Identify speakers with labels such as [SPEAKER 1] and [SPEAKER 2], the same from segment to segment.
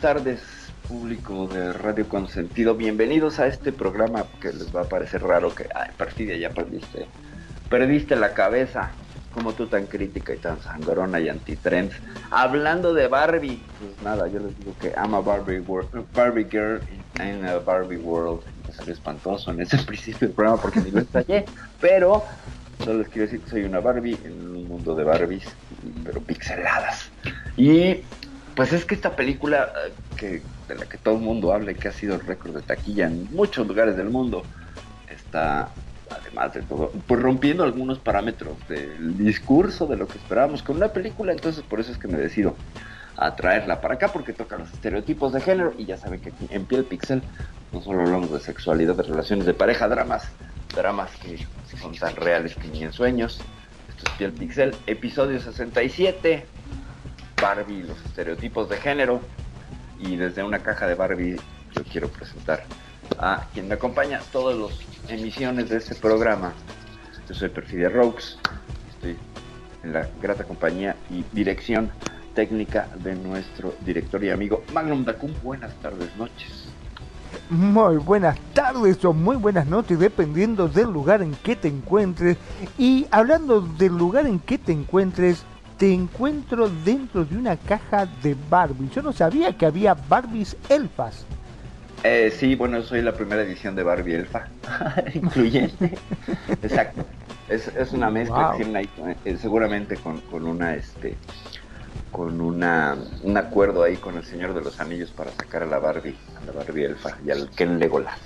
[SPEAKER 1] Buenas tardes, público de Radio Consentido. Bienvenidos a este programa que les va a parecer raro que, ay, Perfidia, ya perdiste. Perdiste la cabeza, como tú tan crítica y tan sangrona y antitrends. Hablando de Barbie, pues nada, yo les digo que I'm a Barbie, wor- Barbie girl in a Barbie world. Me salió espantoso en ese principio del programa porque ni lo estallé, pero solo les quiero decir que soy una Barbie en un mundo de Barbies, pero pixeladas. Y pues es que esta película eh, de la que todo el mundo habla y que ha sido el récord de taquilla en muchos lugares del mundo, está, además de todo, pues rompiendo algunos parámetros del discurso de lo que esperábamos con una película, entonces por eso es que me decido a traerla para acá porque toca los estereotipos de género y ya saben que aquí en Piel Pixel no solo hablamos de sexualidad, de relaciones de pareja, dramas, dramas que son tan reales que ni en sueños. Esto es Piel Pixel, episodio 67. Barbie, los estereotipos de género. Y desde una caja de Barbie yo quiero presentar a quien me acompaña todas las emisiones de este programa. Yo soy Perfidia Roux, estoy en la grata compañía y dirección técnica de nuestro director y amigo Magnum Dacum. Buenas tardes, noches.
[SPEAKER 2] Muy buenas tardes o muy buenas noches, dependiendo del lugar en que te encuentres. Y hablando del lugar en que te encuentres, te encuentro dentro de una caja de Barbie. Yo no sabía que había Barbies elfas.
[SPEAKER 1] Eh, sí, bueno, soy la primera edición de Barbie Elfa, incluyente. Exacto. Es, es una mezcla,
[SPEAKER 2] Wow.
[SPEAKER 1] que tienen ahí, eh, seguramente con, con una, este, con una, un acuerdo ahí con el Señor de los Anillos para sacar a la Barbie, a la Barbie Elfa y al Ken Legolas.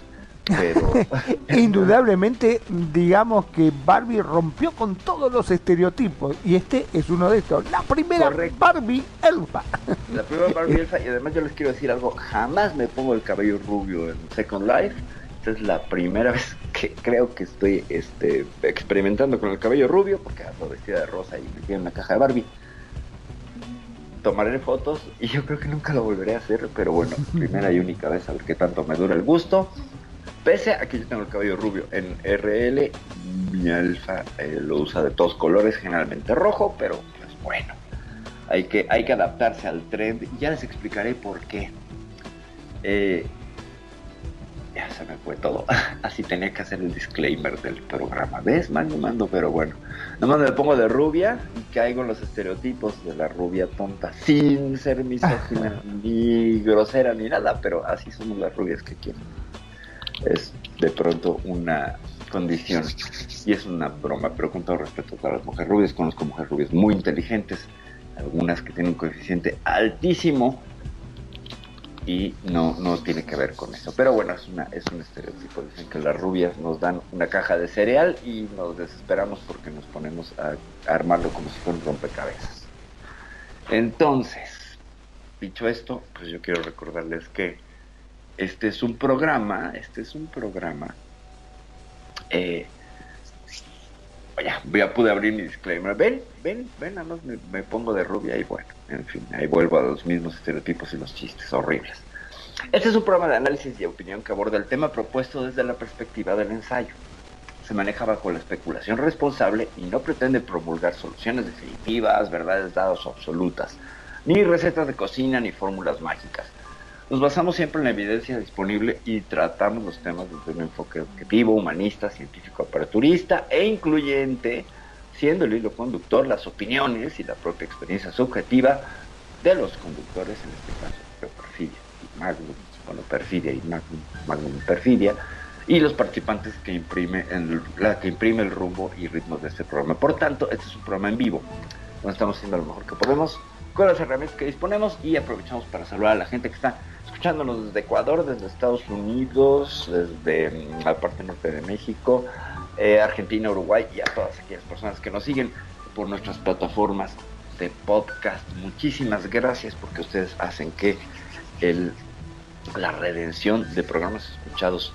[SPEAKER 1] Pero,
[SPEAKER 2] Indudablemente, digamos que Barbie rompió con todos los estereotipos. Y este es uno de estos. La primera
[SPEAKER 1] Correcto.
[SPEAKER 2] Barbie elfa.
[SPEAKER 1] la primera Barbie Elfa, y además yo les quiero decir algo, jamás me pongo el cabello rubio en Second Life. Esta es la primera vez que creo que estoy este, experimentando con el cabello rubio, porque ando vestida de rosa y metida en una caja de Barbie. Tomaré fotos y yo creo que nunca lo volveré a hacer, pero bueno, primera y única vez a ver qué tanto me dura el gusto. Pese a que yo tengo el cabello rubio en RL, mi alfa eh, lo usa de todos colores, generalmente rojo, pero pues bueno, hay que, hay que adaptarse al trend y ya les explicaré por qué. Eh, ya se me fue todo. Así tenía que hacer el disclaimer del programa. ¿Ves? Mando, mando, pero bueno. Nomás me pongo de rubia y caigo en los estereotipos de la rubia tonta, sin ser misógina, ni grosera, ni nada, pero así somos las rubias que quieren. Es de pronto una condición y es una broma, pero con todo respeto a las mujeres rubias, conozco mujeres rubias muy inteligentes, algunas que tienen un coeficiente altísimo y no, no tiene que ver con eso. Pero bueno, es, una, es un estereotipo. Dicen que las rubias nos dan una caja de cereal y nos desesperamos porque nos ponemos a armarlo como si fuera un rompecabezas. Entonces, dicho esto, pues yo quiero recordarles que este es un programa, este es un programa. Eh, ya, ya pude abrir mi disclaimer. Ven, ven, ven, nada más me, me pongo de rubia y bueno, en fin, ahí vuelvo a los mismos estereotipos y los chistes horribles. Este es un programa de análisis y opinión que aborda el tema propuesto desde la perspectiva del ensayo. Se maneja bajo la especulación responsable y no pretende promulgar soluciones definitivas, verdades dadas absolutas, ni recetas de cocina ni fórmulas mágicas. Nos basamos siempre en la evidencia disponible y tratamos los temas desde un enfoque objetivo, humanista, científico, aperturista e incluyente, siendo el hilo conductor las opiniones y la propia experiencia subjetiva de los conductores, en este caso Perfidia y Magnum, bueno, Perfidia y Magnum, Magnum Perfidia, y los participantes que imprime, la que imprime el rumbo y ritmo de este programa. Por tanto, este es un programa en vivo, donde estamos haciendo lo mejor que podemos con las herramientas que disponemos y aprovechamos para saludar a la gente que está escuchándonos desde Ecuador, desde Estados Unidos, desde mm, la parte norte de México, eh, Argentina, Uruguay y a todas aquellas personas que nos siguen por nuestras plataformas de podcast. Muchísimas gracias porque ustedes hacen que la redención de programas escuchados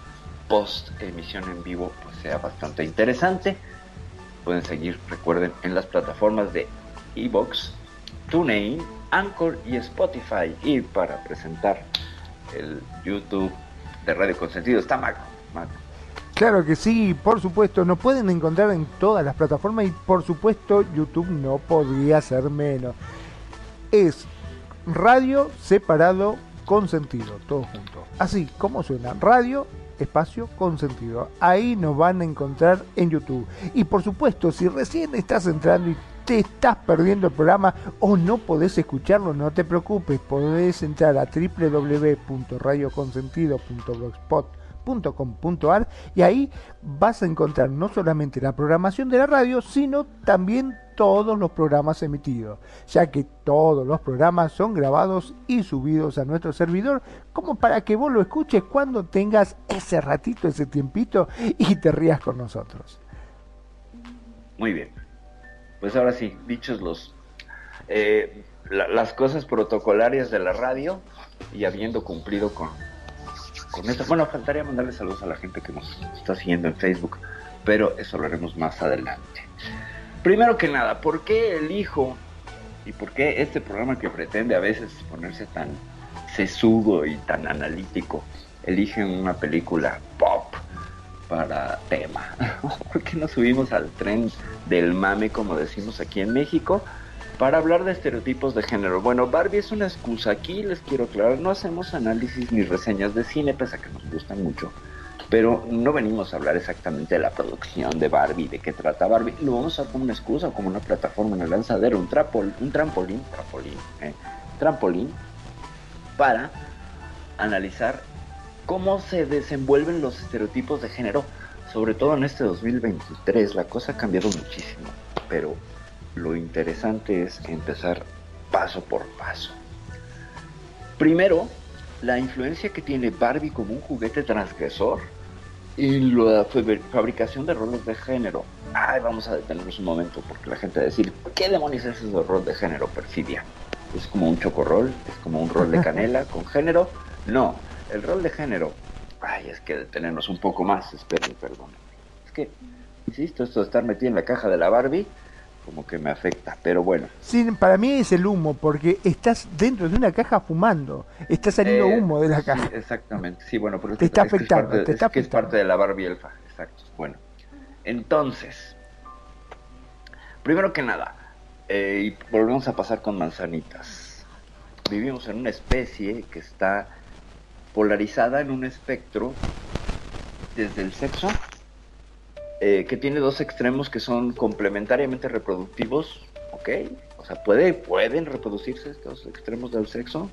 [SPEAKER 1] post emisión en vivo pues, sea bastante interesante. Pueden seguir, recuerden, en las plataformas de Evox, TuneIn, Anchor y Spotify. Y para presentar el YouTube de Radio Consentido está Mac.
[SPEAKER 2] Claro que sí, por supuesto, nos pueden encontrar en todas las plataformas y por supuesto YouTube no podría ser menos. Es radio separado con sentido, todo junto. Así como suena, radio espacio consentido. Ahí nos van a encontrar en YouTube. Y por supuesto, si recién estás entrando y te estás perdiendo el programa o no podés escucharlo, no te preocupes, podés entrar a www.radioconsentido.blogspot.com.ar y ahí vas a encontrar no solamente la programación de la radio, sino también todos los programas emitidos, ya que todos los programas son grabados y subidos a nuestro servidor, como para que vos lo escuches cuando tengas ese ratito, ese tiempito y te rías con nosotros.
[SPEAKER 1] Muy bien pues ahora sí, dichos los eh, las cosas protocolarias de la radio y habiendo cumplido con, con esto. Bueno, faltaría mandarle saludos a la gente que nos está siguiendo en Facebook, pero eso lo haremos más adelante. Primero que nada, ¿por qué elijo y por qué este programa que pretende a veces ponerse tan sesudo y tan analítico elige una película pop para tema. ¿Por qué no subimos al tren del mame, como decimos aquí en México, para hablar de estereotipos de género? Bueno, Barbie es una excusa. Aquí les quiero aclarar, no hacemos análisis ni reseñas de cine, pese a que nos gustan mucho. Pero no venimos a hablar exactamente de la producción de Barbie, de qué trata Barbie. Lo vamos a usar como una excusa, como una plataforma, una lanzadera, un, trapol, un trampolín, trampolín, eh, trampolín, para analizar cómo se desenvuelven los estereotipos de género, sobre todo en este 2023. La cosa ha cambiado muchísimo, pero lo interesante es empezar paso por paso. Primero, la influencia que tiene Barbie como un juguete transgresor y la fabricación de roles de género. Ay, vamos a detenernos un momento porque la gente va a decir, ¿qué demonios es ese rol de género, perfidia? ¿Es como un chocorrol? ¿Es como un rol de canela con género? No, el rol de género. Ay, es que detenernos un poco más, esperen, perdón. Es que, insisto, esto de estar metido en la caja de la Barbie, como que me afecta, pero bueno.
[SPEAKER 2] Sí, para mí es el humo, porque estás dentro de una caja fumando, está saliendo eh, humo de la caja.
[SPEAKER 1] exactamente, sí, bueno,
[SPEAKER 2] pero te está afectando,
[SPEAKER 1] es,
[SPEAKER 2] te
[SPEAKER 1] que es parte de la Barbie elfa, exacto. Bueno, entonces, primero que nada, eh, y volvemos a pasar con manzanitas. Vivimos en una especie que está polarizada en un espectro desde el sexo, eh, que tiene dos extremos que son complementariamente reproductivos, ¿ok? O sea, puede, pueden reproducirse estos extremos del sexo,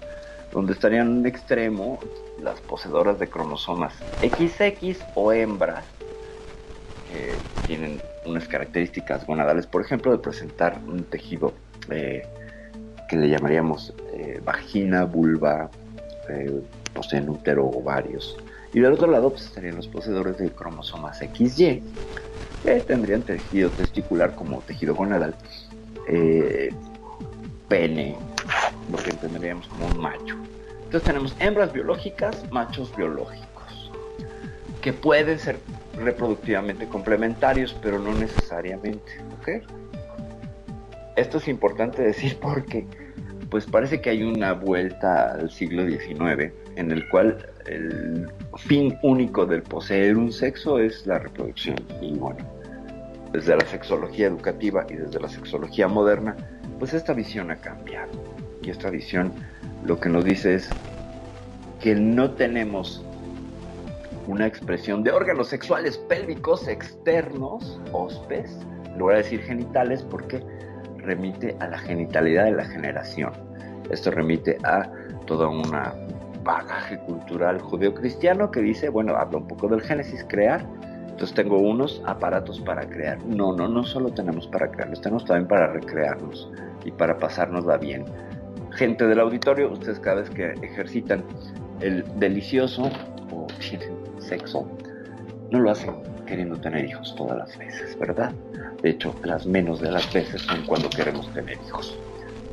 [SPEAKER 1] donde estarían un extremo las poseedoras de cromosomas XX o hembras, que tienen unas características gonadales, por ejemplo, de presentar un tejido eh, que le llamaríamos eh, vagina, vulva, poseen útero o ovarios. Y del otro lado pues, estarían los poseedores de cromosomas XY, que tendrían tejido testicular como tejido gonadal, eh, pene, lo que entenderíamos como un macho. Entonces tenemos hembras biológicas, machos biológicos, que pueden ser reproductivamente complementarios, pero no necesariamente. Esto es importante decir porque pues parece que hay una vuelta al siglo XIX en el cual el fin único del poseer un sexo es la reproducción. Y bueno, desde la sexología educativa y desde la sexología moderna, pues esta visión ha cambiado. Y esta visión lo que nos dice es que no tenemos una expresión de órganos sexuales pélvicos externos, hospes, En lugar de decir genitales, porque remite a la genitalidad de la generación. Esto remite a toda una bagaje cultural judeocristiano que dice, bueno, habla un poco del Génesis, crear. Entonces tengo unos aparatos para crear. No, no, no solo tenemos para crearlos, tenemos también para recrearnos y para pasárnosla bien. Gente del auditorio, ustedes cada vez que ejercitan el delicioso o sexo, no lo hacen queriendo tener hijos todas las veces, ¿verdad? De hecho, las menos de las veces son cuando queremos tener hijos.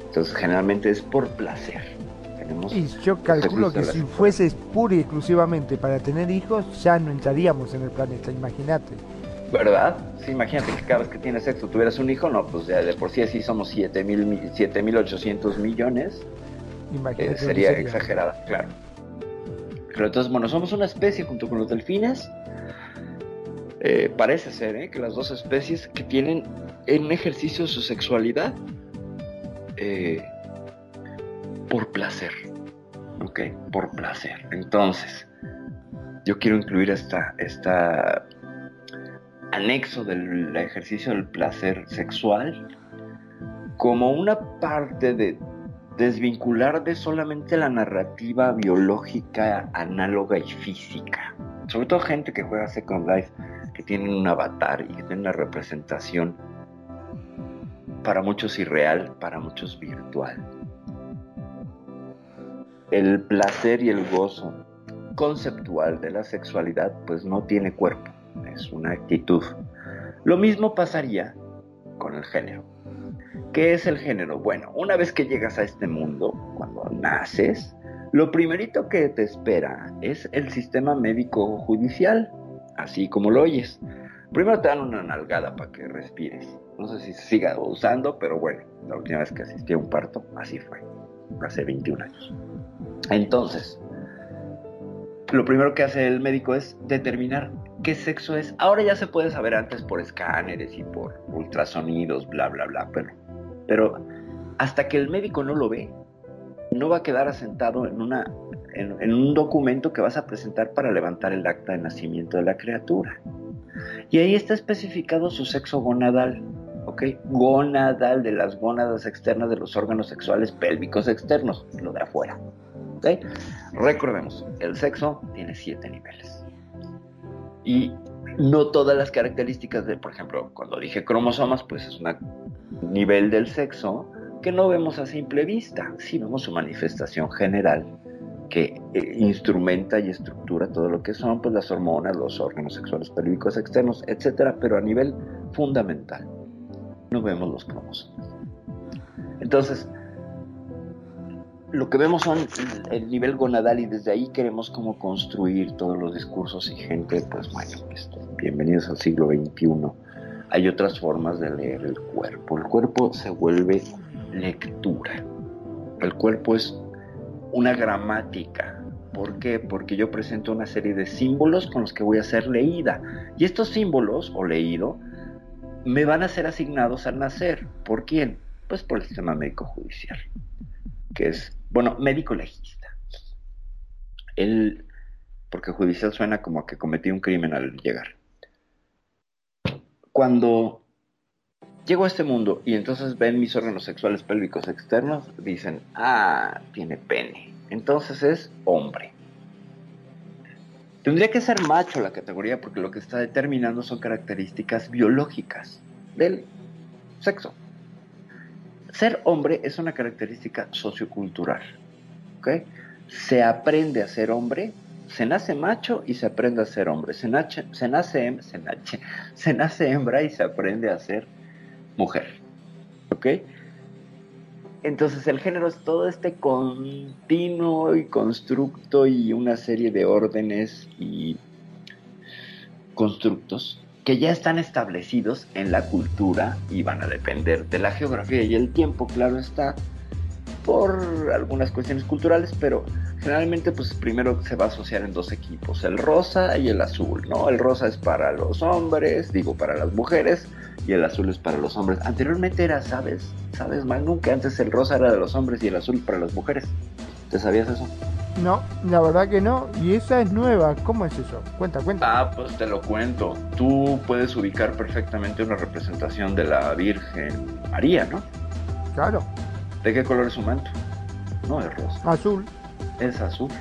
[SPEAKER 1] Entonces, generalmente es por placer.
[SPEAKER 2] Y yo calculo que si fuese pura y exclusivamente para tener hijos, ya no entraríamos en el planeta, imagínate.
[SPEAKER 1] ¿Verdad? Sí, imagínate que cada vez que tienes sexo tuvieras un hijo, no, pues ya de por sí así somos 7.800 millones. Imagínate. Eh, sería exagerada, claro. Pero entonces, bueno, somos una especie junto con los delfines. Eh, parece ser ¿eh? que las dos especies que tienen en ejercicio su sexualidad eh, por placer. ¿Ok? Por placer. Entonces, yo quiero incluir esta, esta anexo del ejercicio del placer sexual como una parte de desvincular de solamente la narrativa biológica, análoga y física. Sobre todo gente que juega Second Life, que tienen un avatar y que tienen una representación para muchos irreal, para muchos virtual. El placer y el gozo conceptual de la sexualidad pues no tiene cuerpo, es una actitud. Lo mismo pasaría con el género. ¿Qué es el género? Bueno, una vez que llegas a este mundo, cuando naces, lo primerito que te espera es el sistema médico judicial, así como lo oyes. Primero te dan una nalgada para que respires. No sé si se siga usando, pero bueno, la última vez que asistí a un parto, así fue, hace 21 años. Entonces, lo primero que hace el médico es determinar qué sexo es. Ahora ya se puede saber antes por escáneres y por ultrasonidos, bla, bla, bla, pero pero hasta que el médico no lo ve, no va a quedar asentado en, una, en, un documento que vas a presentar para levantar el acta de nacimiento de la criatura. Y ahí está especificado su sexo gonadal, ¿ok? Gonadal de las gónadas externas de los órganos sexuales pélvicos externos, lo de afuera. Recordemos, el sexo tiene siete niveles. Y no todas las características de, por ejemplo, cuando dije cromosomas, pues es un nivel del sexo que no vemos a simple vista, si vemos su manifestación general que eh, instrumenta y estructura todo lo que son pues, las hormonas, los órganos sexuales pélvicos externos, etcétera, pero a nivel fundamental no vemos los cromosomas. Entonces, lo que vemos son el nivel gonadal y desde ahí queremos como construir todos los discursos y gente, pues bueno, bienvenidos al siglo XXI. Hay otras formas de leer el cuerpo. El cuerpo se vuelve lectura. El cuerpo es una gramática. ¿Por qué? Porque yo presento una serie de símbolos con los que voy a ser leída. Y estos símbolos, o leído, me van a ser asignados al nacer. ¿Por quién? Pues por el sistema médico judicial que es, bueno, médico legista. Él, porque judicial suena como que cometí un crimen al llegar. Cuando llego a este mundo y entonces ven mis órganos sexuales pélvicos externos, dicen, ah, tiene pene. Entonces es hombre. Tendría que ser macho la categoría porque lo que está determinando son características biológicas del sexo. Ser hombre es una característica sociocultural. Se aprende a ser hombre, se nace macho y se aprende a ser hombre. Se, nace, se, nace, se, nace hembra y se aprende a ser mujer. Entonces el género es todo este continuo y constructo y una serie de órdenes y constructos que ya están establecidos en la cultura y van a depender de la geografía y el tiempo, claro está, por algunas cuestiones culturales, pero generalmente pues primero se va a asociar en dos equipos, el rosa y el azul, ¿no? El rosa es para los hombres, digo para las mujeres, y el azul es para los hombres. Anteriormente era, ¿sabes? ¿Sabes, más Nunca antes el rosa era de los hombres y el azul para las mujeres. ¿Te sabías eso?
[SPEAKER 2] No, la verdad que no. Y esa es nueva. ¿Cómo es eso? Cuenta, cuenta.
[SPEAKER 1] Ah, pues te lo cuento. Tú puedes ubicar perfectamente una representación de la Virgen María, ¿no?
[SPEAKER 2] Claro.
[SPEAKER 1] ¿De qué color es su manto? No es rosa.
[SPEAKER 2] Azul.
[SPEAKER 1] Es azul.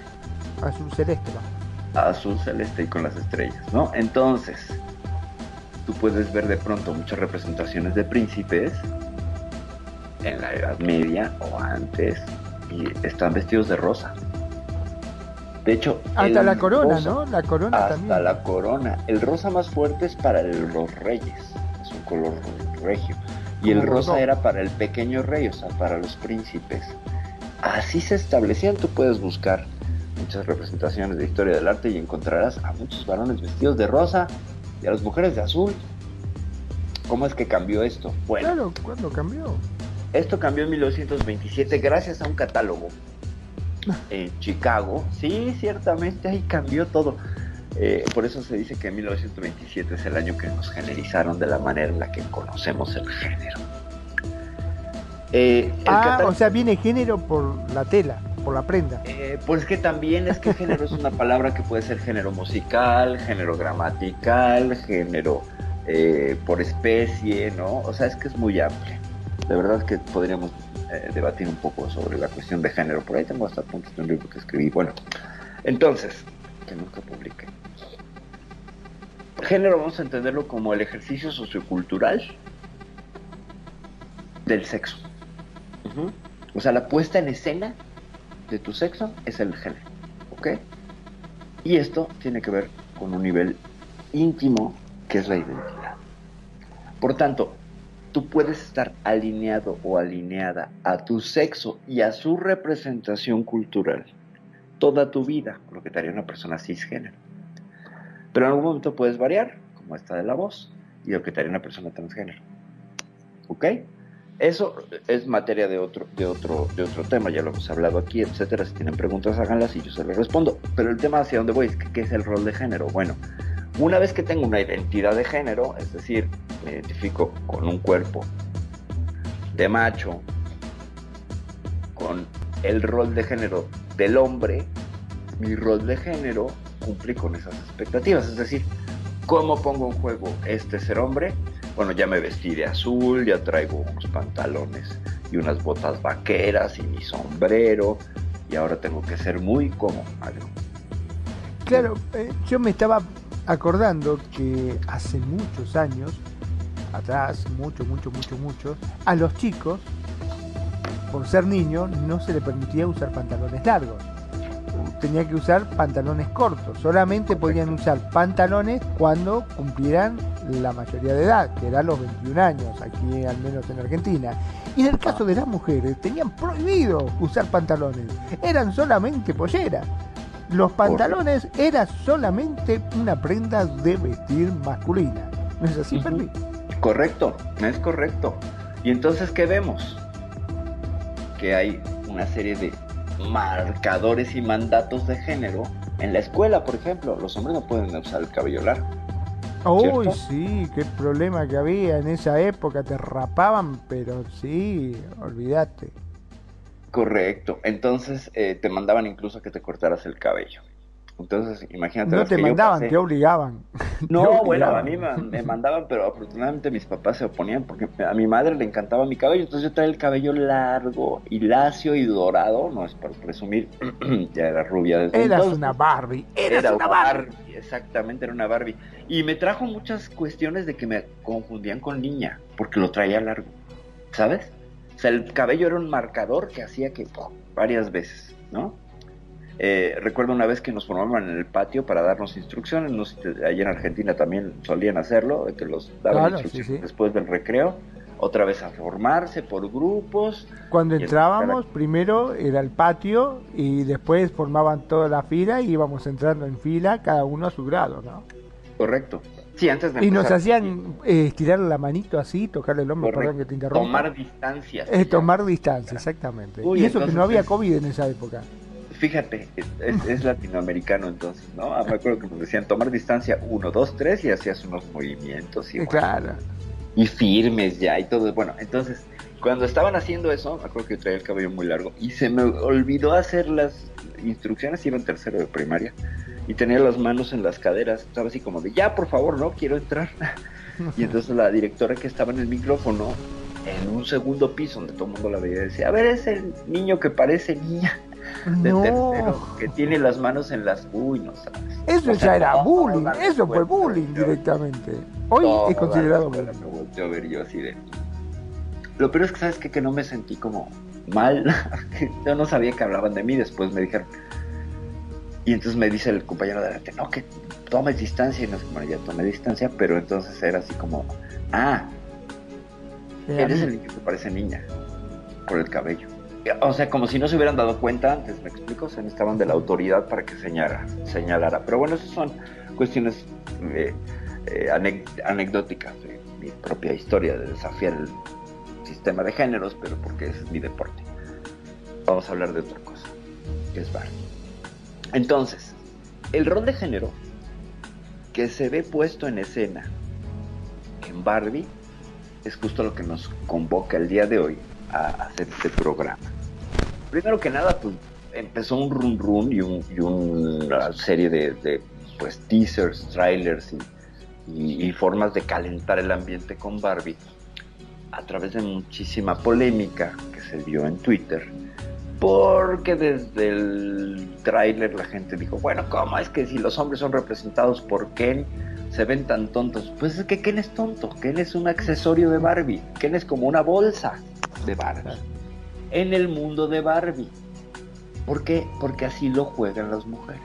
[SPEAKER 2] Azul celeste,
[SPEAKER 1] va. Azul celeste y con las estrellas, ¿no? Entonces, tú puedes ver de pronto muchas representaciones de príncipes en la Edad Media o antes y están vestidos de rosa. De hecho,
[SPEAKER 2] hasta la corona, ¿no? La corona
[SPEAKER 1] hasta la corona. El rosa más fuerte es para los reyes, es un color regio. Y el rosa era para el pequeño rey, o sea, para los príncipes. Así se establecían, tú puedes buscar muchas representaciones de historia del arte y encontrarás a muchos varones vestidos de rosa y a las mujeres de azul. ¿Cómo es que cambió esto?
[SPEAKER 2] Bueno, claro, ¿cuándo cambió?
[SPEAKER 1] Esto cambió en 1927 gracias a un catálogo en Chicago. Sí, ciertamente ahí cambió todo. Eh, por eso se dice que 1927 es el año que nos generizaron de la manera en la que conocemos el género.
[SPEAKER 2] Eh, ah, o sea, viene género por la tela, por la prenda.
[SPEAKER 1] Eh, pues que también es que género es una palabra que puede ser género musical, género gramatical, género por especie, ¿no? O sea, es que es muy amplio. De verdad que podríamos debatir un poco sobre la cuestión de género. Por ahí tengo hasta puntos de un libro que escribí. Bueno, entonces, que nunca publiqué. Género vamos a entenderlo como el ejercicio sociocultural del sexo. O sea, la puesta en escena de tu sexo es el género. ¿Ok? Y esto tiene que ver con un nivel íntimo que es la identidad. Por tanto, tú puedes estar alineado o alineada a tu sexo y a su representación cultural toda tu vida, lo que te haría una persona cisgénero. Pero en algún momento puedes variar, como esta de la voz, y lo que te haría una persona transgénero. ¿Ok? Eso es materia de otro, de otro, de otro tema, ya lo hemos hablado aquí, etcétera. Si tienen preguntas, háganlas y yo se las respondo. Pero el tema hacia dónde voy es qué es el rol de género. Bueno, una vez que tengo una identidad de género, es decir, me identifico con un cuerpo de macho, con el rol de género del hombre, mi rol de género cumple con esas expectativas. Es decir, ¿cómo pongo en juego este ser hombre? Bueno, ya me vestí de azul, ya traigo unos pantalones y unas botas vaqueras y mi sombrero, y ahora tengo que ser muy como.
[SPEAKER 2] Claro, eh, yo me estaba acordando que hace muchos años, atrás, mucho, mucho, mucho, mucho, a los chicos por ser niño, no se le permitía usar pantalones largos. Tenía que usar pantalones cortos. Solamente podían usar pantalones cuando cumplieran la mayoría de edad, que eran los 21 años, aquí al menos en Argentina. Y en el caso de las mujeres, tenían prohibido usar pantalones. Eran solamente polleras. Los pantalones eran solamente una prenda de vestir masculina. ¿No es así, Perry?
[SPEAKER 1] Correcto, es correcto. ¿Y entonces qué vemos? que hay una serie de marcadores y mandatos de género. En la escuela, por ejemplo, los hombres no pueden usar el cabello largo.
[SPEAKER 2] Uy, sí, qué problema que había en esa época, te rapaban, pero sí, olvídate.
[SPEAKER 1] Correcto, entonces eh, te mandaban incluso a que te cortaras el cabello. Entonces, imagínate.
[SPEAKER 2] No te mandaban, te obligaban.
[SPEAKER 1] No, bueno, a mí me, mandaban, pero afortunadamente mis papás se oponían porque a mi madre le encantaba mi cabello. Entonces yo traía el cabello largo y lacio y dorado, no es para presumir, ya era rubia desde
[SPEAKER 2] Eras una Barbie, eras una Barbie.
[SPEAKER 1] Exactamente, era una Barbie. Y me trajo muchas cuestiones de que me confundían con niña, porque lo traía largo, ¿sabes? O sea, el cabello era un marcador que hacía que varias veces, ¿no? Eh, recuerdo una vez que nos formaban en el patio para darnos instrucciones, no sé, allá en Argentina también solían hacerlo, que los daban instrucciones después del recreo, otra vez a formarse por grupos.
[SPEAKER 2] Cuando entrábamos, primero era el patio y después formaban toda la fila y íbamos entrando en fila, cada uno a su grado, ¿no?
[SPEAKER 1] Correcto. Sí, antes
[SPEAKER 2] de Y nos hacían eh, estirar la manito así, tocarle el hombro, perdón que te interrumpa.
[SPEAKER 1] Tomar distancia.
[SPEAKER 2] Es tomar distancia, exactamente. y eso que no había COVID en esa época
[SPEAKER 1] fíjate, es, latinoamericano entonces, ¿no? Ah, me acuerdo que nos decían tomar distancia uno, dos, tres y hacías unos movimientos y,
[SPEAKER 2] claro.
[SPEAKER 1] y firmes ya y todo. Bueno, entonces, cuando estaban haciendo eso, me acuerdo que traía el cabello muy largo y se me olvidó hacer las, instrucciones, iba en tercero de primaria y tenía las manos en las caderas, estaba así como de, ya, por favor, no, quiero entrar. y entonces la directora que estaba en el micrófono, en un segundo piso donde todo el mundo la veía, decía, a ver, es el niño que parece niña. De
[SPEAKER 2] No.
[SPEAKER 1] tercero, que tiene las manos en las... Uy, no sabes.
[SPEAKER 2] Eso
[SPEAKER 1] O
[SPEAKER 2] ya era bullying, eso fue bullying directamente. Hoy es considerado bullying.
[SPEAKER 1] Me volteó a ver yo así de... Lo peor es que, ¿sabes qué? Que no me sentí como mal. que yo no sabía que hablaban de mí, después me dijeron... Y entonces me dice el compañero de delante, no, que tomes distancia. Y no es como, ya tomé distancia, pero entonces era así como, ah, Eres el niño que parece niña por el cabello. O sea, como si no se hubieran dado cuenta antes, ¿me explico? Se necesitaban de la autoridad para que señalara. señalara. Pero bueno, esas son cuestiones eh, eh, anec- anecdóticas de mi propia historia de desafiar el sistema de géneros, pero porque es mi deporte. Vamos a hablar de otra cosa, que es Barbie. Entonces, el rol de género que se ve puesto en escena en Barbie es justo lo que nos convoca el día de hoy a hacer este programa. Primero que nada, pues empezó un run run y, un- y una serie de, pues, teasers, trailers y, formas de calentar el ambiente con Barbie a través de muchísima polémica que se dio en Twitter. Porque desde el tráiler la gente dijo, bueno, ¿cómo es que si los hombres son representados por Ken, se ven tan tontos? Pues es que Ken es tonto, Ken es un accesorio de Barbie, Ken es como una bolsa de Barbie. En el mundo de Barbie. ¿Por qué? Porque así lo juegan las mujeres.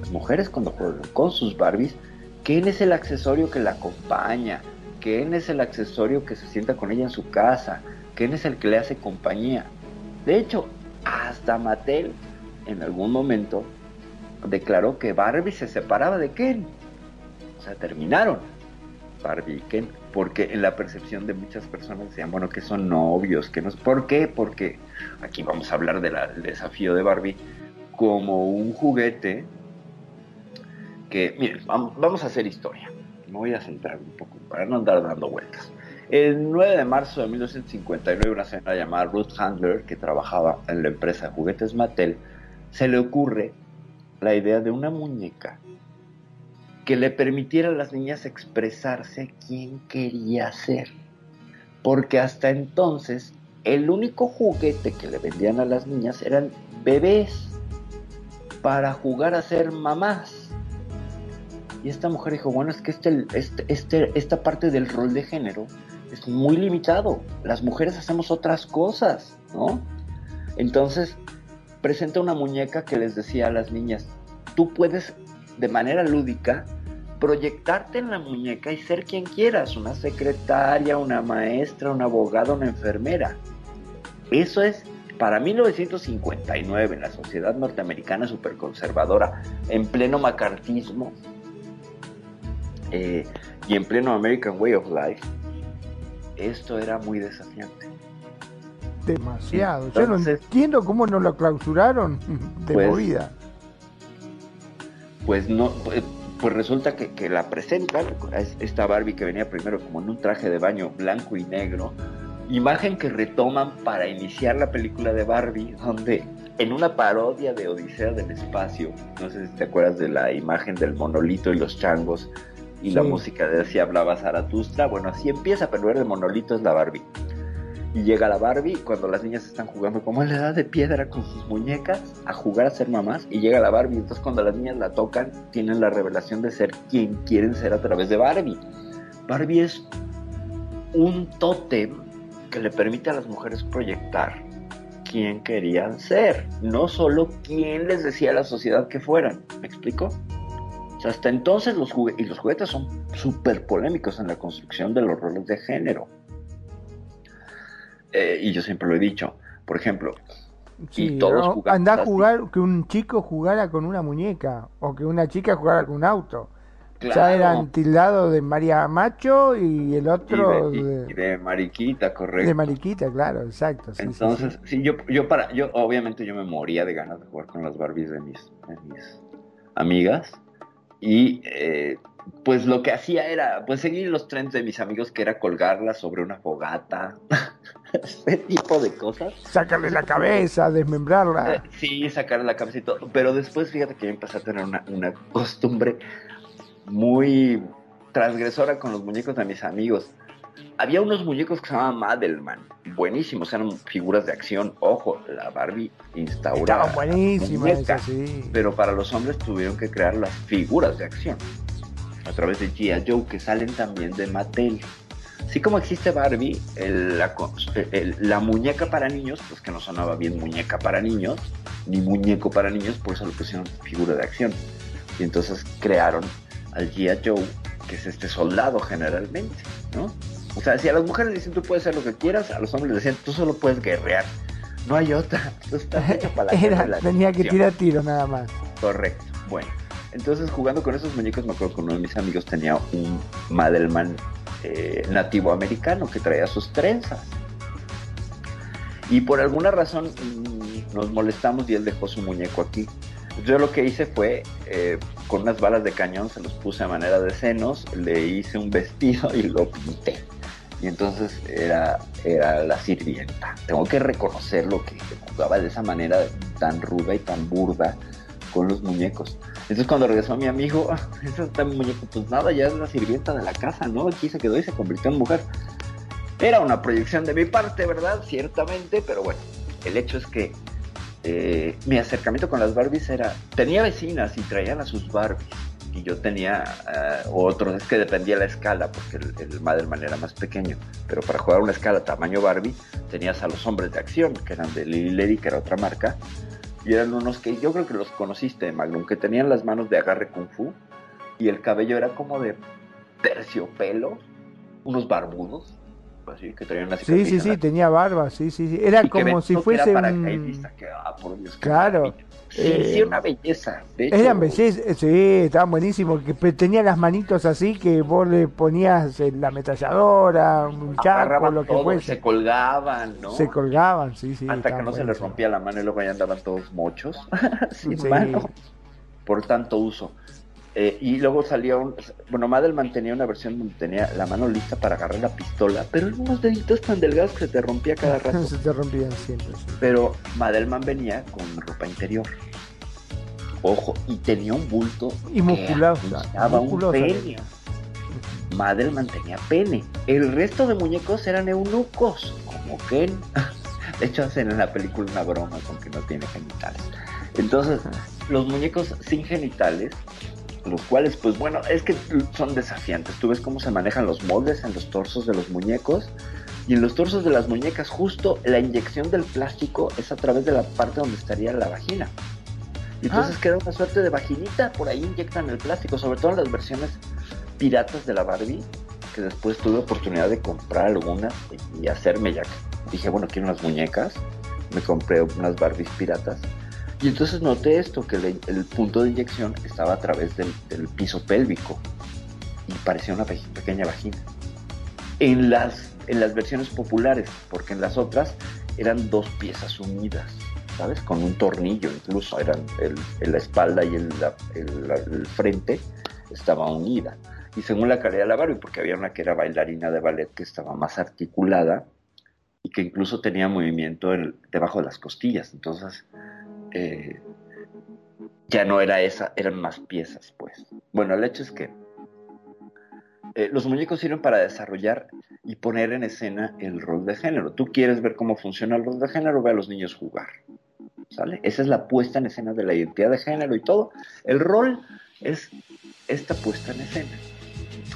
[SPEAKER 1] Las mujeres cuando juegan con sus Barbies, Ken es el accesorio que la acompaña, Ken es el accesorio que se sienta con ella en su casa, Ken es el que le hace compañía. De hecho, hasta Mattel en algún momento declaró que Barbie se separaba de Ken. O sea, terminaron Barbie y Ken, porque en la percepción de muchas personas decían, bueno, que son novios, que no. ¿Por qué? Porque aquí vamos a hablar del desafío de Barbie como un juguete que, miren, vamos, vamos a hacer historia. Me voy a centrar un poco para no andar dando vueltas. El 9 de marzo de 1959, una señora llamada Ruth Handler, que trabajaba en la empresa de juguetes Mattel, se le ocurre la idea de una muñeca que le permitiera a las niñas expresarse quién quería ser. Porque hasta entonces el único juguete que le vendían a las niñas eran bebés para jugar a ser mamás. Y esta mujer dijo, bueno, es que este, este, este, esta parte del rol de género es muy limitado. Las mujeres hacemos otras cosas, ¿no? Entonces presenta una muñeca que les decía a las niñas, tú puedes de manera lúdica proyectarte en la muñeca y ser quien quieras, una secretaria, una maestra, una abogada, una enfermera. Eso es para 1959 en la sociedad norteamericana superconservadora, en pleno macartismo eh, y en pleno American Way of Life, esto era muy desafiante.
[SPEAKER 2] Demasiado. Yo no
[SPEAKER 1] Entonces-
[SPEAKER 2] entiendo cómo no lo clausuraron de
[SPEAKER 1] Pues,
[SPEAKER 2] movida.
[SPEAKER 1] Pues no, pues, pues resulta que, que la presentan, es esta Barbie que venía primero como en un traje de baño blanco y negro, imagen que retoman para iniciar la película de Barbie, donde en una parodia de Odisea del Espacio, no sé si te acuerdas de la imagen del monolito y los changos y la música de así hablaba Zaratustra, bueno, así empieza, pero de monolito es la Barbie. Y llega la Barbie cuando las niñas están jugando como en la edad de piedra con sus muñecas a jugar a ser mamás. Y llega la Barbie. Entonces cuando las niñas la tocan, tienen la revelación de ser quien quieren ser a través de Barbie. Barbie es un tótem que le permite a las mujeres proyectar quién querían ser. No solo quién les decía a la sociedad que fueran. ¿Me explico? O sea, hasta entonces los juguetes, y los juguetes son súper polémicos en la construcción de los roles de género. Eh, y yo siempre lo he dicho. Por ejemplo,
[SPEAKER 2] Sí,
[SPEAKER 1] todos
[SPEAKER 2] ¿no?
[SPEAKER 1] jugamos
[SPEAKER 2] Andá a jugar que un chico jugara con una muñeca o que una chica jugara con un auto. Ya
[SPEAKER 1] claro,
[SPEAKER 2] eran tildados de María Macho y el
[SPEAKER 1] y
[SPEAKER 2] otro
[SPEAKER 1] de, y-
[SPEAKER 2] de,
[SPEAKER 1] y de mariquita, correcto.
[SPEAKER 2] de Mariquita, claro, exacto. sí, sí, sí.
[SPEAKER 1] Entonces, sí, yo, yo para, yo obviamente yo me moría de ganas de jugar con las Barbies de mis, de mis amigas y eh, pues lo que hacía era, pues seguir los trends de mis amigos, que era colgarla sobre una fogata, ese tipo de cosas.
[SPEAKER 2] Sacarle la cabeza, desmembrarla.
[SPEAKER 1] Eh, sí, sacarle la cabeza y todo. Pero después, fíjate que yo empecé a tener una, una costumbre muy transgresora con los muñecos de mis amigos. Había unos muñecos que se llamaban Madelman, buenísimos, eran figuras de acción. Ojo, la Barbie instaurada.
[SPEAKER 2] Estaban buenísimas,
[SPEAKER 1] muñeca,
[SPEAKER 2] sí.
[SPEAKER 1] Pero para los hombres tuvieron que crear las figuras de acción a través de G.I. Joe, que salen también de Mattel. Así como existe Barbie, el- la, el- la muñeca para niños, pues que no sonaba bien muñeca para niños, ni muñeco para niños, por eso le pusieron figura de acción. Y entonces crearon al G.I. Joe, que es este soldado generalmente, ¿no? O sea, si a las mujeres le dicen tú puedes hacer lo que quieras, a los hombres les decían tú solo puedes guerrear. No hay otra. Tú estás hecho para la
[SPEAKER 2] Era,
[SPEAKER 1] la
[SPEAKER 2] tenía que tirar tiros nada más.
[SPEAKER 1] Correcto. Bueno, entonces jugando con esos muñecos, me acuerdo que uno de mis amigos tenía un Madelman eh, nativo americano que traía sus trenzas. Y por alguna razón mm, nos molestamos y él dejó su muñeco aquí. Yo lo que hice fue, eh, con unas balas de cañón, se los puse a manera de senos, le hice un vestido y lo pinté. Y entonces era, era la sirvienta. Tengo que reconocerlo que jugaba de esa manera tan ruda y tan burda con los muñecos. Entonces cuando regresó mi amigo, "Ah, ese está mi muñeco, pues nada, ya es la sirvienta de la casa, ¿no? Aquí se quedó y se convirtió en mujer. Era una proyección de mi parte, ¿verdad? Ciertamente, pero bueno, el hecho es que eh, mi acercamiento con las Barbies era, tenía vecinas y traían a sus Barbies. Y yo tenía eh, otros, es que dependía la escala, porque el, el Madelman era más pequeño. Pero para jugar una escala tamaño Barbie, tenías a los hombres de acción, que eran de Lily Lady, que era otra marca. Y eran unos que yo creo que los conociste, Magnum, que tenían las manos de agarre kung fu. Y el cabello era como de terciopelo, unos barbudos, que una
[SPEAKER 2] Sí, sí, sí,
[SPEAKER 1] la
[SPEAKER 2] tenía barba, sí, sí, sí. Era
[SPEAKER 1] y
[SPEAKER 2] como si
[SPEAKER 1] era
[SPEAKER 2] fuese un...
[SPEAKER 1] paracaidista, que, ah, por Dios, qué
[SPEAKER 2] Claro.
[SPEAKER 1] maravilla. Sí,
[SPEAKER 2] Eh,
[SPEAKER 1] sí, una belleza. De hecho,
[SPEAKER 2] Eran bellezas, sí, estaban buenísimos, que tenía las manitos así que vos le ponías la ametralladora, un
[SPEAKER 1] agarraban
[SPEAKER 2] lo que
[SPEAKER 1] todo,
[SPEAKER 2] fuese.
[SPEAKER 1] se colgaban, ¿no?
[SPEAKER 2] Se colgaban, sí, sí.
[SPEAKER 1] Hasta que no se les rompía la mano y luego ya andaban todos mochos, sin
[SPEAKER 2] Sí.
[SPEAKER 1] mano, por tanto uso. Eh, y luego salía un. Bueno, Madelman tenía una versión donde tenía la mano lista para agarrar la pistola, pero eran unos deditos tan delgados que se te rompía cada rato.
[SPEAKER 2] se te rompían siempre, sí.
[SPEAKER 1] Pero Madelman venía con ropa interior. Ojo, y tenía un bulto
[SPEAKER 2] Y
[SPEAKER 1] que anunciaba un pene. Madelman tenía pene. El resto de muñecos eran eunucos, como Ken. De hecho, hacen en la película una broma con que no tiene genitales. Entonces, los muñecos sin genitales, los cuales, pues bueno, es que son desafiantes. Tú ves cómo se manejan los moldes en los torsos de los muñecos. Y en los torsos de las muñecas, justo la inyección del plástico es a través de la parte donde estaría la vagina. Y entonces
[SPEAKER 2] Ah.
[SPEAKER 1] queda una suerte de vaginita, por ahí inyectan el plástico, sobre todo en las versiones piratas de la Barbie, que después tuve oportunidad de comprar algunas y hacerme ya. Dije, bueno, quiero unas muñecas, me compré unas Barbies piratas. Y entonces noté esto, que el, punto de inyección estaba a través del, piso pélvico y parecía una pe- pequeña vagina. En las, en las versiones populares, porque en las otras eran dos piezas unidas, ¿sabes? Con un tornillo incluso, eran el, la espalda y el, frente estaba unida. Y según la calidad de la Barbie, porque había una que era bailarina de ballet que estaba más articulada y que incluso tenía movimiento en- debajo de las costillas. Entonces, eh, ya no era esa, eran más piezas, pues. Bueno, el hecho es que eh, los muñecos sirven para desarrollar y poner en escena el rol de género. Tú quieres ver cómo funciona el rol de género, ve a los niños jugar. ¿Sale? Esa es la puesta en escena de la identidad de género y todo. El rol es esta puesta en escena.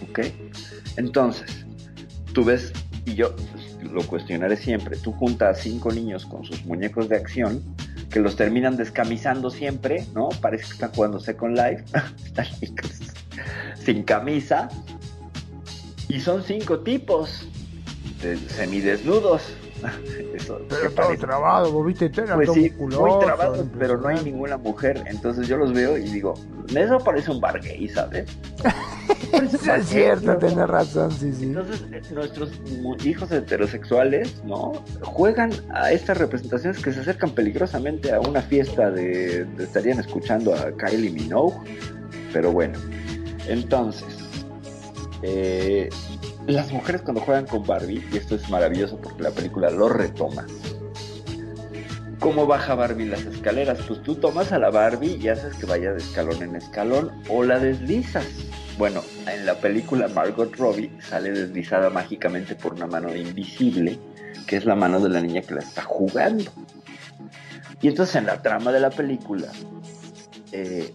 [SPEAKER 1] ¿Ok? Entonces, tú ves, y yo lo cuestionaré siempre, tú juntas a cinco niños con sus muñecos de acción que los terminan descamisando siempre, ¿no? Parece que están jugando Second Life, están sin camisa, y son cinco tipos de semidesnudos. Eso,
[SPEAKER 2] Pero todo
[SPEAKER 1] parece-
[SPEAKER 2] trabado, vos viste,
[SPEAKER 1] pues sí, muy trabados, pero no hay ninguna mujer. Entonces yo los veo y digo, eso parece un bar gay, ¿sabes?
[SPEAKER 2] Es cierto,
[SPEAKER 1] ¿no?
[SPEAKER 2] tenés razón, sí, sí.
[SPEAKER 1] Entonces, eh, nuestros hijos heterosexuales, ¿no? Juegan a estas representaciones que se acercan peligrosamente a una fiesta de, de- estarían escuchando a Kylie Minogue, pero bueno. Entonces, eh, las mujeres cuando juegan con Barbie, y esto es maravilloso porque la película lo retoma, ¿cómo baja Barbie las escaleras? Pues tú tomas a la Barbie y haces que vaya de escalón en escalón o la deslizas. Bueno, en la película Margot Robbie sale deslizada mágicamente por una mano invisible, que es la mano de la niña que la está jugando. Y entonces en la trama de la película, eh,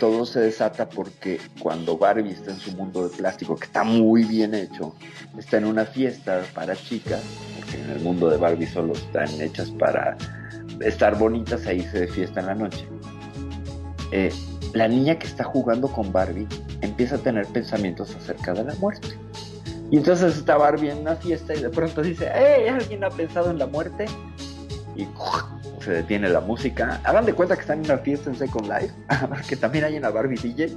[SPEAKER 1] todo se desata porque cuando Barbie está en su mundo de plástico, que está muy bien hecho, está en una fiesta para chicas, porque en el mundo de Barbie solo están hechas para estar bonitas e irse de fiesta en la noche. Eh, la niña que está jugando con Barbie empieza a tener pensamientos acerca de la muerte. Y entonces está Barbie en una fiesta y de pronto dice, ¡Hey! ¿Alguien ha pensado en la muerte? Y se detiene la música. Hagan de cuenta que están en una fiesta en Second Life, que también hay una Barbie DJ.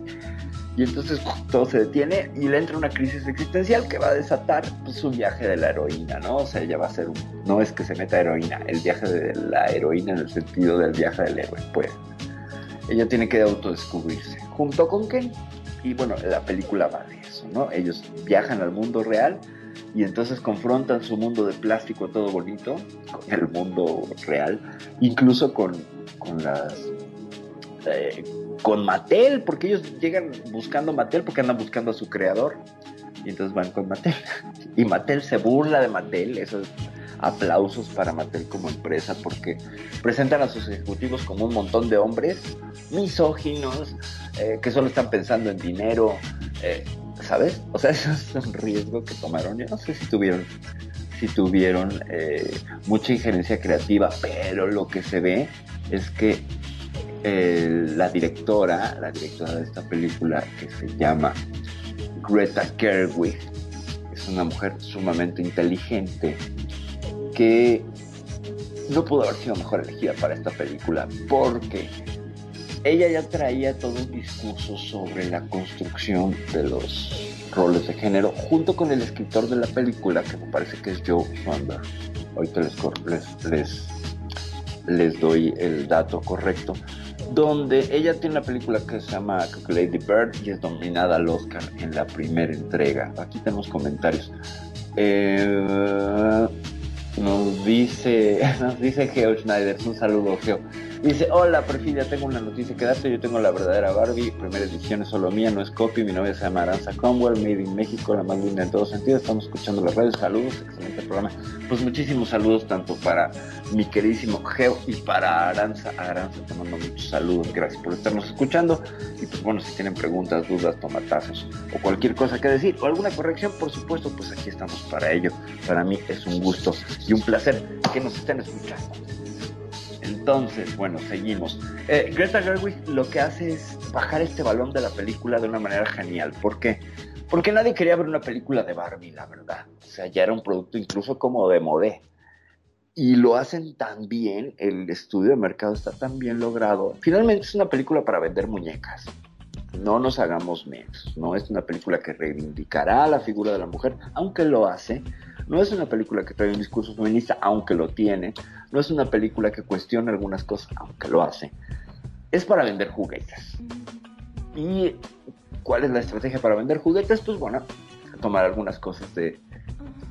[SPEAKER 1] Y entonces todo se detiene y le entra una crisis existencial que va a desatar pues, un viaje de la heroína, ¿no? O sea, ella va a ser un... No es que se meta heroína, el viaje de la heroína en el sentido del viaje del héroe, pues. Ella tiene que autodescubrirse, junto con Ken. Y bueno, la película va de eso, ¿no? Ellos viajan al mundo real y entonces confrontan su mundo de plástico todo bonito con el mundo real, incluso con, con las... Eh, con Mattel, porque ellos llegan buscando Mattel porque andan buscando a su creador. Y entonces van con Mattel. Y Mattel se burla de Mattel, esos aplausos para Mattel como empresa, porque presentan a sus ejecutivos como un montón de hombres misóginos, eh, que solo están pensando en dinero, eh, ¿sabes? O sea, eso es un riesgo que tomaron. Yo no sé si tuvieron, si tuvieron eh, mucha injerencia creativa, pero lo que se ve es que eh, la directora, la directora de esta película que se llama Greta Gerwig, es una mujer sumamente inteligente que no pudo haber sido mejor elegida para esta película porque ella ya traía todo un discurso sobre la construcción de los roles de género junto con el escritor de la película que me parece que es Joe Swanberg. Ahorita les, les, les, les doy el dato correcto donde ella tiene una película que se llama Lady Bird y es nominada al Oscar en la primera entrega. Aquí tenemos comentarios. Eh, nos dice, nos dice Geo Schneider, un saludo Geo. Dice, hola, Perfidia, tengo una noticia que darte, yo tengo la verdadera Barbie, primera edición es solo mía, no es copy, mi novia se llama Aranza Cromwell, Made in México, la más linda en todos sentidos, estamos escuchando las redes, saludos, excelente programa. Pues muchísimos saludos tanto para mi queridísimo Geo y para Aranza, Aranza te mando muchos saludos, gracias por estarnos escuchando. Y pues bueno, si tienen preguntas, dudas, tomatazos o cualquier cosa que decir o alguna corrección, por supuesto, pues aquí estamos para ello. Para mí es un gusto y un placer que nos estén escuchando. Entonces, bueno, seguimos. Eh, Greta Gerwig lo que hace es bajar este balón de la película de una manera genial. ¿Por qué? Porque nadie quería ver una película de Barbie, la verdad. O sea, ya era un producto incluso como de modé. Y lo hacen tan bien, el estudio de mercado está tan bien logrado. Finalmente es una película para vender muñecas. No nos hagamos menos. No es una película que reivindicará la figura de la mujer, aunque lo hace. No es una película que trae un discurso feminista, aunque lo tiene. No es una película que cuestiona algunas cosas, aunque lo hace. Es para vender juguetes. ¿Y cuál es la estrategia para vender juguetes? Pues bueno, tomar algunas cosas de,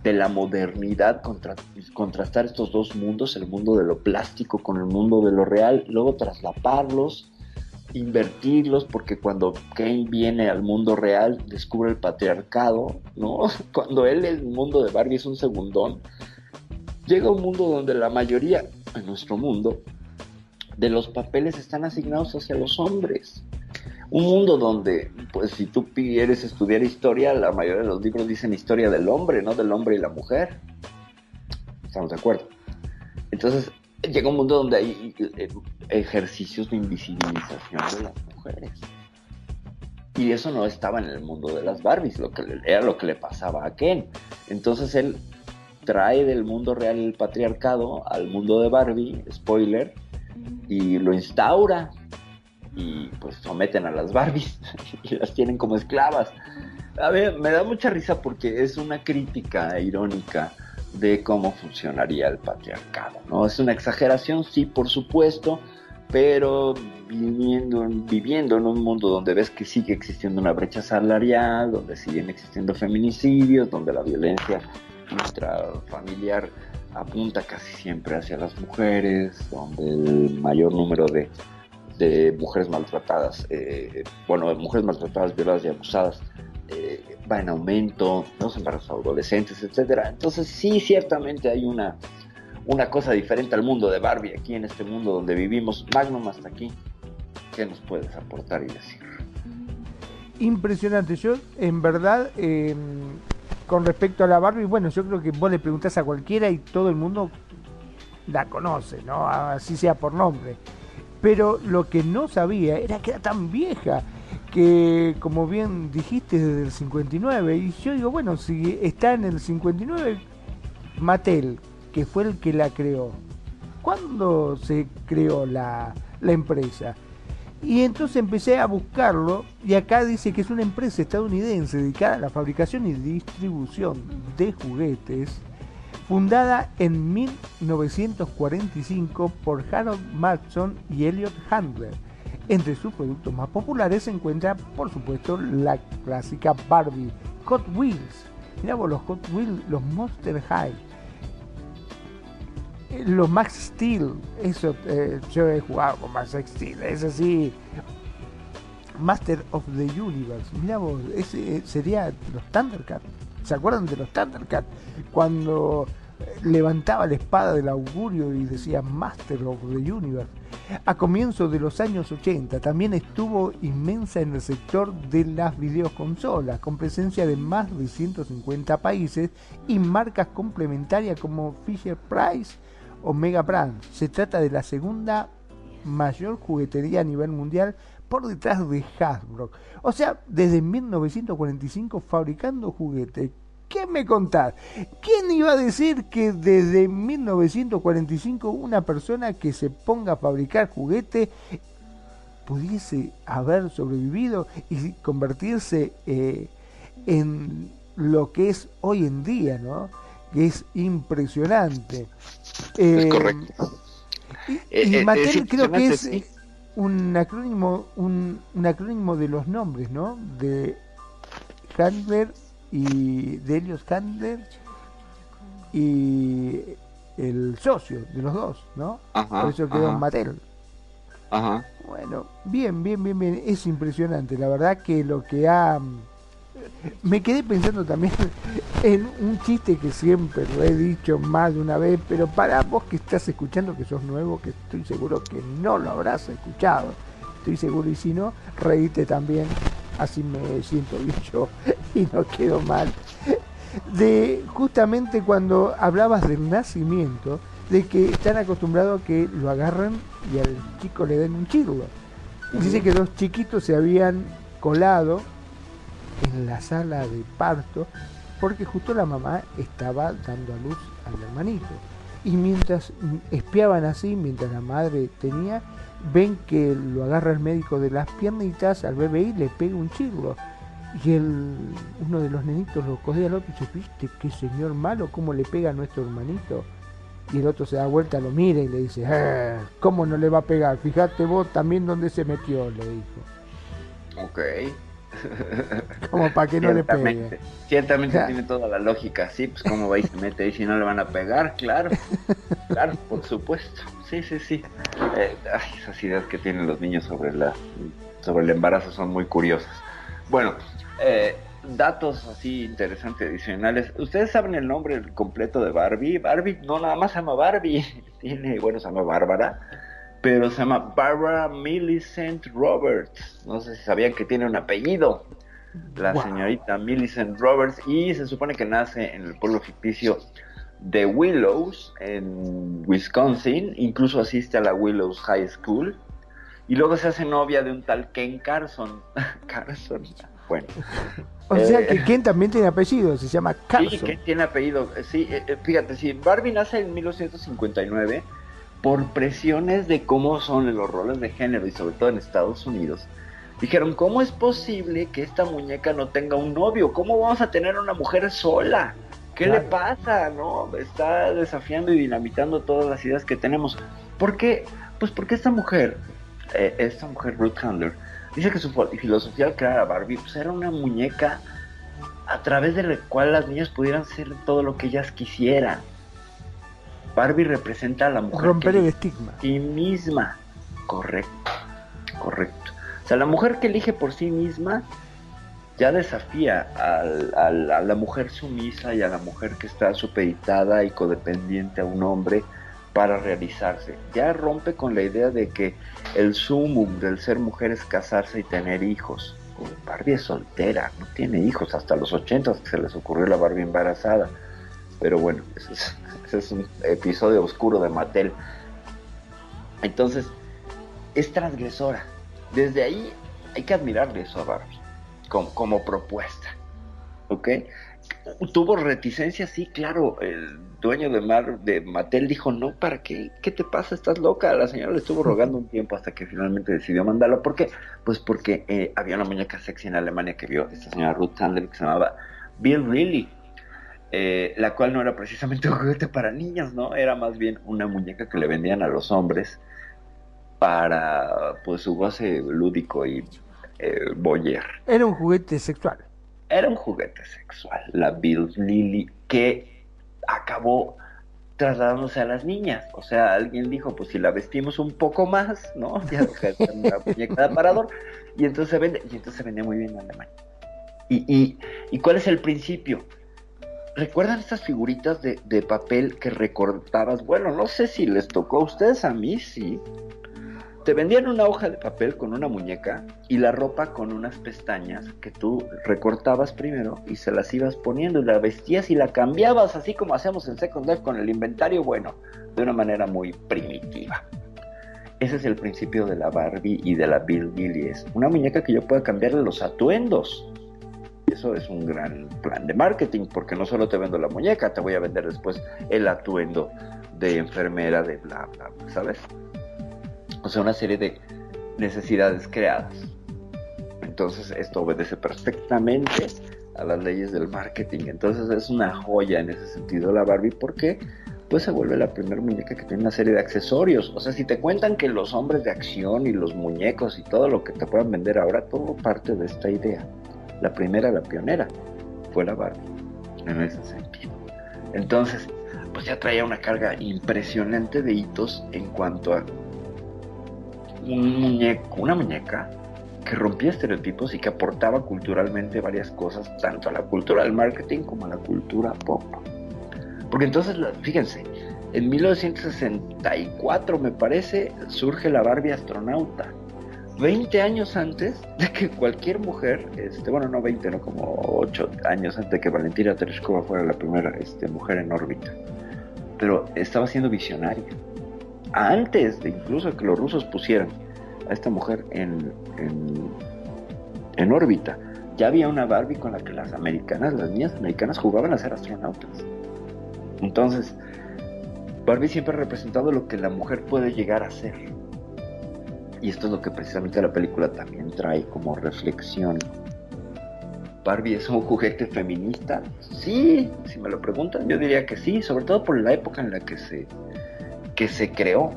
[SPEAKER 1] de la modernidad, contra, contrastar estos dos mundos, el mundo de lo plástico con el mundo de lo real, luego traslaparlos invertirlos porque cuando Kane viene al mundo real descubre el patriarcado, ¿no? Cuando él el mundo de Barbie es un segundón, llega un mundo donde la mayoría, en nuestro mundo, de los papeles están asignados hacia los hombres. Un mundo donde, pues si tú quieres estudiar historia, la mayoría de los libros dicen historia del hombre, no del hombre y la mujer. ¿Estamos de acuerdo? Entonces, llega un mundo donde hay eh, ejercicios de invisibilización de las mujeres. Y eso no estaba en el mundo de las Barbies, lo que era lo que le pasaba a Ken. Entonces él trae del mundo real el patriarcado al mundo de Barbie, spoiler, y lo instaura. Y pues someten a las Barbies y las tienen como esclavas. A ver, me da mucha risa porque es una crítica irónica de cómo funcionaría el patriarcado, ¿no? Es una exageración, sí, por supuesto, pero viviendo, viviendo en un mundo donde ves que sigue existiendo una brecha salarial, donde siguen existiendo feminicidios, donde la violencia intrafamiliar apunta casi siempre hacia las mujeres, donde el mayor número de, mujeres maltratadas, eh, bueno, mujeres maltratadas, violadas y abusadas eh, va en aumento, los embarazos adolescentes, etcétera. Entonces sí, ciertamente hay una, una cosa diferente al mundo de Barbie aquí en este mundo donde vivimos. Magnum hasta aquí, ¿qué nos puedes aportar y decir?
[SPEAKER 2] Impresionante, yo en verdad em, con respecto a la Barbie, bueno, yo creo que vos le preguntás a cualquiera y todo el mundo la conoce, ¿no? Así sea por nombre. Pero lo que no sabía era que era tan vieja que como bien dijiste desde el 59 y yo digo bueno si está en el 59 Mattel que fue el que la creó ¿cuándo se creó la, la empresa? y entonces empecé a buscarlo y acá dice que es una empresa estadounidense dedicada a la fabricación y distribución de juguetes fundada en 1945 por Harold Matson y Elliot Handler entre sus productos más populares se encuentra, por supuesto, la clásica Barbie, Hot Wheels. Mirá vos, los Hot Wheels, los Monster High, los Max Steel, eso eh, yo he jugado con Max Steel, es así. Master of the Universe, mirá vos, ese eh, sería los Thundercats. ¿Se acuerdan de los Thundercats? Cuando levantaba la espada del augurio y decía Master of the Universe. A comienzos de los años 80 también estuvo inmensa en el sector de las videoconsolas, con presencia de más de 150 países y marcas complementarias como Fisher Price o Mega Brand. Se trata de la segunda mayor juguetería a nivel mundial por detrás de Hasbro. O sea, desde 1945 fabricando juguetes ¿Qué me contás? ¿Quién iba a decir que desde 1945 una persona que se ponga a fabricar juguetes pudiese haber sobrevivido y convertirse eh, en lo que es hoy en día, ¿no? Que es impresionante.
[SPEAKER 1] es eh, correcto.
[SPEAKER 2] Y, eh, Mattel creo que es un acrónimo, un, un acrónimo de los nombres, ¿no? De Handler y Delios Handler y el socio de los dos, ¿no? Por eso quedó en Mattel.
[SPEAKER 1] Ajá.
[SPEAKER 2] Bueno, bien, bien, bien, bien. Es impresionante. La verdad que lo que ha... Me quedé pensando también en un chiste que siempre lo he dicho más de una vez, pero para vos que estás escuchando, que sos nuevo, que estoy seguro que no lo habrás escuchado, estoy seguro, y si no, reíte también así me siento bien yo y no quedo mal. De justamente cuando hablabas del nacimiento, de que están acostumbrados a que lo agarran y al chico le den un chirlo. Dice que dos chiquitos se habían colado en la sala de parto porque justo la mamá estaba dando a luz al hermanito. Y mientras espiaban así, mientras la madre tenía, ven que lo agarra el médico de las piernitas al bebé y le pega un chirlo. Y el, uno de los nenitos lo coge al otro y dice, ¿viste qué señor malo cómo le pega a nuestro hermanito? Y el otro se da vuelta, lo mira y le dice, eh, ¿cómo no le va a pegar? Fíjate vos también dónde se metió, le dijo.
[SPEAKER 1] Ok.
[SPEAKER 2] Como para que no le pegue.
[SPEAKER 1] Ciertamente tiene toda la lógica, sí, pues cómo va y se mete ahí si no le van a pegar, claro. Claro, por supuesto. Sí, sí, sí. Eh, esas ideas que tienen los niños sobre la sobre el embarazo son muy curiosas. Bueno, eh, datos así interesantes adicionales. ¿Ustedes saben el nombre completo de Barbie? Barbie no nada más se llama Barbie, tiene, bueno, se llama Bárbara pero se llama Barbara Millicent Roberts. No sé si sabían que tiene un apellido. La señorita Millicent Roberts y se supone que nace en el pueblo ficticio de Willows, en Wisconsin. Incluso asiste a la Willows High School. Y luego se hace novia de un tal Ken Carson. Carson, bueno.
[SPEAKER 2] O sea que eh, Ken también tiene apellido, se llama Carson.
[SPEAKER 1] Sí, Ken tiene apellido. Sí, eh, eh, fíjate, si Barbie nace en 1959 por presiones de cómo son los roles de género y sobre todo en Estados Unidos, dijeron, ¿cómo es posible que esta muñeca no tenga un novio? ¿Cómo vamos a tener una mujer sola? ¿Qué le pasa? ¿No? Está desafiando y dinamitando todas las ideas que tenemos. ¿Por qué? Pues porque esta mujer, eh, esta mujer Ruth Handler, dice que su filosofía al crear a Barbie pues era una muñeca a través de la cual las niñas pudieran ser todo lo que ellas quisieran. Barbie representa a la mujer.
[SPEAKER 2] Romper el estigma.
[SPEAKER 1] Sí misma. Correcto, correcto. O sea, la mujer que elige por sí misma ya desafía a, la mujer sumisa y a la mujer que está supeditada y codependiente a un hombre para realizarse. Ya rompe con la idea de que el sumum del ser mujer es casarse y tener hijos. Barbie es soltera, no tiene hijos, hasta los 80 que se les ocurrió la Barbie embarazada. Pero bueno, ese es, un episodio oscuro de Mattel. Entonces, es transgresora. Desde ahí hay que admirarle eso a Barbie, como, propuesta. ¿Ok? Tuvo reticencia, sí, claro. El dueño de, Mar, de Mattel dijo, no, ¿para qué? ¿Qué te pasa? ¿Estás loca? La señora le estuvo rogando un tiempo hasta que finalmente decidió mandarlo. ¿Por qué? Pues porque eh, había una muñeca sexy en Alemania que vio esta señora Ruth Sandler que se llamaba Bill Riley. Eh, la cual no era precisamente un juguete para niños, ¿no? Era más bien una muñeca que le vendían a los hombres para pues su goce lúdico y eh, boyer.
[SPEAKER 2] Era un juguete sexual.
[SPEAKER 1] Era un juguete sexual, la Bill Lily, que acabó trasladándose a las niñas. O sea, alguien dijo, pues si la vestimos un poco más, ¿no? Ya una muñeca de aparador. Y entonces se vende, y entonces se vende muy bien en Alemania. Y, y, ¿Y cuál es el principio? ¿Recuerdan estas figuritas de, de, papel que recortabas? Bueno, no sé si les tocó a ustedes, a mí sí. Te vendían una hoja de papel con una muñeca y la ropa con unas pestañas que tú recortabas primero y se las ibas poniendo y la vestías y la cambiabas así como hacemos en Second Life con el inventario, bueno, de una manera muy primitiva. Ese es el principio de la Barbie y de la Bill Billy. Es una muñeca que yo pueda cambiarle los atuendos. Eso es un gran plan de marketing porque no solo te vendo la muñeca, te voy a vender después el atuendo de enfermera, de bla, bla, bla ¿sabes? O sea, una serie de necesidades creadas. Entonces esto obedece perfectamente a las leyes del marketing. Entonces es una joya en ese sentido la Barbie porque pues se vuelve la primera muñeca que tiene una serie de accesorios. O sea, si te cuentan que los hombres de acción y los muñecos y todo lo que te puedan vender ahora, todo parte de esta idea. La primera, la pionera, fue la Barbie, en ese sentido. Entonces, pues ya traía una carga impresionante de hitos en cuanto a una muñeca que rompía estereotipos y que aportaba culturalmente varias cosas, tanto a la cultura del marketing como a la cultura pop. Porque entonces, fíjense, en 1964 me parece, surge la Barbie astronauta. 20 años antes de que cualquier mujer, este, bueno, no 20, no como 8 años antes de que Valentina Tereshkova fuera la primera este, mujer en órbita. Pero estaba siendo visionaria antes de incluso que los rusos pusieran a esta mujer en, en, órbita, ya había una Barbie con la que las americanas, las niñas americanas jugaban a ser astronautas. Entonces, Barbie siempre ha representado lo que la mujer puede llegar a ser. Y esto es lo que precisamente la película también trae como reflexión. Barbie es un juguete feminista. Sí, si me lo preguntan, yo diría que sí, sobre todo por la época en la que se, que se creó.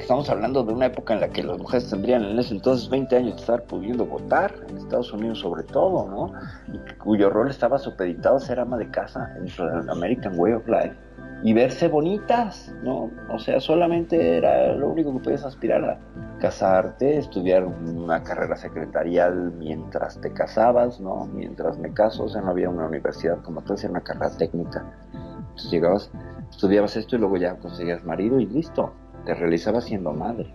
[SPEAKER 1] Estamos hablando de una época en la que las mujeres tendrían en ese entonces 20 años de estar pudiendo votar, en Estados Unidos sobre todo, ¿no? Y cuyo rol estaba supeditado a ser ama de casa en American Way of Life y verse bonitas, ¿no? O sea, solamente era lo único que podías aspirar a casarte, estudiar una carrera secretarial mientras te casabas, ¿no? Mientras me caso, o sea, no había una universidad como tal, era una carrera técnica. Entonces llegabas estudiabas esto y luego ya conseguías marido y listo, te realizabas siendo madre.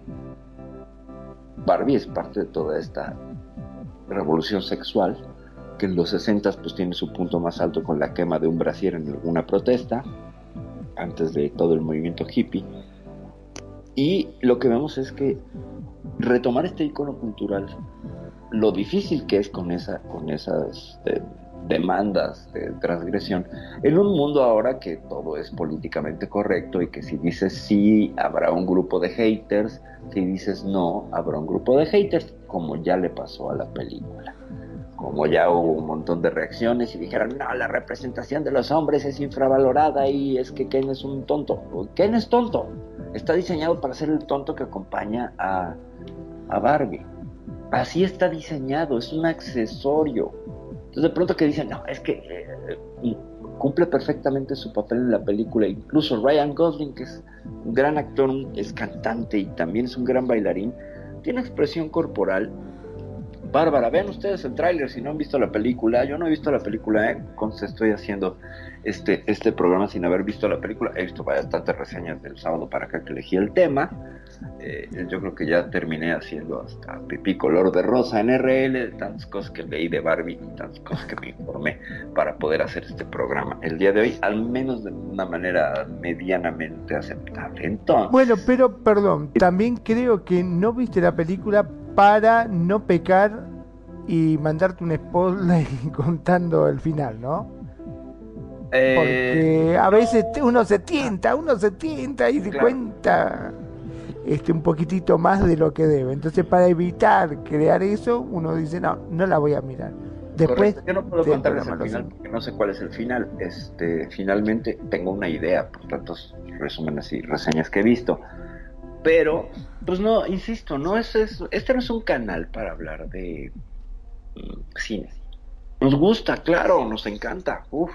[SPEAKER 1] Barbie es parte de toda esta revolución sexual que en los 60 pues tiene su punto más alto con la quema de un brasier en alguna protesta antes de todo el movimiento hippie y lo que vemos es que retomar este icono cultural lo difícil que es con esa con esas eh, demandas de transgresión en un mundo ahora que todo es políticamente correcto y que si dices sí habrá un grupo de haters, si dices no habrá un grupo de haters, como ya le pasó a la película. Como ya hubo un montón de reacciones y dijeron, no, la representación de los hombres es infravalorada y es que Ken es un tonto. Ken es tonto. está diseñado para ser el tonto que acompaña a, a Barbie. Así está diseñado, es un accesorio. Entonces de pronto que dicen, no, es que eh, cumple perfectamente su papel en la película. Incluso Ryan Gosling, que es un gran actor, es cantante y también es un gran bailarín, tiene expresión corporal bárbara. Vean ustedes el tráiler si no han visto la película. Yo no he visto la película, ¿eh? estoy haciendo este, este programa sin haber visto la película. He visto bastantes reseñas del sábado para acá que elegí el tema. Eh, yo creo que ya terminé haciendo hasta pipí color de rosa en RL, tantas cosas que leí de Barbie y tantas cosas que me informé para poder hacer este programa el día de hoy, al menos de una manera medianamente aceptable. Entonces,
[SPEAKER 2] bueno, pero perdón, también creo que no viste la película para no pecar y mandarte un spoiler contando el final, ¿no? Eh, Porque a veces uno se tienta, uno se tienta y se cuenta este, un poquitito más de lo que debe. Entonces, para evitar crear eso, uno dice, no, no la voy a mirar. Después,
[SPEAKER 1] yo no puedo contarles el final porque no sé cuál es el final. Este, finalmente tengo una idea por tantos resúmenes y reseñas que he visto. Pero, pues no, insisto, no es, este no es un canal para hablar de mm, cine. Nos gusta, claro, nos encanta. Uf,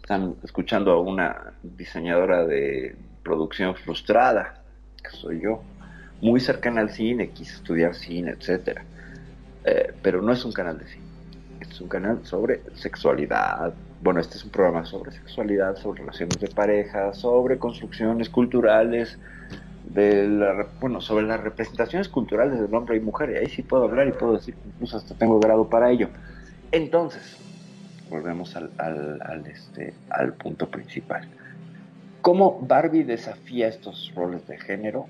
[SPEAKER 1] están escuchando a una diseñadora de producción frustrada, que soy yo, muy cercana al cine, quise estudiar cine, etcétera. Eh, pero no es un canal de cine, es un canal sobre sexualidad. Bueno, este es un programa sobre sexualidad, sobre relaciones de pareja, sobre construcciones culturales, de bueno, sobre las representaciones culturales del hombre y mujer, y ahí sí puedo hablar y puedo decir que incluso hasta tengo grado para ello. Entonces, volvemos al, al, este, al punto principal. ¿Cómo Barbie desafía estos roles de género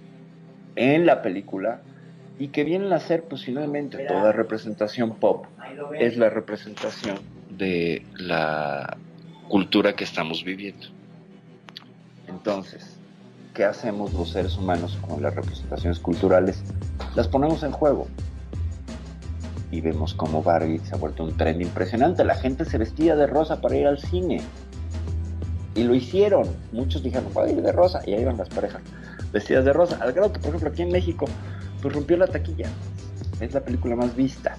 [SPEAKER 1] en la película y que vienen a ser posiblemente toda representación pop? Es la representación de la cultura que estamos viviendo. Entonces, ¿qué hacemos los seres humanos con las representaciones culturales? Las ponemos en juego. Y vemos cómo Barbie se ha vuelto un tren impresionante. La gente se vestía de rosa para ir al cine. Y lo hicieron. Muchos dijeron, voy a ir de rosa. Y ahí van las parejas vestidas de rosa. Al grado que, por ejemplo, aquí en México, pues rompió la taquilla. Es la película más vista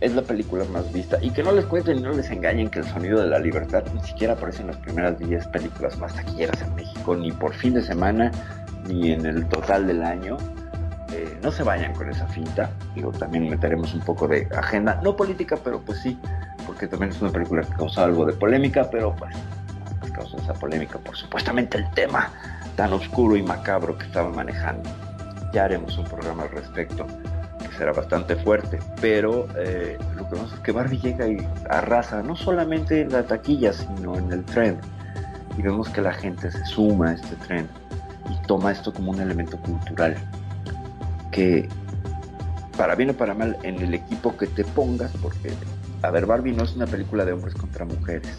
[SPEAKER 1] es la película más vista. Y que no les cuenten y no les engañen que El Sonido de la Libertad ni siquiera aparece en las primeras 10 películas más taquilleras en México, ni por fin de semana, ni en el total del año. Eh, no se vayan con esa finta. Digo, también meteremos un poco de agenda, no política, pero pues sí, porque también es una película que causa algo de polémica, pero pues, pues causa esa polémica por supuestamente el tema tan oscuro y macabro que estaba manejando. Ya haremos un programa al respecto será bastante fuerte, pero eh, lo que vemos es que Barbie llega y arrasa no solamente en la taquilla, sino en el tren. Y vemos que la gente se suma a este tren y toma esto como un elemento cultural que, para bien o para mal, en el equipo que te pongas, porque, a ver, Barbie no es una película de hombres contra mujeres,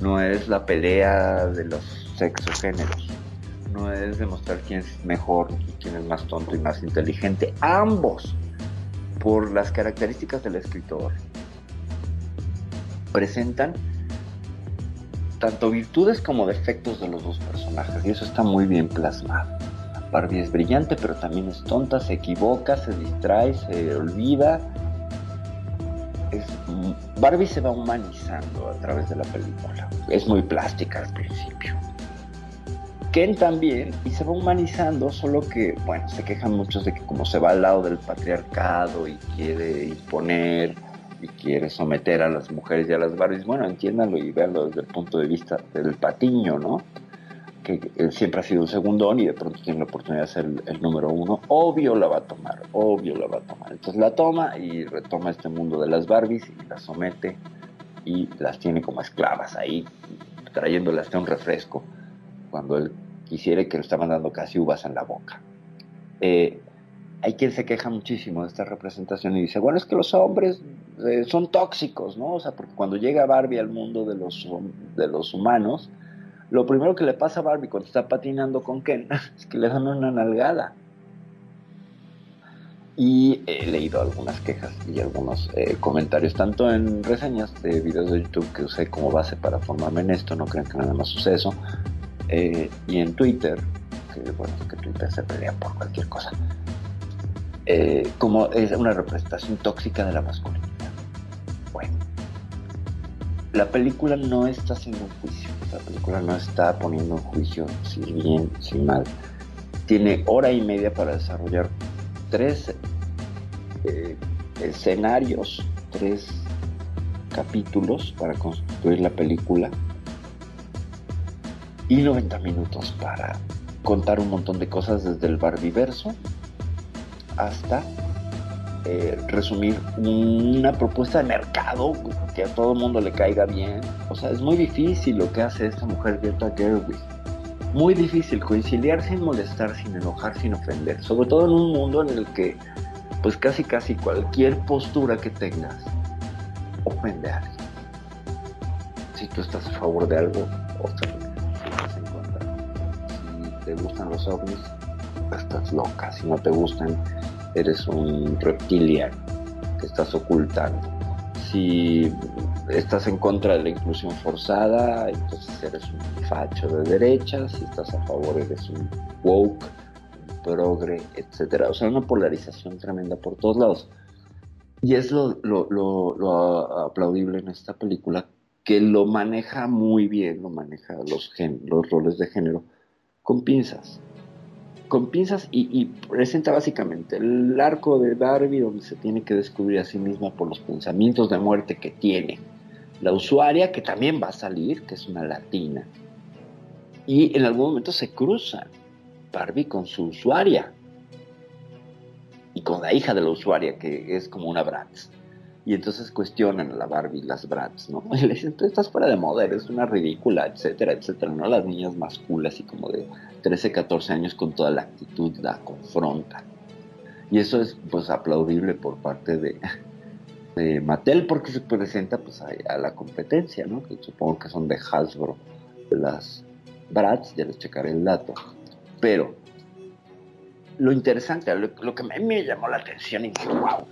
[SPEAKER 1] no es la pelea de los sexogéneros no es demostrar quién es mejor y quién es más tonto y más inteligente. Ambos, por las características del escritor, presentan tanto virtudes como defectos de los dos personajes y eso está muy bien plasmado. Barbie es brillante, pero también es tonta, se equivoca, se distrae, se olvida. Barbie se va humanizando a través de la película. Es muy plástica al principio. También, y se va humanizando, solo que, bueno, se quejan muchos de que como se va al lado del patriarcado y quiere imponer y quiere someter a las mujeres y a las Barbies, bueno, entiéndanlo y véanlo desde el punto de vista del patiño, ¿no? Que él siempre ha sido un segundón y de pronto tiene la oportunidad de ser el, número uno, obvio la va a tomar, obvio la va a tomar. Entonces la toma y retoma este mundo de las Barbies y las somete y las tiene como esclavas ahí, trayéndole hasta un refresco cuando él quisiera que le estaban dando casi uvas en la boca. Eh, hay quien se queja muchísimo de esta representación y dice, bueno, es que los hombres eh, son tóxicos, ¿no? O sea, porque cuando llega Barbie al mundo de los, de los humanos, lo primero que le pasa a Barbie cuando está patinando con Ken es que le dan una nalgada. Y he leído algunas quejas y algunos eh, comentarios, tanto en reseñas de videos de YouTube que usé como base para formarme en esto, no crean que nada más suceso, eh, y en Twitter, que, bueno, que Twitter se pelea por cualquier cosa. Eh, como es una representación tóxica de la masculinidad. Bueno, la película no está haciendo un juicio, la película no está poniendo un juicio si bien, si mal. Tiene hora y media para desarrollar tres eh, escenarios, tres capítulos para construir la película y 90 minutos para contar un montón de cosas desde el Barbiverso hasta eh, resumir una propuesta de mercado que a todo el mundo le caiga bien. O sea, es muy difícil lo que hace esta mujer Greta Gerwig. Muy difícil conciliar sin molestar, sin enojar, sin ofender. Sobre todo en un mundo en el que, pues casi casi cualquier postura que tengas ofende a alguien. Si tú estás a favor de algo, o te gustan los ovnis, estás loca. Si no te gustan, eres un reptiliano que estás ocultando. Si estás en contra de la inclusión forzada, entonces eres un facho de derecha, si estás a favor eres un woke, un progre, etc. O sea, una polarización tremenda por todos lados. Y es lo, aplaudible en esta película, que lo maneja muy bien, lo maneja los, los roles de género con pinzas con pinzas y, presenta básicamente el arco de Barbie donde se tiene que descubrir a sí misma por los pensamientos de muerte que tiene. La usuaria que también va a salir, que es una latina. Y en algún momento se cruzan Barbie con su usuaria y con la hija de la usuaria que es como una Bratz. Y entonces cuestionan a la Barbie las Bratz, ¿no? Y le dicen, tú estás fuera de moda, eres una ridícula, etcétera, etcétera, ¿no? Las niñas más cool, así como de 13, 14 años con toda la actitud la confrontan. Y eso es pues aplaudible por parte de, de Mattel porque se presenta pues a, la competencia, ¿no? Que supongo que son de Hasbro, las Bratz, ya les checaré el dato. Pero lo interesante, lo, lo que a mí me llamó la atención y dije, wow,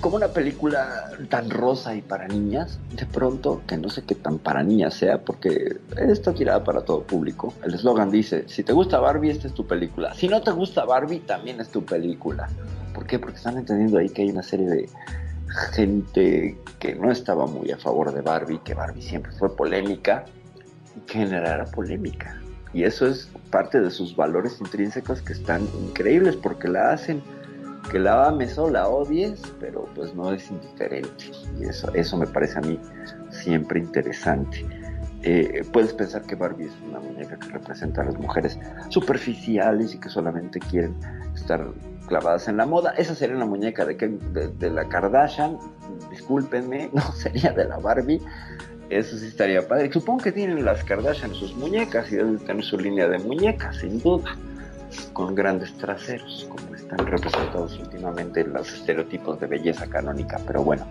[SPEAKER 1] como una película tan rosa y para niñas, de pronto, que no sé qué tan para niñas sea, porque está tirada para todo público. El eslogan dice, si te gusta Barbie, esta es tu película. Si no te gusta Barbie, también es tu película. ¿Por qué? Porque están entendiendo ahí que hay una serie de gente que no estaba muy a favor de Barbie, que Barbie siempre fue polémica y generara polémica. Y eso es parte de sus valores intrínsecos que están increíbles porque la hacen que la ames o la odies, pero pues no es indiferente. Y eso, eso me parece a mí siempre interesante. Eh, puedes pensar que Barbie es una muñeca que representa a las mujeres superficiales y que solamente quieren estar clavadas en la moda. Esa sería una muñeca de, de, la Kardashian, discúlpenme, no sería de la Barbie. Eso sí estaría padre. Supongo que tienen las Kardashian sus muñecas y deben tener su línea de muñecas, sin duda, con grandes traseros, como están representados últimamente en los estereotipos de belleza canónica, pero bueno,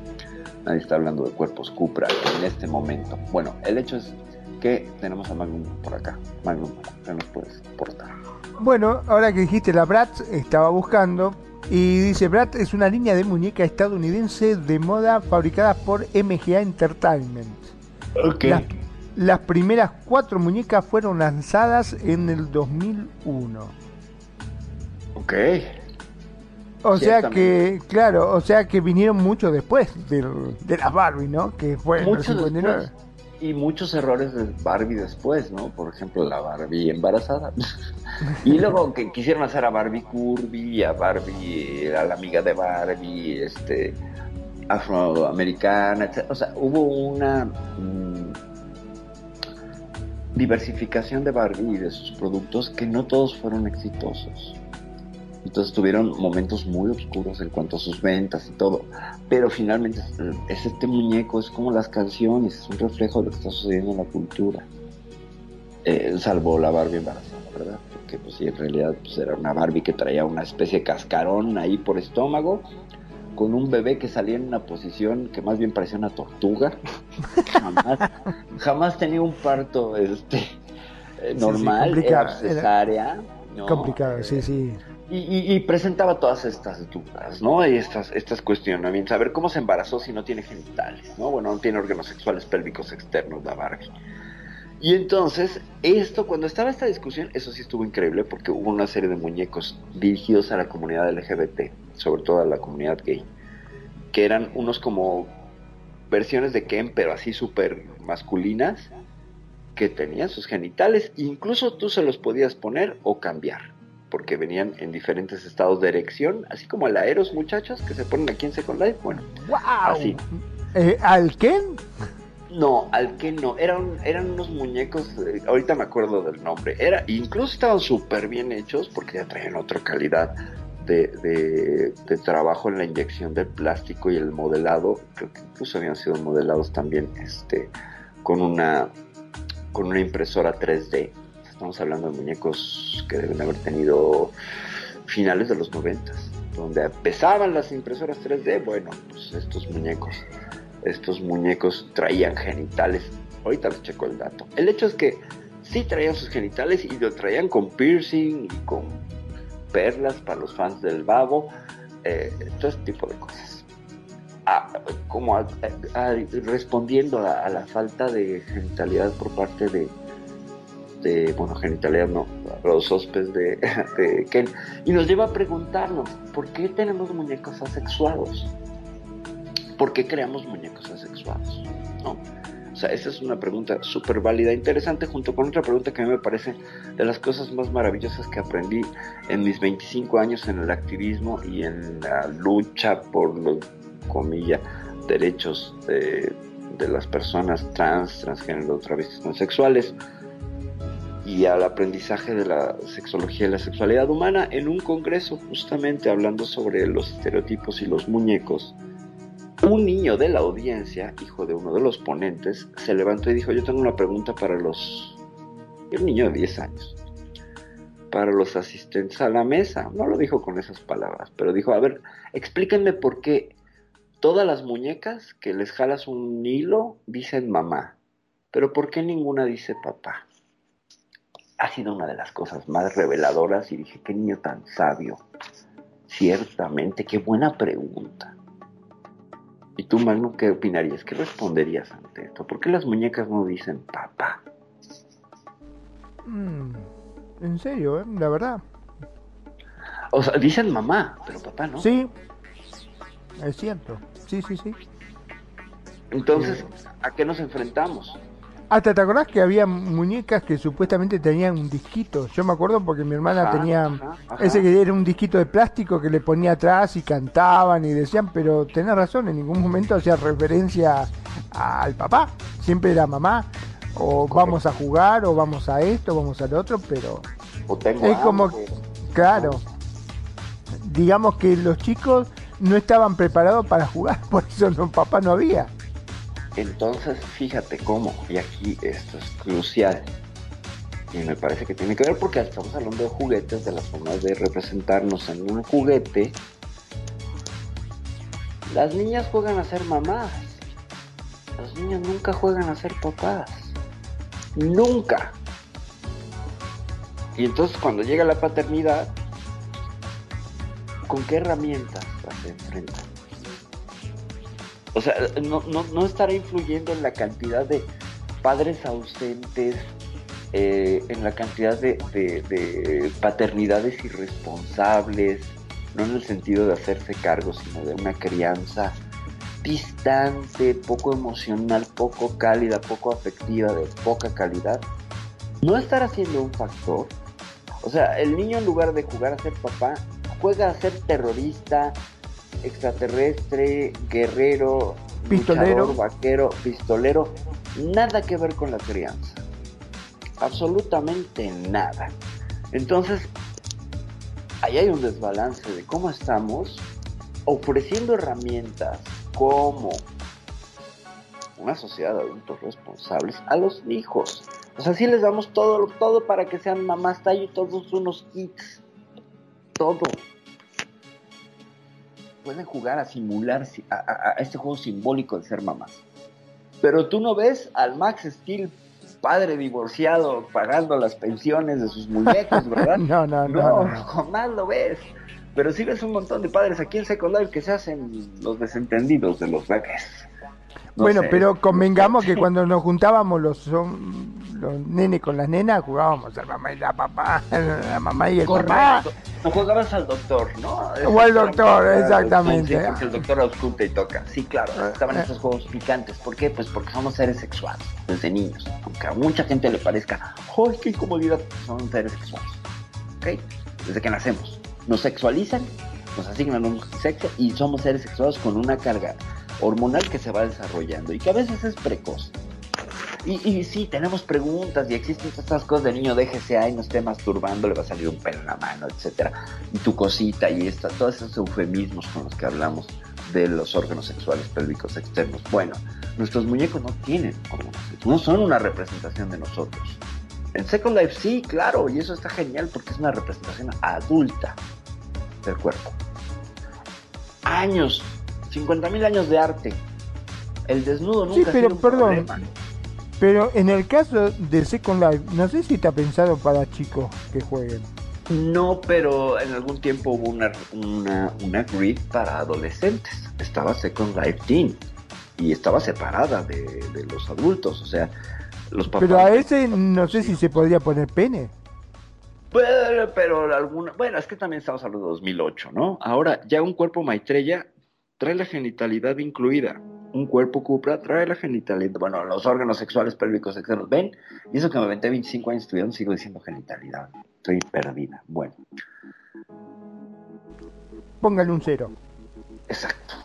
[SPEAKER 1] nadie está hablando de cuerpos Cupra en este momento. Bueno, el hecho es que tenemos a Magnum por acá. Magnum, ¿qué nos puedes aportar?
[SPEAKER 2] Bueno, ahora que dijiste la Bratz, estaba buscando y dice Bratz es una línea de muñeca estadounidense de moda fabricada por MGA Entertainment.
[SPEAKER 1] Okay.
[SPEAKER 2] Las, las primeras cuatro muñecas fueron lanzadas en el 2001.
[SPEAKER 1] Ok.
[SPEAKER 2] O sea que, claro, o sea que vinieron mucho después de, de las Barbie, ¿no? Que fue
[SPEAKER 1] mucho después, y muchos errores de Barbie después, ¿no? Por ejemplo, la Barbie embarazada. y luego que quisieron hacer a Barbie curvy, a Barbie, a la amiga de Barbie, este, afroamericana, etc. O sea, hubo una mm, diversificación de Barbie y de sus productos que no todos fueron exitosos. Entonces tuvieron momentos muy oscuros en cuanto a sus ventas y todo. Pero finalmente es este muñeco, es como las canciones, es un reflejo de lo que está sucediendo en la cultura. Eh, salvo la Barbie embarazada, ¿verdad? Porque pues sí, en realidad pues, era una Barbie que traía una especie de cascarón ahí por estómago, con un bebé que salía en una posición que más bien parecía una tortuga. jamás, jamás tenía un parto este eh, normal, era cesárea.
[SPEAKER 2] complicado, sí, sí.
[SPEAKER 1] Y, presentaba todas estas dudas, ¿no? Y estas, cuestionamientos. A ver, ¿cómo se embarazó si no tiene genitales, ¿no? Bueno, no tiene órganos sexuales pélvicos externos la Barbie. Y entonces, esto, cuando estaba esta discusión, eso sí estuvo increíble porque hubo una serie de muñecos dirigidos a la comunidad LGBT, sobre todo a la comunidad gay, que eran unos como versiones de Ken, pero así súper masculinas, que tenían sus genitales, incluso tú se los podías poner o cambiar, porque venían en diferentes estados de erección, así como el aeros, muchachos, que se ponen aquí en Second Life, bueno,
[SPEAKER 2] ¡Wow!
[SPEAKER 1] así.
[SPEAKER 2] Eh, ¿Al Ken?
[SPEAKER 1] No, al que no, eran, eran unos muñecos, eh, ahorita me acuerdo del nombre, era, incluso estaban súper bien hechos porque ya traían otra calidad de, de, de trabajo en la inyección del plástico y el modelado, creo que incluso habían sido modelados también este, con, una, con una impresora 3D. Estamos hablando de muñecos que deben haber tenido finales de los 90, donde empezaban las impresoras 3D, bueno, pues estos muñecos estos muñecos traían genitales. Ahorita les checo el dato. El hecho es que sí traían sus genitales y lo traían con piercing y con perlas para los fans del babo, eh, todo este tipo de cosas. Ah, como a- a- respondiendo a la falta de genitalidad por parte de, de bueno, no, los hospes de, de Ken. Y nos lleva a preguntarnos, ¿por qué tenemos muñecos asexuados? ¿por qué creamos muñecos asexuados? ¿No? O sea, esa es una pregunta súper válida, interesante, junto con otra pregunta que a mí me parece de las cosas más maravillosas que aprendí en mis 25 años en el activismo y en la lucha por los, comillas, derechos de, de las personas trans, transgénero, travestis, transexuales y al aprendizaje de la sexología y la sexualidad humana en un congreso justamente hablando sobre los estereotipos y los muñecos un niño de la audiencia, hijo de uno de los ponentes, se levantó y dijo, yo tengo una pregunta para los... Un niño de 10 años. Para los asistentes a la mesa. No lo dijo con esas palabras, pero dijo, a ver, explíquenme por qué todas las muñecas que les jalas un hilo dicen mamá, pero por qué ninguna dice papá. Ha sido una de las cosas más reveladoras y dije, qué niño tan sabio. Ciertamente, qué buena pregunta. ¿Y tú, Magno, qué opinarías? ¿Qué responderías ante esto? ¿Por qué las muñecas no dicen papá?
[SPEAKER 2] Mm, en serio, ¿eh? la verdad.
[SPEAKER 1] O sea, dicen mamá, pero papá no.
[SPEAKER 2] Sí, es cierto. Sí, sí, sí.
[SPEAKER 1] Entonces, ¿a qué nos enfrentamos?
[SPEAKER 2] Hasta te acordás que había muñecas que supuestamente tenían un disquito. Yo me acuerdo porque mi hermana
[SPEAKER 1] Ajá,
[SPEAKER 2] tenía
[SPEAKER 1] ajá, ajá.
[SPEAKER 2] ese que era un disquito de plástico que le ponía atrás y cantaban y decían, pero tenés razón, en ningún momento hacía referencia al papá. Siempre era mamá. O vamos a jugar, o vamos a esto, vamos al otro, pero
[SPEAKER 1] O tengo
[SPEAKER 2] es como,
[SPEAKER 1] hambre.
[SPEAKER 2] claro, digamos que los chicos no estaban preparados para jugar, por eso no, papá no había.
[SPEAKER 1] Entonces, fíjate cómo, y aquí esto es crucial. Y me parece que tiene que ver porque estamos hablando de juguetes, de las formas de representarnos en un juguete. Las niñas juegan a ser mamás. Los niños nunca juegan a ser papás. Nunca. Y entonces cuando llega la paternidad, ¿con qué herramientas se enfrentan? O sea, no, no, no estará influyendo en la cantidad de padres ausentes, eh, en la cantidad de, de- de paternidades irresponsables, no en el sentido de hacerse cargo, sino de una crianza distante, poco emocional, poco cálida, poco afectiva, de poca calidad. No estará siendo un factor. O sea, el niño en lugar de jugar a ser papá, juega a ser terrorista, extraterrestre, guerrero,
[SPEAKER 2] Pistolero.
[SPEAKER 1] luchador, vaquero, pistolero, nada que ver con la crianza. Absolutamente nada. Entonces, ahí hay un desbalance de cómo estamos ofreciendo herramientas como una sociedad de adultos responsables a los hijos. O sea, sí les damos todo, todo para que sean mamás tallo y todos unos kits. Todo pueden jugar a simular si- a, a- a este juego simbólico de ser mamás. Pero tú no ves al Max Steel, padre divorciado, pagando las pensiones de sus muñecos, ¿verdad?
[SPEAKER 2] No,
[SPEAKER 1] no,
[SPEAKER 2] no, no,
[SPEAKER 1] jamás lo ves. Pero sí ves un montón de padres aquí en Second Life que se hacen los desentendidos de los bebés.
[SPEAKER 2] Bueno, pero convengamos que cuando nos juntábamos los, son, los nenes con las nenas, jugábamos al mamá y la papá, la mamá y el papá.
[SPEAKER 1] No jugabas al doctor, ¿no?
[SPEAKER 2] O al doctor, exactamente.
[SPEAKER 1] porque el doctor ausculta y toca. Sí, claro, estaban esos juegos picantes. ¿Por qué? Pues porque somos seres sexuales desde niños. Aunque a mucha gente le parezca, ¡ay, qué incomodidad! Somos seres sexuales. ¿Ok? Desde que nacemos. Nos sexualizan, nos asignan un sexo y somos seres sexuales con una carga hormonal que se va desarrollando y que a veces es precoz. Y, y sí, tenemos preguntas y existen estas cosas de niño, déjese ahí, no esté masturbando, le va a salir un pelo en la mano, etcétera. Y tu cosita y esta, todos esos eufemismos con los que hablamos de los órganos sexuales pélvicos externos. Bueno, nuestros muñecos no tienen no son una representación de nosotros. En Second Life sí, claro, y eso está genial porque es una representación adulta del cuerpo. Años 50.000 años de arte. El desnudo nunca
[SPEAKER 2] sí, pero,
[SPEAKER 1] un
[SPEAKER 2] perdón,
[SPEAKER 1] problema.
[SPEAKER 2] Pero en el caso de Second Life, no sé si está pensado para chicos que jueguen.
[SPEAKER 1] No, pero en algún tiempo hubo una, una, una grid para adolescentes. Estaba Second Life Teen y estaba separada de, de los adultos. O sea, los papás.
[SPEAKER 2] Pero a ese no sé si se podría poner pene.
[SPEAKER 1] Pero, pero alguna. Bueno, es que también estamos hablando de 2008, ¿no? Ahora, ya un cuerpo Maitreya trae la genitalidad incluida. Un cuerpo Cupra trae la genitalidad, bueno, los órganos sexuales pélvicos externos. ¿Ven? Y eso que me aventé 25 años estudiando, sigo diciendo genitalidad. Estoy perdida. Bueno,
[SPEAKER 2] Póngale un cero.
[SPEAKER 1] exacto.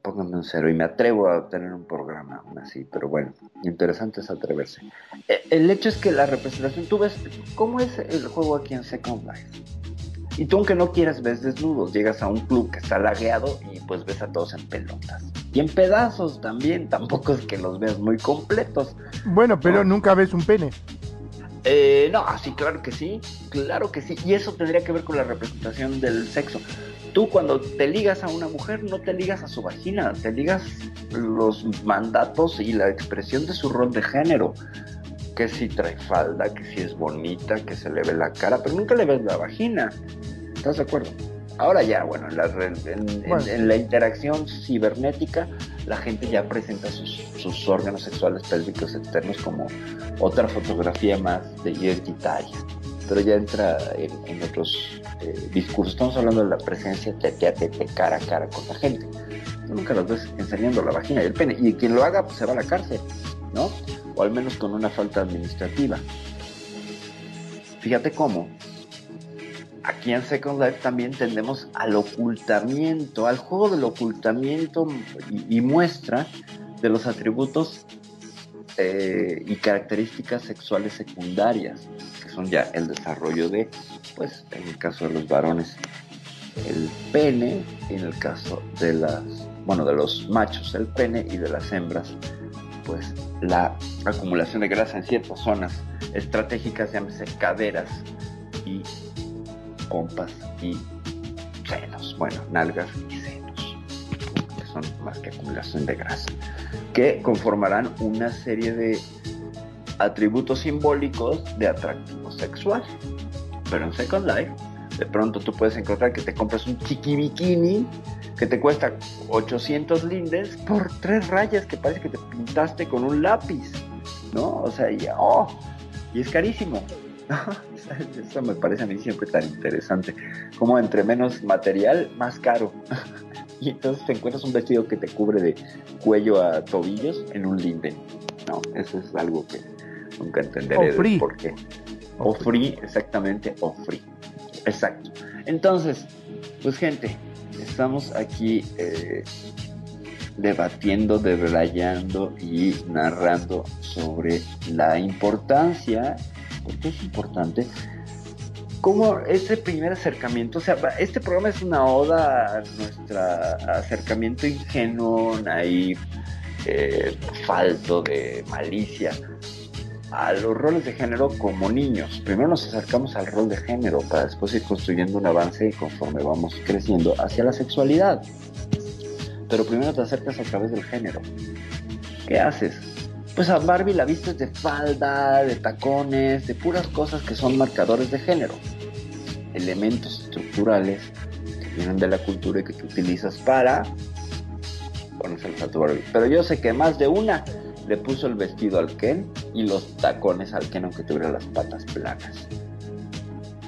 [SPEAKER 1] Pónganme un cero. Y me atrevo a tener un programa aún así. Pero bueno, interesante es atreverse. Eh, El hecho es que la representación, tú ves cómo es el juego aquí en Second Life. Y tú aunque no quieras ves desnudos, llegas a un club que está lagueado y pues ves a todos en pelotas. Y en pedazos también, tampoco es que los veas muy completos.
[SPEAKER 2] Bueno, pero
[SPEAKER 1] No.
[SPEAKER 2] nunca ves un pene.
[SPEAKER 1] Eh, no, sí, claro que sí, claro que sí. Y eso tendría que ver con la representación del sexo. Tú cuando te ligas a una mujer no te ligas a su vagina, te ligas los mandatos y la expresión de su rol de género. Que si trae falda, que si es bonita, que se le ve la cara, pero nunca le ves la vagina. ¿Estás de acuerdo? Ahora ya, bueno, en la, re- en- en-
[SPEAKER 2] Bueno.
[SPEAKER 1] en la interacción cibernética, la gente ya presenta sus, sus órganos sexuales pélvicos externos como otra fotografía más de identitaria. Pero ya entra en, otros eh, discursos. Estamos hablando de la presencia tete a tete, cara a cara con la gente. Tú nunca los ves enseñando la vagina y el pene. Y quien lo haga, pues se va a la cárcel, ¿no? O al menos con una falta administrativa. Fíjate cómo aquí en Second Life también tendemos al ocultamiento, al juego del ocultamiento y, muestra de los atributos eh, y características sexuales secundarias, que son ya el desarrollo de, pues en el caso de los varones, el pene, en el caso de las, bueno, de los machos, el pene, y de las hembras, pues la acumulación de grasa en ciertas zonas estratégicas, llámese caderas y pompas y senos, bueno, nalgas y senos, que son más que acumulación de grasa, que conformarán una serie de atributos simbólicos de atractivo sexual. Pero en Second Life, de pronto tú puedes encontrar que te compras un chiqui bikini que te cuesta 800 lindes por tres rayas que parece que te pintaste con un lápiz, ¿no? O sea, y, oh, y es carísimo. Eso me parece a mí siempre tan interesante. Como entre menos material, más caro. y entonces te encuentras un vestido que te cubre de cuello a tobillos en un linden. No, eso es algo que nunca entenderé
[SPEAKER 2] O
[SPEAKER 1] del
[SPEAKER 2] free.
[SPEAKER 1] por qué. O free, exactamente, o free. Exacto. Entonces, pues gente, estamos aquí eh, debatiendo, debrayando y narrando sobre la importancia, porque es importante, como ese primer acercamiento, o sea, este programa es una oda a nuestro acercamiento ingenuo, naif, eh, falto de malicia a los roles de género como niños. Primero nos acercamos al rol de género para después ir construyendo un avance conforme vamos creciendo hacia la sexualidad. Pero primero te acercas a través del género. ¿Qué haces? Pues a Barbie la vistes de falda, de tacones, de puras cosas que son marcadores de género. Elementos estructurales que vienen de la cultura y que tú utilizas para ponerse a tu Barbie. Pero yo sé que más de una le puso el vestido al Ken y los tacones al Ken aunque tuviera las patas planas.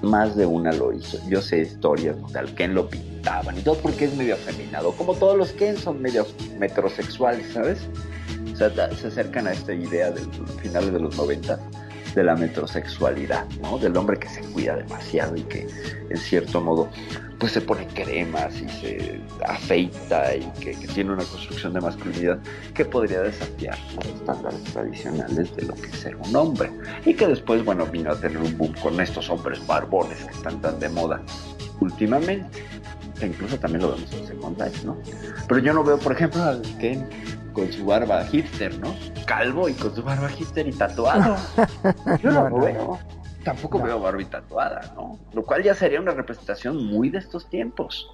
[SPEAKER 1] Más de una lo hizo. Yo sé historias donde al Ken lo pintaban y todo porque es medio afeminado. Como todos los Ken son medio metrosexuales, ¿sabes? O sea, se acercan a esta idea del finales de los 90 de la metrosexualidad, ¿no? Del hombre que se cuida demasiado y que en cierto modo pues se pone cremas y se afeita y que, tiene una construcción de masculinidad que podría desafiar los estándares tradicionales de lo que es ser un hombre. Y que después bueno vino a tener un boom con estos hombres barbones que están tan de moda últimamente que incluso también lo vemos en Second Life, ¿no? Pero yo no veo por ejemplo al Ken con su barba hipster, ¿no? Calvo y con su barba hipster y tatuado. Yo no, lo veo. Tampoco veo Barbie tatuada, ¿no? Lo cual ya sería una representación muy de estos tiempos.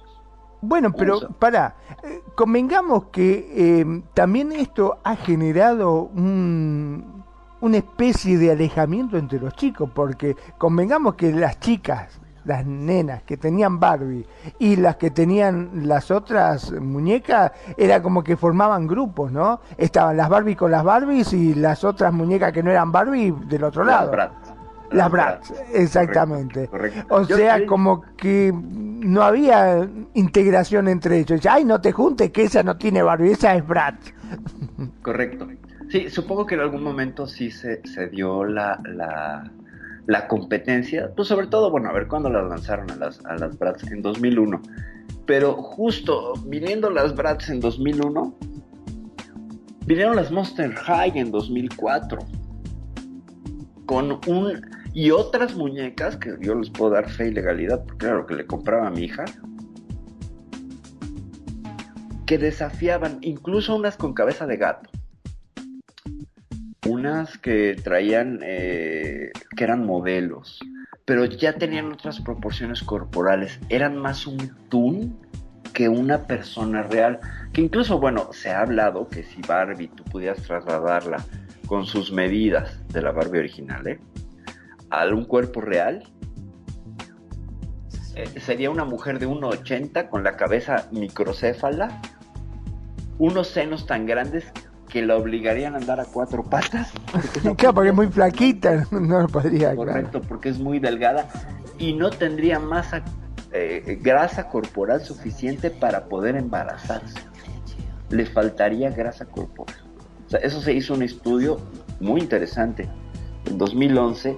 [SPEAKER 2] Bueno, pero para, eh, convengamos que eh, también esto ha generado un, una especie de alejamiento entre los chicos, porque convengamos que las chicas las nenas que tenían Barbie y las que tenían las otras muñecas, era como que formaban grupos, ¿no? Estaban las Barbie con las Barbies y las otras muñecas que no eran Barbie del otro lado. Las Bratz, exactamente. O sea, como que no había integración entre ellos. Ay, no te juntes, que esa no tiene Barbie, esa es Bratz.
[SPEAKER 1] Correcto. Sí, supongo que en algún momento sí se, se dio la, la la competencia, pues sobre todo, bueno, a ver cuándo las lanzaron a las, a las Bratz en 2001. Pero justo viniendo las Bratz en 2001, vinieron las Monster High en 2004. Con un. Y otras muñecas que yo les puedo dar fe y legalidad, porque lo que le compraba a mi hija. Que desafiaban, incluso unas con cabeza de gato unas que traían, eh, que eran modelos, pero ya tenían otras proporciones corporales, eran más un toon que una persona real, que incluso, bueno, se ha hablado que si Barbie tú pudieras trasladarla con sus medidas de la Barbie original, ¿eh? a un cuerpo real, eh, sería una mujer de 1,80 con la cabeza microcéfala, unos senos tan grandes que la obligarían a andar a cuatro patas.
[SPEAKER 2] Porque claro, porque es muy flaquita, no lo podría.
[SPEAKER 1] Correcto, porque es muy delgada y no tendría masa, eh, grasa corporal suficiente para poder embarazarse. Le faltaría grasa corporal. O sea, eso se hizo un estudio muy interesante. En 2011,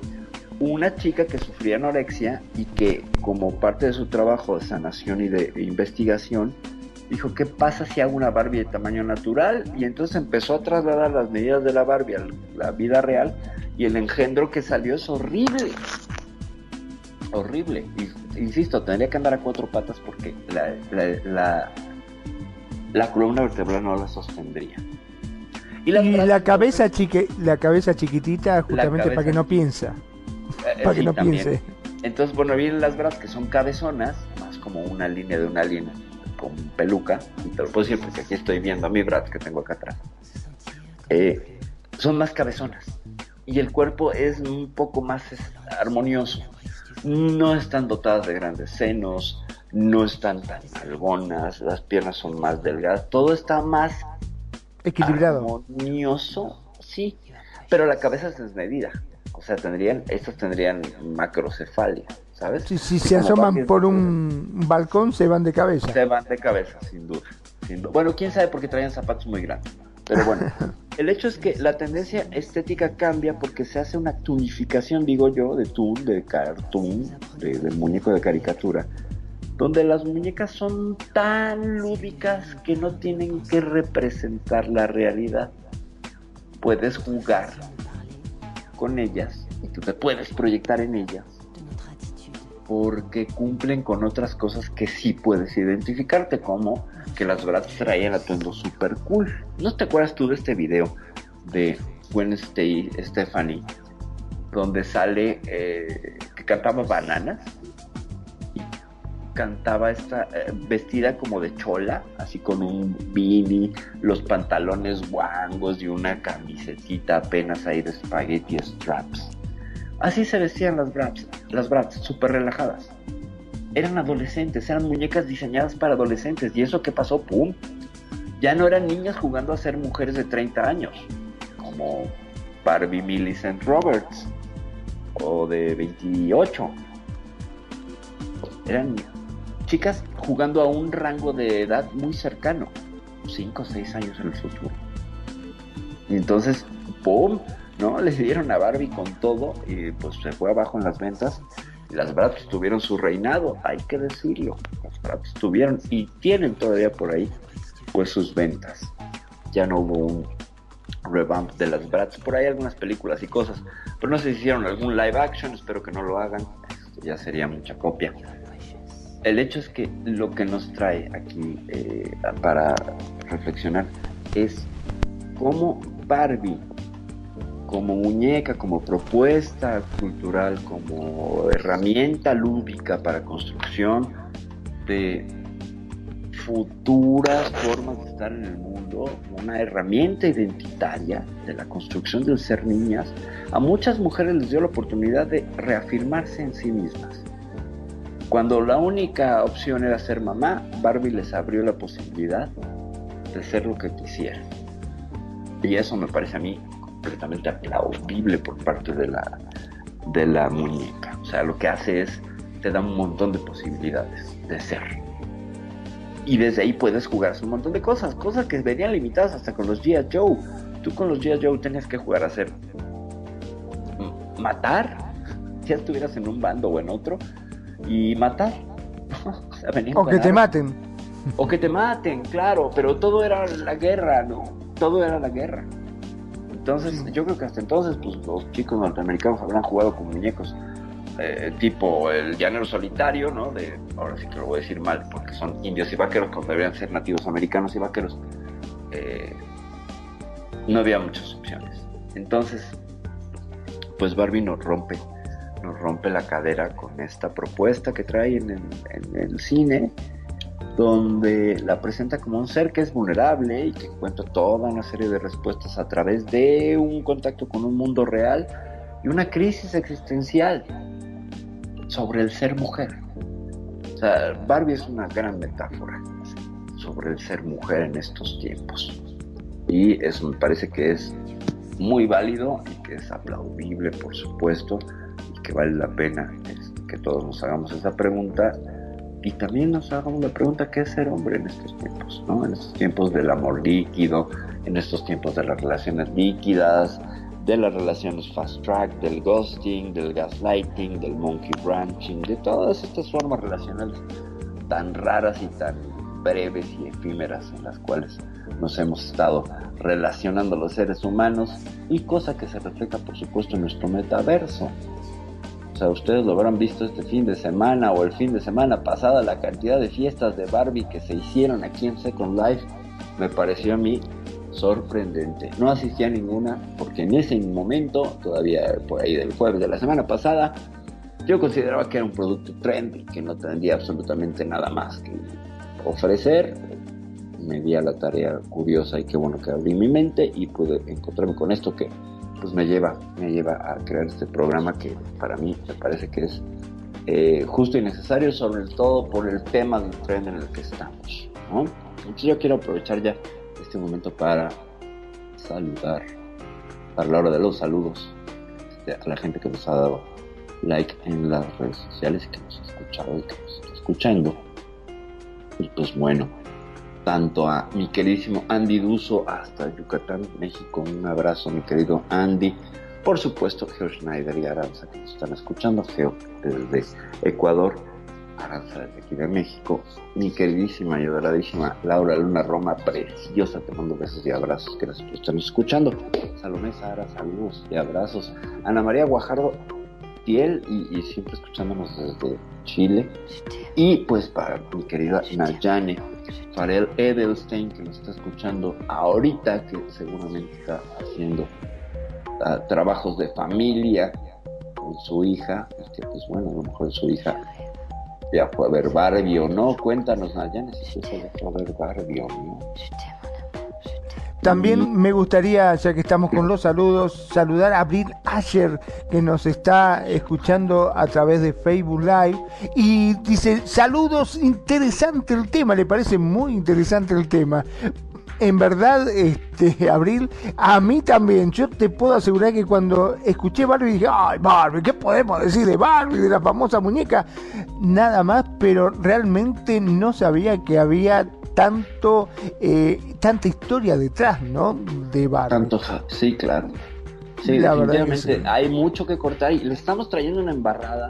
[SPEAKER 1] una chica que sufría anorexia y que como parte de su trabajo de sanación y de investigación, dijo, ¿qué pasa si hago una Barbie de tamaño natural? Y entonces empezó a trasladar las medidas de la Barbie a la vida real y el engendro que salió es horrible. Horrible. insisto, tendría que andar a cuatro patas porque la, la, la, columna vertebral no la sostendría.
[SPEAKER 2] Y la, cabeza chique, la cabeza chiquitita justamente para que no piensa.
[SPEAKER 1] Eh, para que no piense. Entonces, bueno, vienen las brazos que son cabezonas, más como una línea de una línea con peluca, y te lo puedo decir porque aquí estoy viendo a mi Brad que tengo acá atrás, eh, son más cabezonas y el cuerpo es un poco más armonioso. No están dotadas de grandes senos, no están tan algonas, las piernas son más delgadas, todo está más
[SPEAKER 2] equilibrado.
[SPEAKER 1] Armonioso, sí, pero la cabeza es desmedida. O sea, tendrían, estos tendrían macrocefalia. ¿Sabes?
[SPEAKER 2] si se asoman por un balcón, se van de cabeza.
[SPEAKER 1] Se van de cabeza, sin duda. Bueno, quién sabe por qué traían zapatos muy grandes. Pero bueno, el hecho es que la tendencia estética cambia porque se hace una tunificación, digo yo, de toon, de cartoon, de, del muñeco de caricatura, donde las muñecas son tan lúdicas que no tienen que representar la realidad. Puedes jugar con ellas y tú te puedes proyectar en ellas porque cumplen con otras cosas que sí puedes identificarte, como que las Bratz traían atuendo super cool. ¿No te acuerdas tú de este video de Wednesday Stephanie, donde sale eh, que cantaba bananas? Y cantaba esta eh, vestida como de chola, así con un beanie, los pantalones guangos y una camisetita apenas ahí de spaghetti straps Así se vestían las Bratz, las Bratz, súper relajadas. Eran adolescentes, eran muñecas diseñadas para adolescentes. ¿Y eso qué pasó? ¡Pum! ya no eran niñas jugando a ser mujeres de 30 años, como Barbie Millicent Roberts o de 28. Eran chicas jugando a un rango de edad muy cercano, 5 o 6 años en el futuro. Y entonces, ¡pum! ¿No? Le dieron a Barbie con todo y pues se fue abajo en las ventas. Las Bratz tuvieron su reinado, hay que decirlo. Las Bratz tuvieron y tienen todavía por ahí pues sus ventas. Ya no hubo un revamp de las Bratz. Por ahí algunas películas y cosas. Pero no sé si hicieron algún live action, espero que no lo hagan. ya sería mucha copia el hecho es que lo que nos trae aquí eh, para reflexionar es cómo Barbie, como muñeca, como propuesta cultural, como herramienta lúdica para construcción de futuras formas de estar en el mundo, una herramienta identitaria de la construcción del ser niñas, a muchas mujeres les dio la oportunidad de reafirmarse en sí mismas cuando la única opción era ser mamá, Barbie les abrió la posibilidad de ser lo que quisieran. Y eso me parece a mí completamente aplaudible por parte de la, de la muñeca. O sea, lo que hace es, te da un montón de posibilidades de ser. Y desde ahí puedes jugar un montón de cosas, cosas que venían limitadas hasta con los G.I. Joe. Tú con los G.I. Joe tenías que jugar a ser matar, si estuvieras en un bando o en otro, y matar.
[SPEAKER 2] o, que te maten.
[SPEAKER 1] O que te maten, claro, pero todo era la guerra, ¿no? Todo era la guerra. Entonces, yo creo que hasta entonces, pues los chicos norteamericanos habrán jugado con muñecos eh, tipo el llanero solitario, ¿no? De, ahora sí que lo voy a decir mal, porque son indios y vaqueros, cuando deberían ser nativos americanos y vaqueros. Eh, no había muchas opciones. Entonces, pues Barbie nos rompe nos rompe la cadera con esta propuesta que trae en el, cine, donde la presenta como un ser que es vulnerable y que encuentra toda una serie de respuestas a través de un contacto con un mundo real y una crisis existencial sobre el ser mujer. O sea, Barbie es una gran metáfora sobre el ser mujer en estos tiempos. Y eso me parece que es muy válido y que es aplaudible, por supuesto, que vale la pena que todos nos hagamos esa pregunta y también nos hagamos la pregunta qué es ser hombre en estos tiempos, ¿no? En estos tiempos del amor líquido, en estos tiempos de las relaciones líquidas, de las relaciones fast track, del ghosting, del gaslighting, del monkey branching, de todas estas formas relacionales tan raras y tan breves y efímeras en las cuales nos hemos estado relacionando los seres humanos y cosa que se refleja por supuesto en nuestro metaverso, o sea, ustedes lo habrán visto este fin de semana o el fin de semana pasada, la cantidad de fiestas de Barbie que se hicieron aquí en Second Life, me pareció a mí sorprendente. No asistí a ninguna porque en ese momento, todavía por ahí del jueves de la semana pasada, yo consideraba que era un producto trendy, que no tendría absolutamente nada más que ofrecer. Me di a la tarea curiosa y qué bueno que abrí mi mente y pude encontrarme con esto que pues me lleva, me lleva a crear este programa que para mí me parece que es eh, justo y necesario, sobre todo por el tema del tren en el que estamos. Entonces yo quiero aprovechar ya este momento para saludar, para la hora de los saludos, este, a la gente que nos ha dado like en las redes sociales y que nos ha escuchado y que nos está escuchando. Y pues bueno, tanto a mi queridísimo Andy Duso hasta Yucatán, México. Un abrazo, mi querido Andy. Por supuesto, Geo Schneider y Aranza que nos están escuchando. Geo desde Ecuador, Aranza desde aquí de México. Mi queridísima y adoradísima Laura Luna Roma, preciosa. Te mando besos y abrazos que nos están escuchando. Salomé Sara, saludos y abrazos. Ana María Guajardo, y, siempre escuchándonos desde Chile. Y pues para mi querida Nayane Farel Edelstein, que nos está escuchando ahorita, que seguramente está haciendo ah, trabajos de familia con su hija, que pues bueno, a lo mejor su hija ya fue a ver Barbie o no. Cuéntanos, Nayane, si se fue a ver Barbie o no.
[SPEAKER 2] También me gustaría, ya que estamos con los saludos, saludar a Abril Asher, que nos está escuchando a través de Facebook Live. Y dice, saludos, interesante el tema, le parece muy interesante el tema. en verdad, este, Abril, a mí también, yo te puedo asegurar que cuando escuché Barbie dije, ay Barbie, ¿qué podemos decir de Barbie, de la famosa muñeca? Nada más, pero realmente no sabía que había tanto, eh, tanta historia detrás, ¿no? De Barbie.
[SPEAKER 1] Tanto, sí, claro. Sí, definitivamente hay mucho que cortar y le estamos trayendo una embarrada.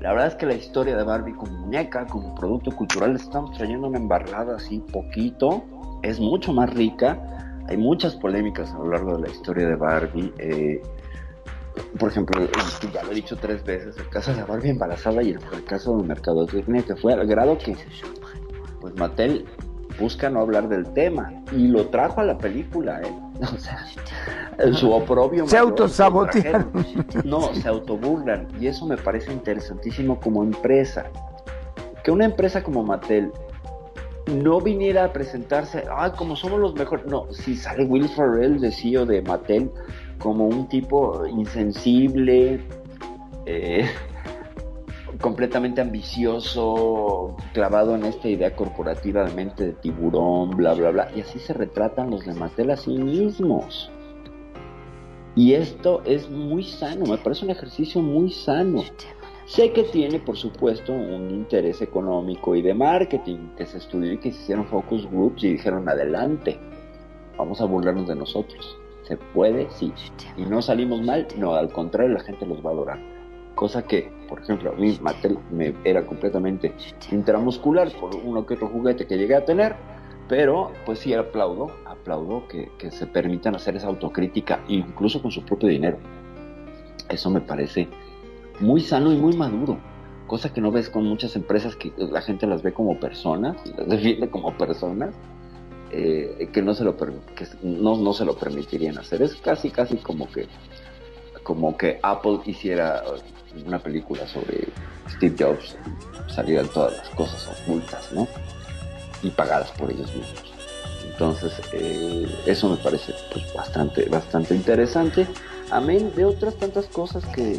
[SPEAKER 1] La verdad es que la historia de Barbie como muñeca, como producto cultural, le estamos trayendo una embarrada así poquito. Es mucho más rica. Hay muchas polémicas a lo largo de la historia de Barbie. Eh, por ejemplo, ya lo he dicho tres veces, el caso de Barbie embarazada y el, el caso del mercado que fue al grado que pues Mattel busca no hablar del tema y lo trajo a la película, ¿eh? O sea, su oprobio.
[SPEAKER 2] Se autosabotean.
[SPEAKER 1] No, se autoburlan y eso me parece interesantísimo como empresa. Que una empresa como Mattel no viniera a presentarse, ah, como somos los mejores. No, si sale Will Ferrell, de CEO de Mattel, como un tipo insensible, eh, completamente ambicioso, clavado en esta idea corporativa de mente de tiburón, bla, bla, bla. Y así se retratan los de Mattel a sí mismos. Y esto es muy sano, me parece un ejercicio muy sano. Sé que tiene, por supuesto, un interés económico y de marketing, que se estudió y que se hicieron focus groups y dijeron, adelante, vamos a burlarnos de nosotros. ¿Se puede? Sí. ¿Y no salimos mal? No, al contrario, la gente los va a adorar cosa que, por ejemplo, a mí Mattel me era completamente intramuscular por uno que otro juguete que llegué a tener, pero pues sí aplaudo, aplaudo que, se permitan hacer esa autocrítica, incluso con su propio dinero. Eso me parece muy sano y muy maduro, cosa que no ves con muchas empresas que la gente las ve como personas, las defiende como personas, eh, que, no se lo que no, no se lo permitirían hacer. Es casi, casi como que como que Apple hiciera una película sobre Steve Jobs salieran todas las cosas ocultas, ¿no? Y pagadas por ellos mismos. Entonces, eh, eso me parece pues, bastante, bastante interesante. Amén de otras tantas cosas que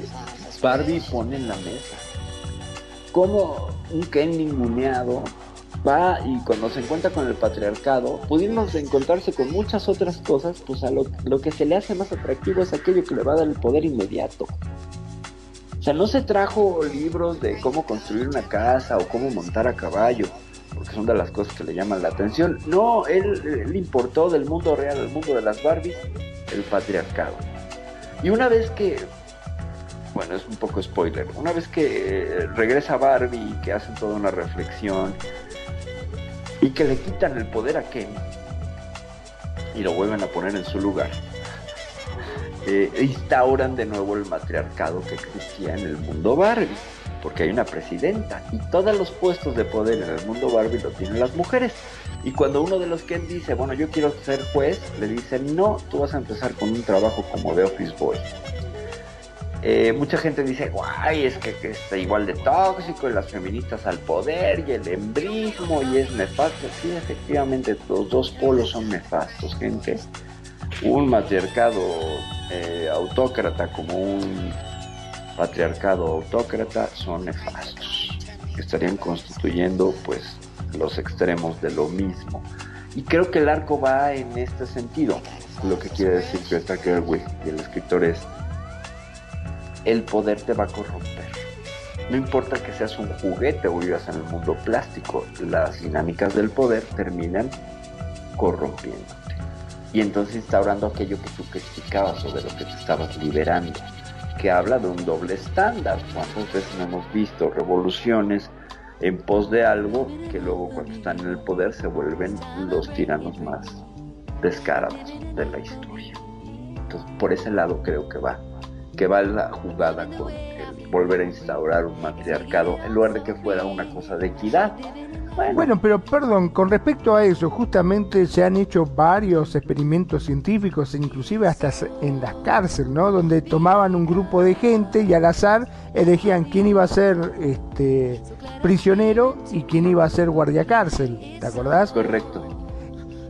[SPEAKER 1] Barbie pone en la mesa. Como un Ken ninguneado va y cuando se encuentra con el patriarcado, pudiendo encontrarse con muchas otras cosas, pues a lo, lo que se le hace más atractivo es aquello que le va a dar el poder inmediato. O sea, no se trajo libros de cómo construir una casa o cómo montar a caballo, porque son de las cosas que le llaman la atención. No, él, importó del mundo real al mundo de las Barbies el patriarcado. Y una vez que, bueno, es un poco spoiler, una vez que regresa Barbie y que hacen toda una reflexión y que le quitan el poder a Ken y lo vuelven a poner en su lugar eh, instauran de nuevo el matriarcado que existía en el mundo Barbie, porque hay una presidenta y todos los puestos de poder en el mundo Barbie lo tienen las mujeres. Y cuando uno de los que dice, bueno, yo quiero ser juez, le dicen, no, tú vas a empezar con un trabajo como de office boy. Eh, mucha gente dice, guay, es que, está igual de tóxico y las feministas al poder y el embrismo y es nefasto. Sí, efectivamente, los dos polos son nefastos, gente un matriarcado eh, autócrata como un patriarcado autócrata son nefastos. Estarían constituyendo pues los extremos de lo mismo. Y creo que el arco va en este sentido. Lo que quiere decir Greta Gerwig y el escritor es, el poder te va a corromper. No importa que seas un juguete o vivas en el mundo plástico, las dinámicas del poder terminan corrompiendo y entonces instaurando aquello que tú criticabas sobre lo que te estabas liberando, que habla de un doble estándar. ¿Cuántas veces hemos visto revoluciones en pos de algo que luego cuando están en el poder se vuelven los tiranos más descarados de la historia? Entonces por ese lado creo que va, que va la jugada con el volver a instaurar un matriarcado en lugar de que fuera una cosa de equidad
[SPEAKER 2] bueno. pero perdón, con respecto a eso, justamente se han hecho varios experimentos científicos, inclusive hasta en las cárceles, ¿no? Donde tomaban un grupo de gente y al azar elegían quién iba a ser este prisionero y quién iba a ser guardia cárcel, ¿te acordás?
[SPEAKER 1] Correcto.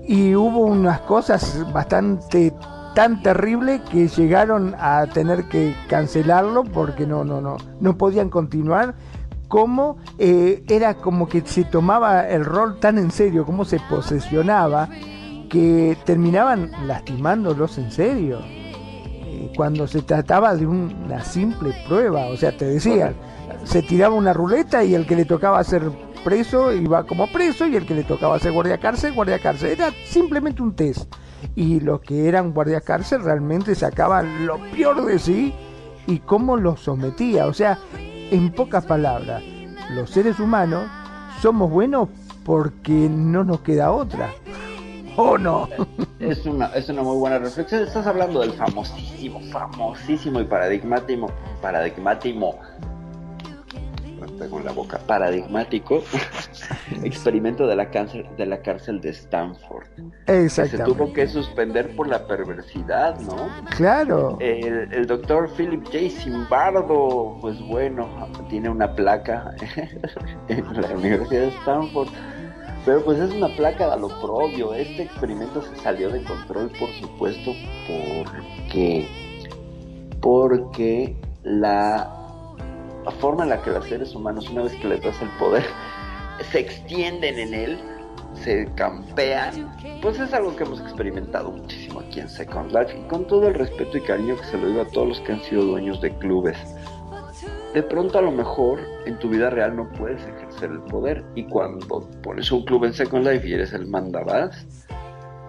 [SPEAKER 2] Y hubo unas cosas bastante tan terribles que llegaron a tener que cancelarlo porque no no no no podían continuar cómo eh, era como que se tomaba el rol tan en serio, cómo se posesionaba, que terminaban lastimándolos en serio. Eh, cuando se trataba de una simple prueba, o sea, te decían, se tiraba una ruleta y el que le tocaba ser preso iba como preso y el que le tocaba ser guardia cárcel, guardia cárcel. Era simplemente un test. Y los que eran guardia cárcel realmente sacaban lo peor de sí y cómo los sometía. O sea, en pocas palabras, los seres humanos somos buenos porque no nos queda otra. ¿O no?
[SPEAKER 1] Es una, es una muy buena reflexión. Estás hablando del famosísimo, famosísimo y paradigmático, paradigmático con la boca, paradigmático experimento de la, cáncer, de la cárcel de Stanford.
[SPEAKER 2] Exactamente.
[SPEAKER 1] se tuvo que suspender por la perversidad, ¿no?
[SPEAKER 2] Claro.
[SPEAKER 1] El, el doctor Philip J. Zimbardo, pues bueno, tiene una placa en la Universidad de Stanford. Pero pues es una placa de lo propio. Este experimento se salió de control, por supuesto, porque porque la la forma en la que los seres humanos, una vez que les das el poder, se extienden en él, se campean, pues es algo que hemos experimentado muchísimo aquí en Second Life y con todo el respeto y cariño que se lo digo a todos los que han sido dueños de clubes. De pronto a lo mejor en tu vida real no puedes ejercer el poder y cuando pones un club en Second Life y eres el mandabás,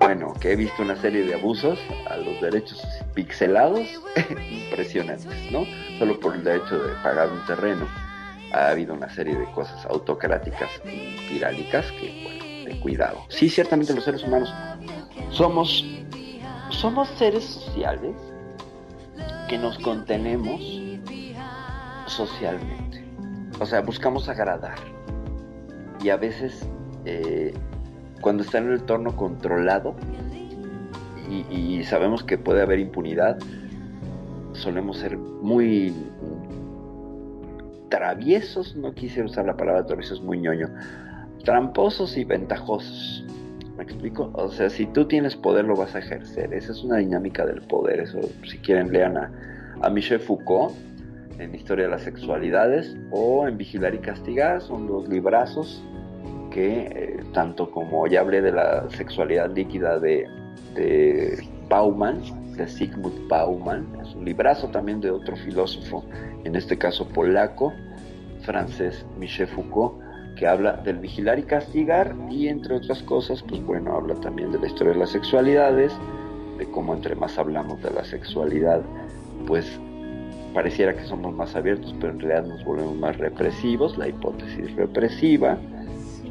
[SPEAKER 1] bueno, que he visto una serie de abusos a los derechos pixelados impresionantes, ¿no? Solo por el derecho de pagar un terreno. Ha habido una serie de cosas autocráticas y tiránicas que, bueno, de cuidado. Sí, ciertamente los seres humanos somos, somos seres sociales que nos contenemos socialmente. O sea, buscamos agradar. Y a veces eh, cuando está en un entorno controlado y, sabemos que puede haber impunidad, solemos ser muy traviesos, no quisiera usar la palabra traviesos, muy ñoño, tramposos y ventajosos. ¿Me explico? O sea, si tú tienes poder lo vas a ejercer. Esa es una dinámica del poder. Eso, si quieren, lean a, a Michel Foucault en Historia de las Sexualidades o en Vigilar y Castigar. Son dos librazos que eh, tanto como ya hablé de la sexualidad líquida de, de Bauman, de Sigmund Bauman, es un librazo también de otro filósofo, en este caso polaco, francés Michel Foucault, que habla del vigilar y castigar y entre otras cosas, pues bueno, habla también de la historia de las sexualidades, de cómo entre más hablamos de la sexualidad, pues pareciera que somos más abiertos, pero en realidad nos volvemos más represivos, la hipótesis represiva,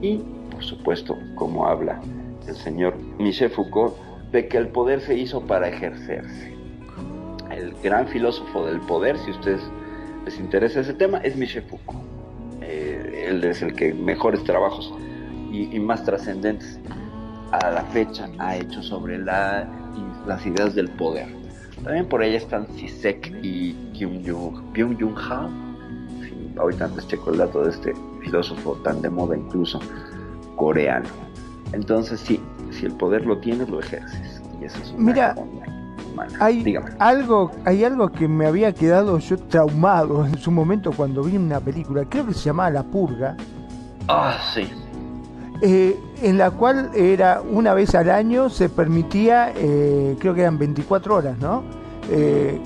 [SPEAKER 1] y, por supuesto, como habla el señor Michel Foucault, de que el poder se hizo para ejercerse. El gran filósofo del poder, si ustedes les interesa ese tema, es Michel Foucault. Eh, él es el que mejores trabajos y, más trascendentes a la fecha ha hecho sobre la, las ideas del poder. También por ella están Sisek y Byung-Jung Ha. ahorita les checo el dato de este filósofo tan de moda incluso coreano. Entonces sí, si el poder lo tienes, lo ejerces. Y eso es una
[SPEAKER 2] Mira, hay algo, hay algo que me había quedado yo traumado en su momento cuando vi una película, creo que se llamaba La Purga.
[SPEAKER 1] Ah, sí.
[SPEAKER 2] Eh, en la cual era una vez al año se permitía, eh, creo que eran 24 horas, ¿no? Eh,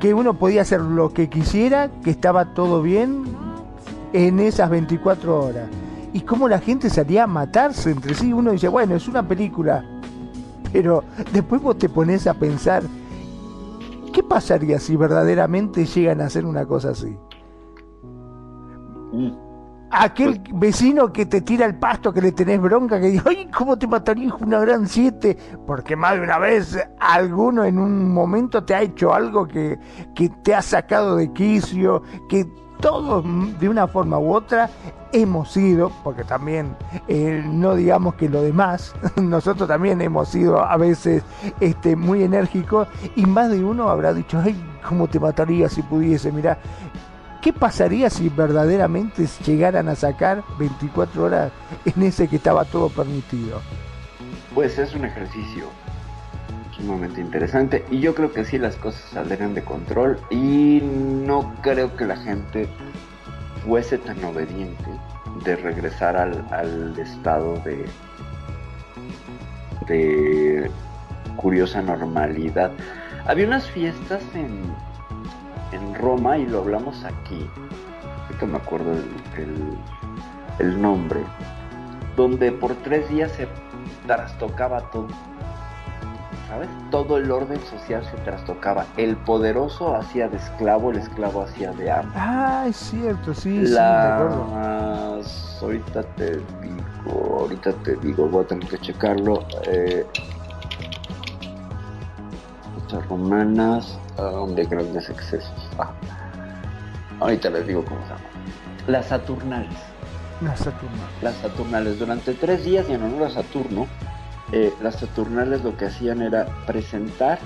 [SPEAKER 2] que uno podía hacer lo que quisiera, que estaba todo bien, en esas 24 horas. Y cómo la gente salía a matarse entre sí. Uno dice, bueno, es una película. Pero después vos te pones a pensar, ¿qué pasaría si verdaderamente llegan a hacer una cosa así? Mm. Aquel pues vecino que te tira el pasto, que le tenés bronca, que dice, ay, ¿cómo te mataría una gran siete? Porque más de una vez alguno en un momento te ha hecho algo que, que te ha sacado de quicio, que todos de una forma u otra hemos sido, porque también eh, no digamos que lo demás, nosotros también hemos sido a veces este, muy enérgicos y más de uno habrá dicho, ay, ¿cómo te mataría si pudiese? Mira, ¿qué pasaría si verdaderamente llegaran a sacar 24 horas en ese que estaba todo permitido?
[SPEAKER 1] Pues es un ejercicio sumamente interesante y yo creo que sí las cosas saldrían de control y no creo que la gente fuese tan obediente de regresar al, estado de de curiosa normalidad. Había unas fiestas en, en Roma y lo hablamos aquí, que me acuerdo el, el nombre, donde por tres días se trastocaba todo. ¿Sabes? Todo el orden social se trastocaba. El poderoso hacía de esclavo, el esclavo hacía de amo.
[SPEAKER 2] Ah, es cierto, sí,
[SPEAKER 1] Las... sí, Ahorita te digo, ahorita te digo, voy a tener que checarlo. Eh... romanas, de grandes excesos. Ah. Ahorita les digo cómo se llama. Las Saturnales.
[SPEAKER 2] Las Saturnales.
[SPEAKER 1] Las Saturnales. Durante tres días y en honor a Saturno, eh, las Saturnales lo que hacían era presentar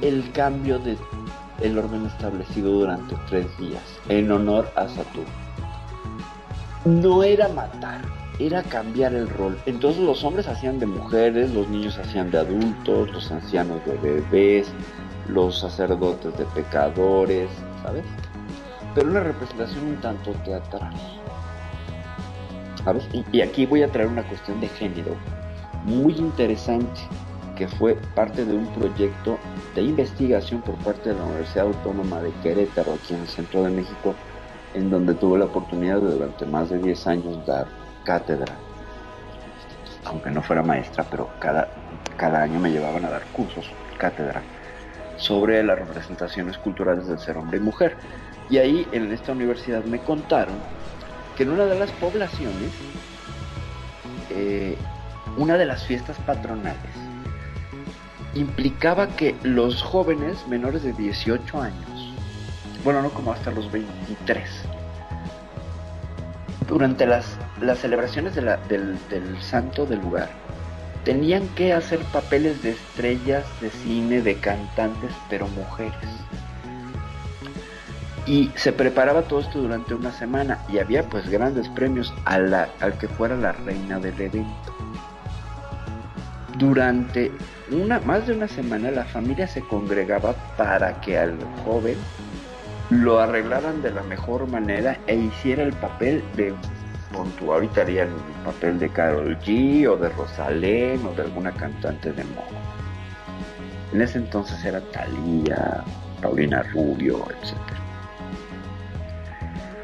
[SPEAKER 1] el cambio de el orden establecido durante tres días en honor a Saturno. No era matar, era cambiar el rol. Entonces los hombres hacían de mujeres, los niños hacían de adultos, los ancianos de bebés, los sacerdotes de pecadores, ¿sabes? Pero una representación un tanto teatral. ¿Sabes? Y, aquí voy a traer una cuestión de género muy interesante que fue parte de un proyecto de investigación por parte de la Universidad Autónoma de Querétaro, aquí en el centro de México, en donde tuve la oportunidad de durante más de 10 años dar cátedra. Aunque no fuera maestra, pero cada, cada año me llevaban a dar cursos, cátedra, sobre las representaciones culturales del ser hombre y mujer. Y ahí en esta universidad me contaron que en una de las poblaciones, eh, una de las fiestas patronales implicaba que los jóvenes menores de 18 años, bueno, no como hasta los 23, durante las, las celebraciones del, del santo del lugar, tenían que hacer papeles de estrellas de cine, de cantantes, pero mujeres. Y se preparaba todo esto durante una semana y había pues grandes premios al que fuera la reina del evento. Durante una, más de una semana la familia se congregaba para que al joven lo arreglaran de la mejor manera e hiciera el papel de ahorita haría el papel de Carol G o de Rosalén o de alguna cantante de moda. En ese entonces era Thalía, Paulina Rubio, etc.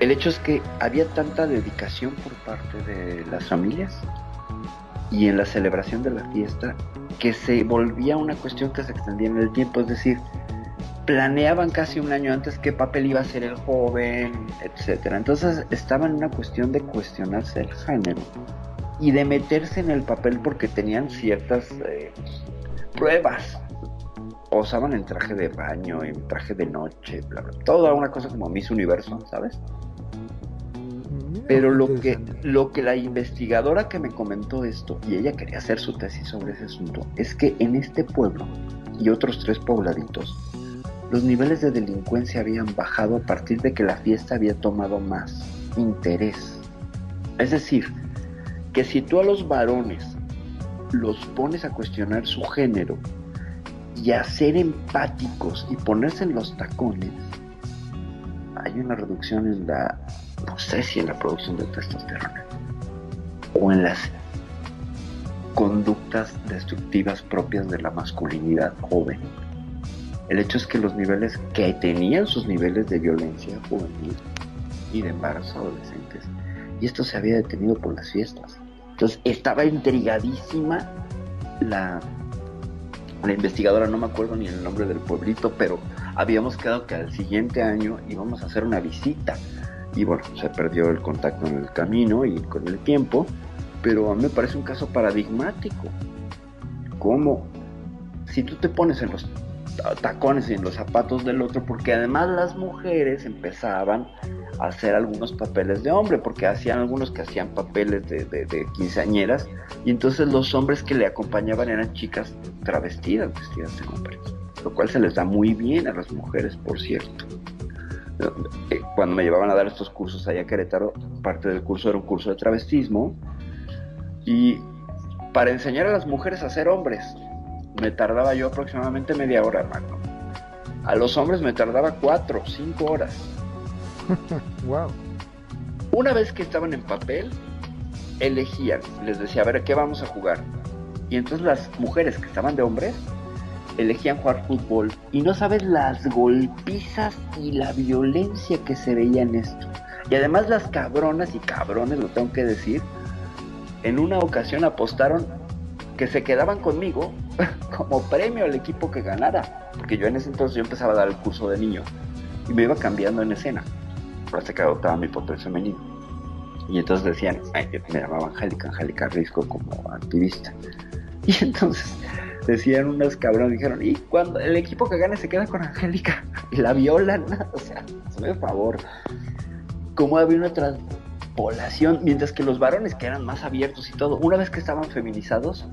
[SPEAKER 1] El hecho es que había tanta dedicación por parte de las familias y en la celebración de la fiesta que se volvía una cuestión que se extendía en el tiempo, es decir, planeaban casi un año antes qué papel iba a ser el joven, etcétera. Entonces estaba en una cuestión de cuestionarse el género y de meterse en el papel porque tenían ciertas eh, pruebas. Osaban en traje de baño, en traje de noche, bla, bla, toda una cosa como Miss Universo, ¿sabes? Pero lo que, lo que la investigadora que me comentó esto, y ella quería hacer su tesis sobre ese asunto, es que en este pueblo y otros tres pobladitos, los niveles de delincuencia habían bajado a partir de que la fiesta había tomado más interés. Es decir, que si tú a los varones los pones a cuestionar su género y a ser empáticos y ponerse en los tacones, hay una reducción en la, no sé si en la producción de testosterona o en las conductas destructivas propias de la masculinidad joven. El hecho es que los niveles que tenían sus niveles de violencia juvenil y de embarazos adolescentes, y esto se había detenido por las fiestas. Entonces estaba intrigadísima la, la investigadora, no me acuerdo ni el nombre del pueblito, pero habíamos quedado que al siguiente año íbamos a hacer una visita. Y bueno, se perdió el contacto en el camino y con el tiempo, pero a mí me parece un caso paradigmático. Como si tú te pones en los tacones y en los zapatos del otro, porque además las mujeres empezaban a hacer algunos papeles de hombre, porque hacían algunos que hacían papeles de, de, quinceañeras, y entonces los hombres que le acompañaban eran chicas travestidas, vestidas de hombres, lo cual se les da muy bien a las mujeres, por cierto. Eh, cuando me llevaban a dar estos cursos allá a Querétaro, parte del curso era un curso de travestismo, y para enseñar a las mujeres a ser hombres, me tardaba yo aproximadamente media hora, hermano. A los hombres me tardaba cuatro, cinco horas.
[SPEAKER 2] wow.
[SPEAKER 1] Una vez que estaban en papel, elegían, les decía, a ver, ¿qué vamos a jugar? Y entonces las mujeres que estaban de hombres elegían jugar fútbol y no sabes las golpizas y la violencia que se veía en esto. Y además las cabronas y cabrones, lo tengo que decir, en una ocasión apostaron que se quedaban conmigo como premio al equipo que ganara. Porque yo en ese entonces yo empezaba a dar el curso de niño y me iba cambiando en escena. Hasta que adoptaba mi papel femenino. Y entonces decían, me llamaba Angélica, Angélica Risco como activista. Y entonces decían unos cabrones, dijeron, y cuando el equipo que gane se queda con Angélica y la violan, o sea, por favor, como había una transpolación, mientras que los varones que eran más abiertos y todo, una vez que estaban feminizados,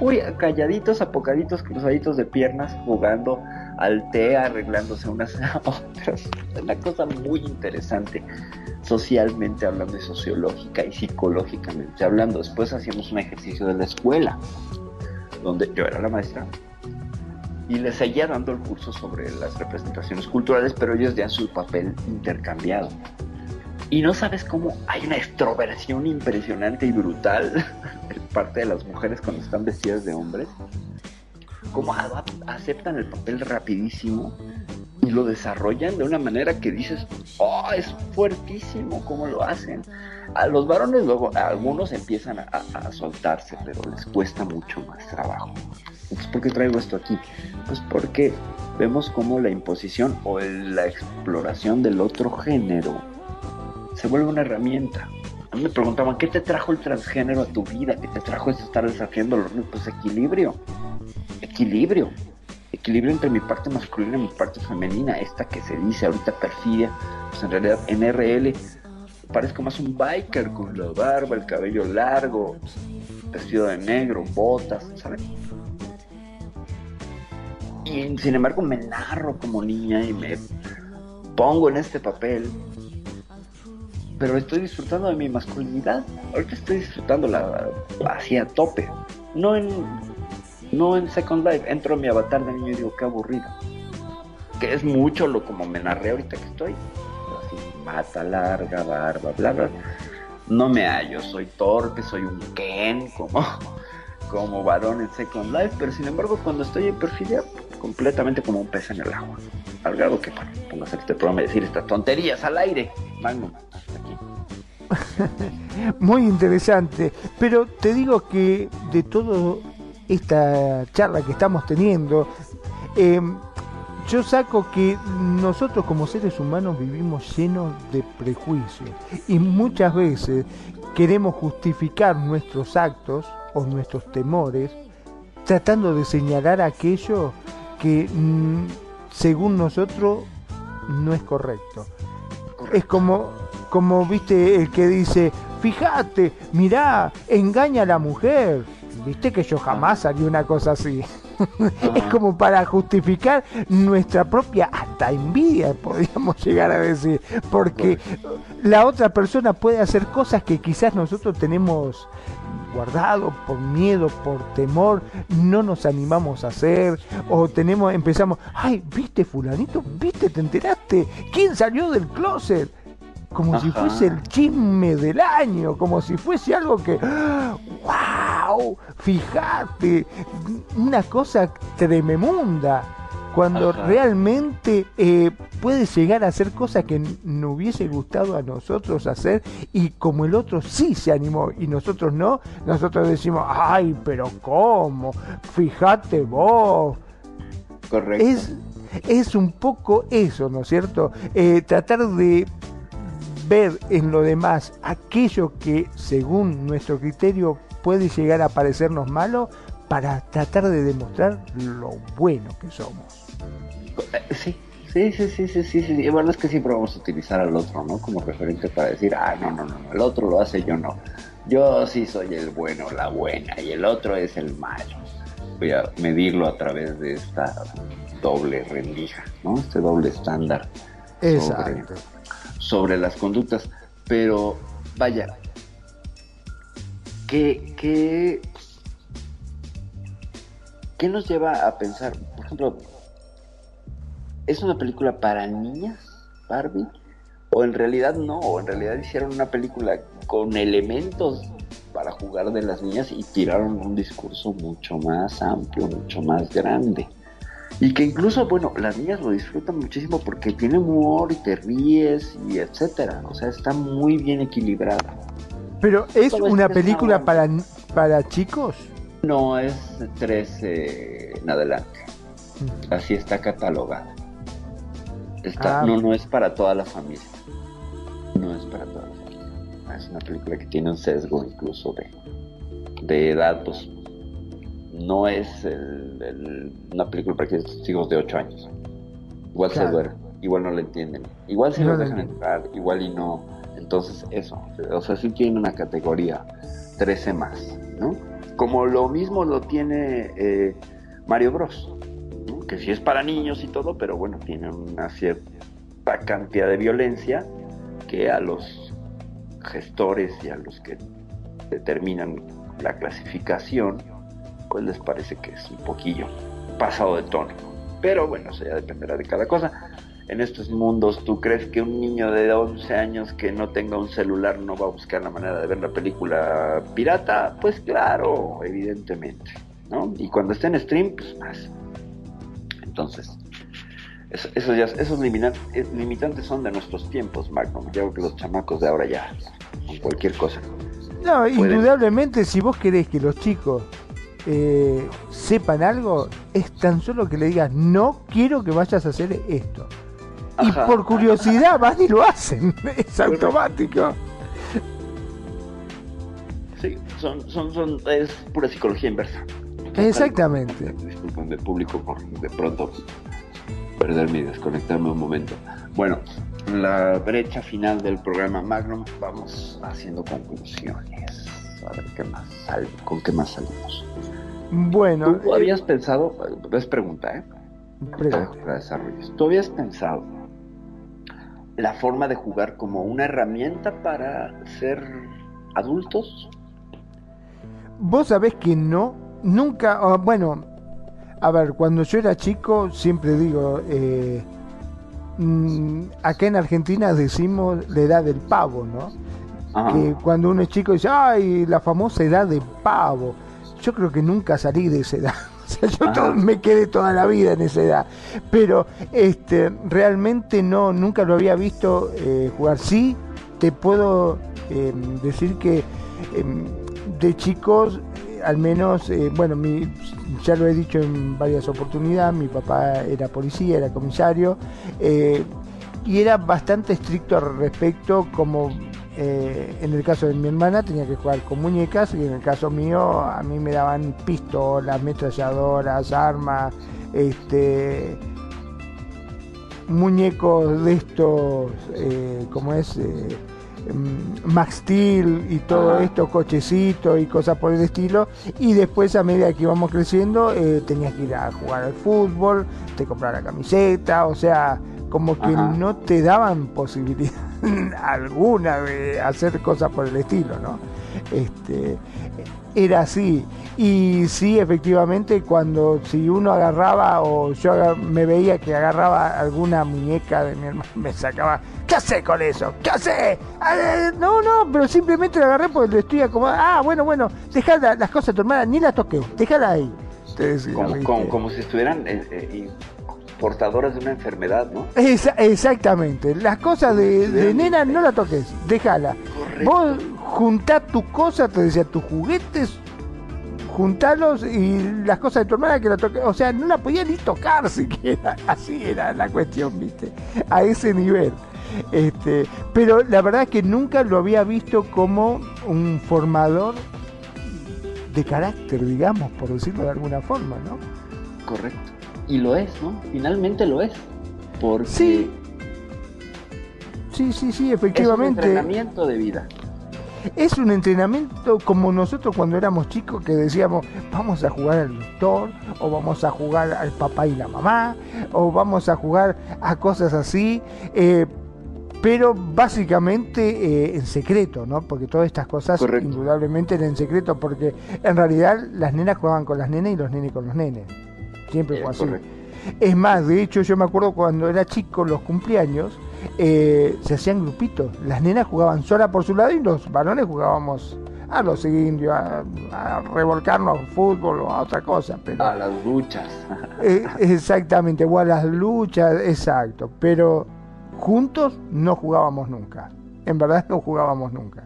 [SPEAKER 1] uy, calladitos, apocaditos, cruzaditos de piernas, jugando al té, arreglándose unas a otras, una cosa muy interesante socialmente hablando y sociológica y psicológicamente hablando. Después hacíamos un ejercicio de la escuela donde yo era la maestra, y les seguía dando el curso sobre las representaciones culturales, pero ellos ya en su papel intercambiado. Y no sabes cómo hay una extroversión impresionante y brutal de parte de las mujeres cuando están vestidas de hombres. Cómo aceptan el papel rapidísimo y lo desarrollan de una manera que dices, oh, es fuertísimo cómo lo hacen. A los varones luego, algunos empiezan a, soltarse, pero les cuesta mucho más trabajo. Entonces, ¿por qué traigo esto aquí? Pues porque vemos cómo la imposición o la exploración del otro género se vuelve una herramienta. A mí me preguntaban, ¿qué te trajo el transgénero a tu vida? ¿Qué te trajo eso estar desafiando los Pues equilibrio. Equilibrio equilibrio entre mi parte masculina y mi parte femenina, esta que se dice ahorita perfidia, pues en realidad en RL parezco más un biker con la barba, el cabello largo, vestido de negro, botas, ¿saben? Y sin embargo me narro como niña y me pongo en este papel. Pero estoy disfrutando de mi masculinidad. Ahorita estoy disfrutando la así a tope. No en no en Second Life, entro en mi avatar de niño y digo, qué aburrido. Que es mucho lo como me narré ahorita que estoy. Así, mata larga, barba, bla, bla. No me hallo, soy torpe, soy un Ken, como, como varón en Second Life, pero sin embargo cuando estoy en perfidia, completamente como un pez en el agua. Al grado que, bueno, pongo a este programa y decir estas tonterías al aire. Magnum, aquí.
[SPEAKER 2] Muy interesante, pero te digo que de todo esta charla que estamos teniendo, eh, yo saco que nosotros como seres humanos vivimos llenos de prejuicios y muchas veces queremos justificar nuestros actos o nuestros temores tratando de señalar aquello que mm, según nosotros no es correcto. Es como, como viste el que dice, fíjate, mirá, engaña a la mujer Viste que yo jamás haría una cosa así. es como para justificar nuestra propia hasta envidia, podríamos llegar a decir. Porque la otra persona puede hacer cosas que quizás nosotros tenemos guardado por miedo, por temor, no nos animamos a hacer o tenemos empezamos, ay, ¿viste fulanito? ¿Viste? ¿Te enteraste? ¿Quién salió del closet? Como si fuese el chisme del año, como si fuese algo que, wow, fíjate, una cosa tremenda, cuando realmente eh, puede llegar a hacer cosas que no hubiese gustado a nosotros hacer y como el otro sí se animó y nosotros no, nosotros decimos, ay, pero ¿cómo? Fíjate vos.
[SPEAKER 1] Correcto.
[SPEAKER 2] Es, es un poco eso, ¿no es cierto? Eh, tratar de ver en lo demás aquello que según nuestro criterio puede llegar a parecernos malo para tratar de demostrar lo bueno que somos.
[SPEAKER 1] Sí, sí, sí, sí, sí, sí, sí. Bueno, es que siempre vamos a utilizar al otro, ¿no? Como referente para decir, ah, no, no, no, el otro lo hace, yo no. Yo sí soy el bueno, la buena, y el otro es el malo. Voy a medirlo a través de esta doble rendija, ¿no? Este doble estándar.
[SPEAKER 2] Exacto
[SPEAKER 1] sobre las conductas, pero vaya, ¿qué, qué, qué nos lleva a pensar? Por ejemplo, ¿es una película para niñas, Barbie? ¿O en realidad no? ¿O en realidad hicieron una película con elementos para jugar de las niñas y tiraron un discurso mucho más amplio, mucho más grande. Y que incluso, bueno, las niñas lo disfrutan muchísimo porque tiene humor y te ríes y etcétera. O sea, está muy bien equilibrada.
[SPEAKER 2] Pero es una película para, para chicos.
[SPEAKER 1] No, es 13 en adelante. Mm. Así está catalogada. Está, ah. no, no es para toda la familia. No es para toda la familia. Es una película que tiene un sesgo incluso de, de edad, pues no es una película para que chicos de 8 años. Igual se duermen, igual no la entienden, igual se no dejan entrar, igual y no. Entonces, eso, o sea, sí tiene una categoría 13 más, ¿no? Como lo mismo lo tiene eh, Mario Bros, que sí es para niños y todo, pero bueno, tiene una cierta cantidad de violencia que a los gestores y a los que determinan la clasificación, pues les parece que es un poquillo pasado de tono. Pero bueno, eso ya dependerá de cada cosa. En estos mundos, ¿tú crees que un niño de 11 años que no tenga un celular no va a buscar la manera de ver la película pirata? Pues claro, evidentemente, ¿no? Y cuando esté en stream, pues más. Entonces, eso, ya, esos limitantes, limitantes son de nuestros tiempos, Magnum. Yo creo que los chamacos de ahora ya, con cualquier cosa.
[SPEAKER 2] No, indudablemente, si vos querés que los chicos eh, sepan algo, es tan solo que le digas, no quiero que vayas a hacer esto. y por curiosidad van y lo hacen, es automático.
[SPEAKER 1] Sí, son, son, son, es pura psicología inversa.
[SPEAKER 2] Exactamente.
[SPEAKER 1] Disculpen de público por de pronto perderme y desconectarme un momento. Bueno, la brecha final del programa Magnum vamos haciendo conclusiones. A ver qué más con qué más salimos.
[SPEAKER 2] Bueno.
[SPEAKER 1] ¿Tú habías pensado, es pregunta, ¿eh? ¿Tú habías pensado la forma de jugar como una herramienta para ser adultos?
[SPEAKER 2] Vos sabés que no, nunca, ah, bueno, a ver, cuando yo era chico, siempre digo, eh, mm, acá en Argentina decimos la edad del pavo, ¿no? Que cuando uno es chico dice, ay, la famosa edad del pavo yo creo que nunca salí de esa edad. O sea, yo me quedé toda la vida en esa edad. Pero este, realmente no, nunca lo había visto eh, jugar. Sí, te puedo em, decir que em, de chicos, eh, al menos, eh, bueno, mi, ya lo he dicho en varias oportunidades, mi papá era policía, era comisario, y era bastante estricto al respecto, como eh, en el caso de mi hermana tenía que jugar con muñecas y en el caso mío a mí me daban pistolas, ametralladoras, armas, este, muñecos de estos, eh, como es eh, mm, Max Steel y todo esto, cochecitos y cosas por el estilo. Y después a medida que íbamos creciendo tenías que ir a jugar al fútbol, te comprar la camiseta, o sea, como que no te daban posibilidad alguna de hacer cosas por el estilo, ¿no? Este, era así. Y sí, efectivamente, cuando si uno agarraba o yo me veía que agarraba alguna muñeca de mi hermano, me sacaba, ¿qué hace con eso? ¿Qué hace? Ah, no, no, pero simplemente lo agarré porque lo estoy acomodando. Ah, bueno, bueno, dejá las cosas tu hermana, ni las toqué, déjala ahí.
[SPEAKER 1] como, si estuvieran eh, eh, portadoras de una enfermedad, ¿no?
[SPEAKER 2] exactamente. Las cosas de, nena no la toques, déjala. Vos juntá tu cosa, te decía, tus juguetes, juntalos y las cosas de tu hermana que la toques. O sea, no la podía ni tocar siquiera. Así era la cuestión, ¿viste? A ese nivel. Este, pero la verdad es que nunca lo había visto como un formador de carácter, digamos, por decirlo de alguna forma, ¿no?
[SPEAKER 1] Correcto. Y lo es, ¿no? Finalmente lo es. Porque
[SPEAKER 2] sí. Sí, sí, sí, efectivamente.
[SPEAKER 1] Es un entrenamiento de vida.
[SPEAKER 2] Es un entrenamiento como nosotros cuando éramos chicos que decíamos, vamos a jugar al doctor, o vamos a jugar al papá y la mamá, o vamos a jugar a cosas así, eh, pero básicamente eh, en secreto, ¿no? Porque todas estas cosas indudablemente eran en secreto, porque en realidad las nenas jugaban con las nenas y los nenes con los nenes. Siempre fue así. Es más, de hecho, yo me acuerdo cuando era chico, los cumpleaños, eh, se hacían grupitos. Las nenas jugaban sola por su lado y los varones jugábamos a los indios, a, revolcarnos al fútbol o a otra cosa. Pero,
[SPEAKER 1] a las luchas.
[SPEAKER 2] Eh, exactamente, o a las luchas, exacto. Pero juntos no jugábamos nunca. En verdad no jugábamos nunca.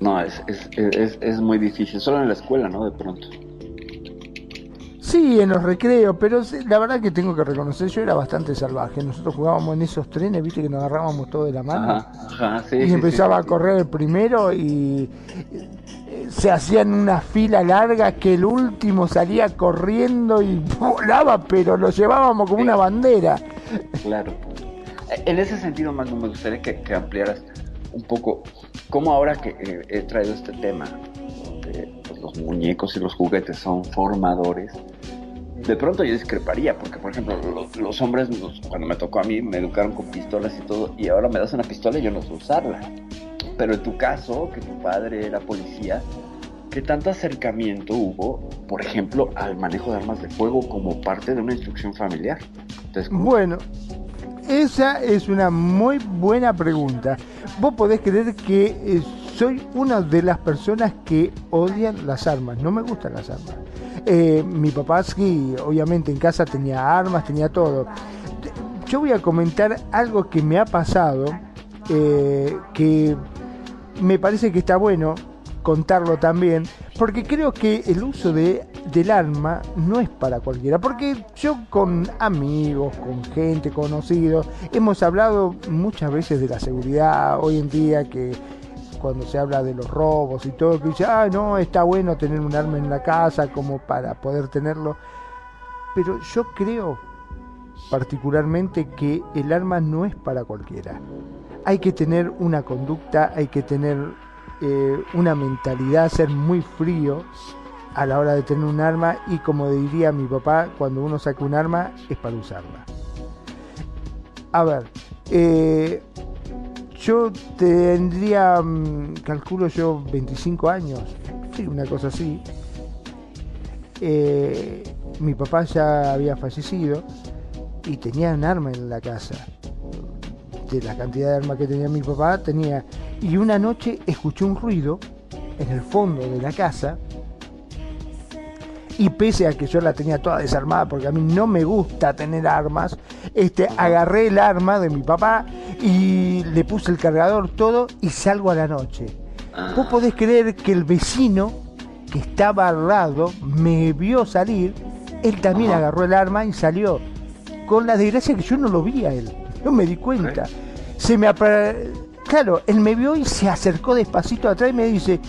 [SPEAKER 1] No, es, es, es, es muy difícil, solo en la escuela, ¿no? De pronto.
[SPEAKER 2] Sí, en los recreos, pero la verdad que tengo que reconocer, yo era bastante salvaje. Nosotros jugábamos en esos trenes, viste que nos agarrábamos todo de la mano. y empezaba a correr el primero y eh, se hacían una fila larga que el último salía corriendo y volaba, pero lo llevábamos como una bandera.
[SPEAKER 1] Claro. En ese sentido, más me gustaría que, ampliaras un poco cómo ahora que eh, he traído este tema, los muñecos y los juguetes son formadores, de pronto yo discreparía, porque por ejemplo, los, hombres, cuando me tocó a mí, me educaron con pistolas y todo, y ahora me das una pistola y yo no sé usarla. Pero en tu caso, que tu padre era policía, ¿qué tanto acercamiento hubo, por ejemplo, al manejo de armas de fuego como parte de una instrucción familiar?
[SPEAKER 2] bueno, esa es una muy buena pregunta. Vos podés creer que soy una de las personas que odian las armas, no me gustan las armas. Eh, mi papá sí, obviamente en casa tenía armas, tenía todo. Yo voy a comentar algo que me ha pasado, eh, que me parece que está bueno contarlo también, porque creo que el uso de, del arma no es para cualquiera, porque yo con amigos, con gente, conocidos, hemos hablado muchas veces de la seguridad hoy en día, que cuando se habla de los robos y todo, que dice, ah, no, está bueno tener un arma en la casa como para poder tenerlo. Pero yo creo particularmente que el arma no es para cualquiera. Hay que tener una conducta, hay que tener eh, una mentalidad, ser muy frío a la hora de tener un arma y como diría mi papá, cuando uno saca un arma es para usarla. A ver, eh, yo tendría, mm, calculo yo, 25 años, una cosa así. Eh, mi papá ya había fallecido y tenía un arma en la casa. De la cantidad de armas que tenía mi papá, tenía. Y una noche escuché un ruido en el fondo de la casa y pese a que yo la tenía toda desarmada porque a mí no me gusta tener armas, este, agarré el arma de mi papá y le puse el cargador todo y salgo a la noche. Vos podés creer que el vecino que estaba al lado me vio salir, él también agarró el arma y salió. Con la desgracia que yo no lo vi a él, no me di cuenta. Se me Claro, él me vio y se acercó despacito atrás y me dice,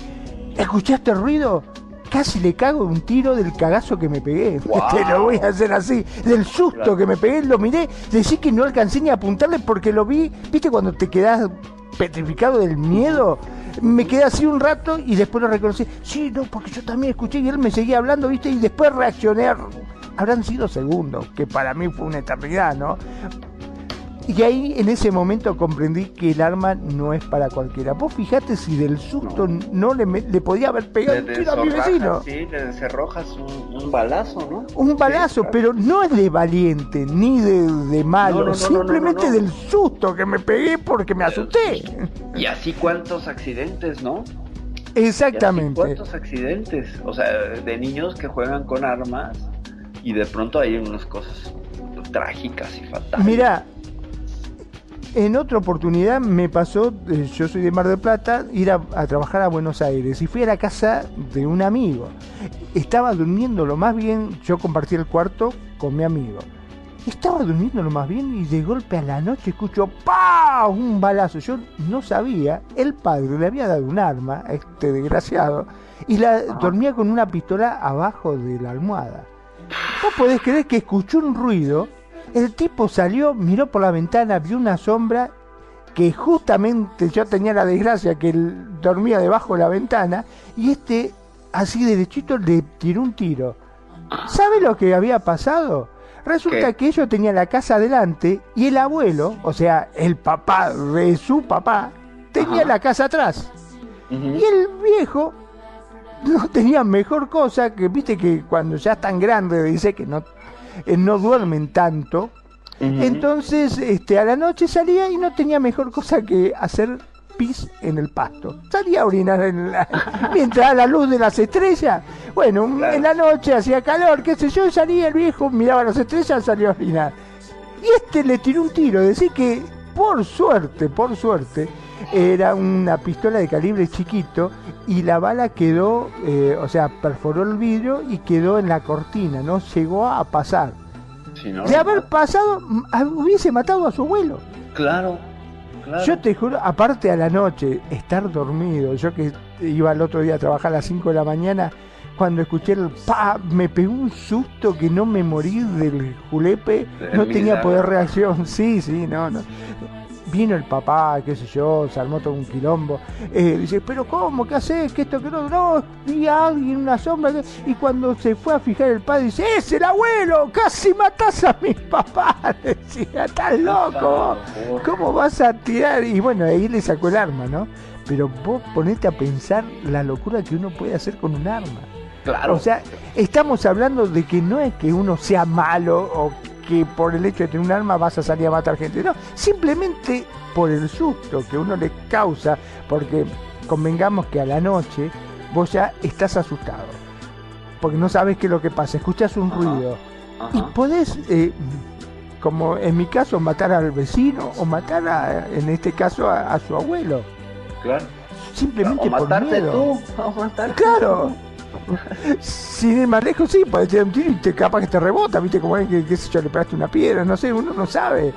[SPEAKER 2] ¿escuchaste el ruido? Casi le cago un tiro del cagazo que me pegué. Te lo voy a hacer así. Del susto que me pegué, lo miré. Decí que no alcancé ni a apuntarle porque lo vi. ¿Viste cuando te quedas petrificado del miedo? Me quedé así un rato y después lo reconocí. Sí, no, porque yo también escuché y él me seguía hablando, ¿viste? Y después reaccioné. Habrán sido segundos, que para mí fue una eternidad, ¿no? Y ahí en ese momento comprendí que el arma no es para cualquiera. Vos fijate si del susto no, le, le, podía haber pegado tiro a mi vecino.
[SPEAKER 1] Sí, le desarrojas un, balazo, ¿no?
[SPEAKER 2] Un balazo, pero no es de valiente ni de, malo, simplemente del susto que me pegué porque me asusté.
[SPEAKER 1] Y así cuántos accidentes, ¿no?
[SPEAKER 2] Exactamente.
[SPEAKER 1] ¿Cuántos accidentes? O sea, de niños que juegan con armas y de pronto hay unas cosas trágicas y fatales.
[SPEAKER 2] Mira, en otra oportunidad me pasó, eh, yo soy de Mar del Plata, ir a, trabajar a Buenos Aires y fui a la casa de un amigo. Estaba durmiendo lo más bien, yo compartí el cuarto con mi amigo. Estaba durmiendo lo más bien y de golpe a la noche escucho ¡pa! un balazo. Yo no sabía, el padre le había dado un arma a este desgraciado y la dormía con una pistola abajo de la almohada. ¿Vos podés creer que escuchó un ruido el tipo salió, miró por la ventana, vio una sombra que justamente yo tenía la desgracia que él dormía debajo de la ventana y este así derechito le tiró un tiro. ¿Sabe lo que había pasado? Resulta que ellos tenían la casa adelante y el abuelo, o sea, el papá de su papá, tenía la casa atrás. Y el viejo no tenía mejor cosa que, viste que cuando ya es tan grande dice que no eh, no duermen tanto. Entonces, este, a la noche salía y no tenía mejor cosa que hacer pis en el pasto. Salía a orinar en la, mientras a la luz de las estrellas. Bueno, en la noche hacía calor, qué sé yo, salía el viejo, miraba las estrellas, salía a orinar. Y este le tiró un tiro, decir que por suerte, por suerte, era una pistola de calibre chiquito y la bala quedó, eh, o sea, perforó el vidrio y quedó en la cortina, no llegó a pasar. de haber pasado, hubiese matado a su abuelo.
[SPEAKER 1] Claro, claro.
[SPEAKER 2] Yo te juro, aparte a la noche, estar dormido, yo que iba el otro día a trabajar a las 5 de la mañana, cuando escuché el pa, me pegó un susto que no me morí del julepe, no tenía poder reacción. Sí, sí, no, no vino el papá, qué sé yo, se armó todo un quilombo. Eh, dice, pero ¿cómo? ¿Qué haces? ¿Qué esto? que no? No, vi a alguien, una sombra. Y cuando se fue a fijar el padre, dice, ¡es el abuelo! ¡Casi matás a mi papá! Decía, estás loco. ¿Cómo vas a tirar? Y bueno, ahí le sacó el arma, ¿no? Pero vos ponete a pensar la locura que uno puede hacer con un arma.
[SPEAKER 1] Claro.
[SPEAKER 2] O sea, estamos hablando de que no es que uno sea malo o que por el hecho de tener un arma vas a salir a matar gente. No, simplemente por el susto que uno le causa, porque convengamos que a la noche vos ya estás asustado, porque no sabes qué es lo que pasa, escuchas un ruido y podés, eh, como en mi caso, matar al vecino o matar, a, en este caso, a, su abuelo.
[SPEAKER 1] Claro.
[SPEAKER 2] Simplemente
[SPEAKER 1] o
[SPEAKER 2] matarte
[SPEAKER 1] tú. O
[SPEAKER 2] claro. Sin ir más lejos, sí, puede ser un tiro y te capaz que te rebota, viste, como es que, qué sé yo, le pegaste una piedra, no sé, uno no sabe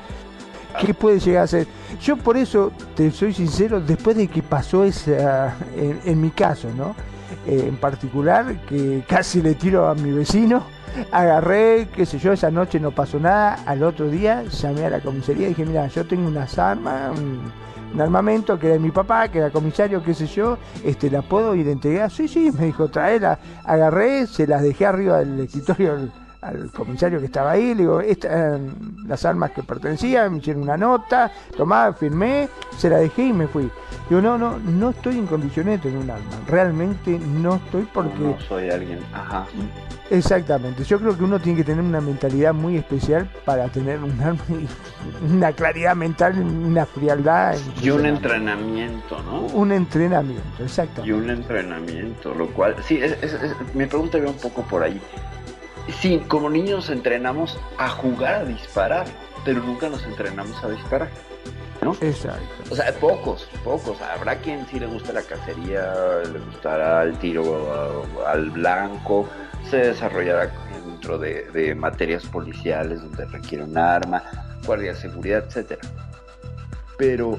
[SPEAKER 2] qué puede llegar a ser. Yo por eso, te soy sincero, después de que pasó esa, en, mi caso, ¿no? Eh, en particular, que casi le tiro a mi vecino, agarré, qué sé yo, esa noche no pasó nada, al otro día llamé a la comisaría y dije, mira, yo tengo unas armas, armamento que era de mi papá, que era comisario, qué sé yo, este, ¿la puedo ir a? Sí, sí, me dijo, traela, agarré, se las dejé arriba del escritorio al, comisario que estaba ahí, le digo, estas las armas que pertenecían, me hicieron una nota, tomá, firmé, se la dejé y me fui. Digo, no, no, no estoy en condiciones de tener un arma, realmente no estoy porque...
[SPEAKER 1] No soy alguien, ajá.
[SPEAKER 2] Exactamente, yo creo que uno tiene que tener una mentalidad muy especial para tener un una claridad mental, una frialdad.
[SPEAKER 1] Y un entrenamiento, ¿no?
[SPEAKER 2] Un entrenamiento, exacto.
[SPEAKER 1] Y un entrenamiento, lo cual, sí, es, mi pregunta va un poco por ahí. Sí, como niños entrenamos a jugar a disparar, pero nunca nos entrenamos a disparar. ¿no?
[SPEAKER 2] Exacto.
[SPEAKER 1] O sea, pocos, pocos. Habrá quien sí le gusta la cacería, le gustará el tiro al blanco, se desarrollará dentro de, materias policiales donde requiere un arma, guardia de seguridad, etcétera. Pero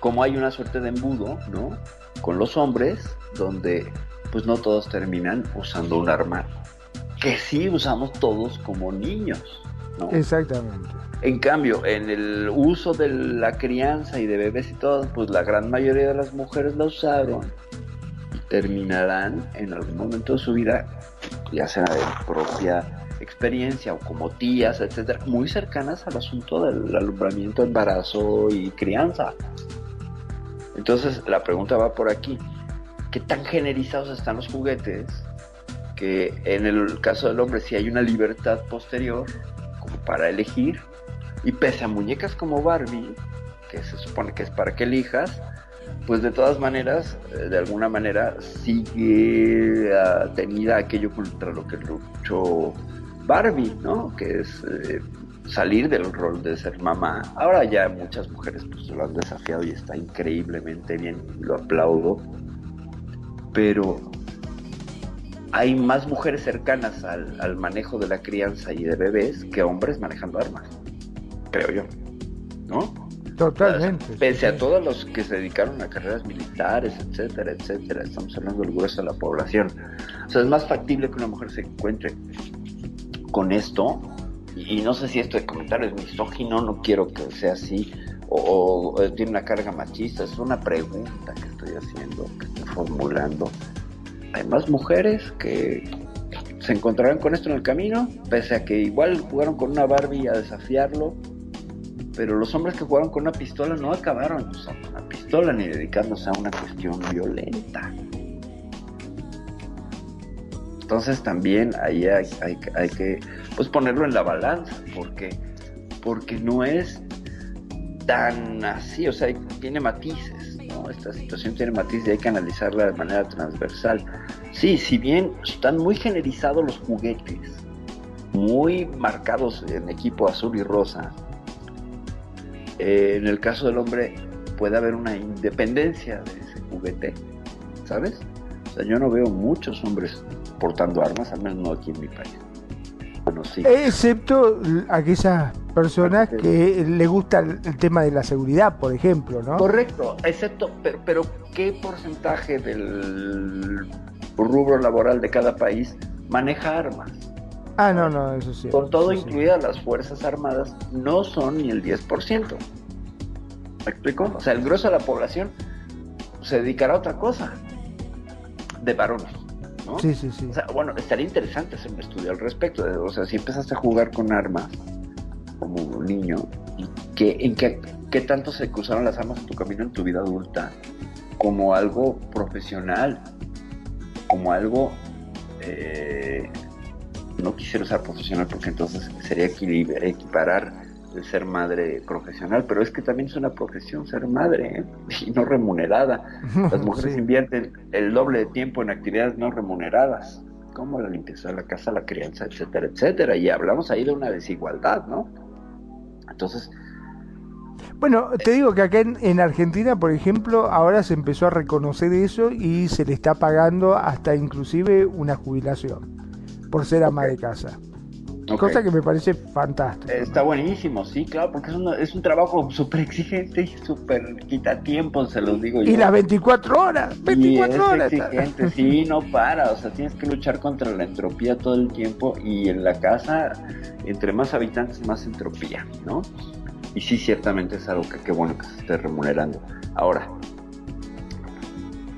[SPEAKER 1] como hay una suerte de embudo, ¿no? Con los hombres, donde pues no todos terminan usando un arma que sí usamos todos como niños, ¿no?
[SPEAKER 2] Exactamente.
[SPEAKER 1] En cambio, en el uso de la crianza y de bebés y todo, pues la gran mayoría de las mujeres la usaron terminarán en algún momento de su vida, ya sea de propia experiencia o como tías, etcétera, muy cercanas al asunto del alumbramiento, embarazo y crianza. Entonces, la pregunta va por aquí: ¿qué tan generizados están los juguetes? Que en el caso del hombre, si hay una libertad posterior, como para elegir, y pese a muñecas como Barbie, que se supone que es para que elijas, pues de todas maneras, eh, de alguna manera, sigue tenida aquello contra lo que luchó Barbie, ¿no? Que es eh, salir del rol de ser mamá. Ahora ya muchas mujeres pues lo han desafiado y está increíblemente bien, lo aplaudo. Pero hay más mujeres cercanas al, al manejo de la crianza y de bebés que hombres manejando armas, creo yo, ¿no?
[SPEAKER 2] Totalmente.
[SPEAKER 1] Pese a todos los que se dedicaron a carreras militares, etcétera, etcétera, estamos hablando del grueso de la población. O sea, es más factible que una mujer se encuentre con esto, y no sé si esto de comentario es misógino, no quiero que sea así, o, tiene una carga machista, es una pregunta que estoy haciendo, que estoy formulando. Hay más mujeres que se encontrarán con esto en el camino, pese a que igual jugaron con una Barbie a desafiarlo, pero los hombres que jugaron con una pistola no acabaron usando una pistola ni dedicándose a una cuestión violenta. Entonces también ahí hay, que pues ponerlo en la balanza, porque, porque no es tan así, o sea, tiene matices, Esta situación tiene matices y hay que analizarla de manera transversal. Sí, si bien están muy generizados los juguetes, muy marcados en equipo azul y rosa, eh, en el caso del hombre puede haber una independencia de ese juguete, ¿sabes? O sea, yo no veo muchos hombres portando armas, al menos no aquí en mi país. Sí.
[SPEAKER 2] Excepto aquellas personas que le gusta el, tema de la seguridad, por ejemplo, ¿no?
[SPEAKER 1] Correcto, excepto, pero, pero ¿qué porcentaje del rubro laboral de cada país maneja armas?
[SPEAKER 2] Ah, no, no, eso sí.
[SPEAKER 1] Con todo
[SPEAKER 2] sí.
[SPEAKER 1] incluidas las Fuerzas Armadas, no son ni el 10%. ¿Me explico? O sea, el grueso de la población se dedicará a otra cosa. De varones, ¿no?
[SPEAKER 2] Sí, sí, sí.
[SPEAKER 1] O sea, bueno, estaría interesante hacer un estudio al respecto. de- o sea, si empezaste a jugar con armas como niño, ¿y qué, en qué, qué tanto se cruzaron las armas en tu camino en tu vida adulta? Como algo profesional, como algo... eh, no quisiera usar profesional porque entonces sería equiparar el ser madre profesional, pero es que también es una profesión ser madre ¿eh? y no remunerada. Las mujeres
[SPEAKER 2] Sí.
[SPEAKER 1] invierten el doble de tiempo en actividades no remuneradas, como la limpieza de la casa, la crianza, etcétera, etcétera. Y hablamos ahí de una desigualdad, ¿no? Entonces,
[SPEAKER 2] Bueno, te digo que acá en, en Argentina, por ejemplo, ahora se empezó a reconocer eso y se le está pagando hasta inclusive una jubilación por ser ama de casa.
[SPEAKER 1] Ok,
[SPEAKER 2] Cosa que me parece fantástico.
[SPEAKER 1] está buenísimo, sí, claro, porque es, una- es un trabajo súper exigente y súper quita tiempo, se los digo yo.
[SPEAKER 2] Y las 24 horas, 24
[SPEAKER 1] y
[SPEAKER 2] horas.
[SPEAKER 1] es exigente, sí, no para, o sea, tienes que luchar contra la entropía todo el tiempo y en la casa, entre más habitantes, más entropía, ¿no? Y sí, ciertamente es algo que qué bueno que se esté remunerando. Ahora,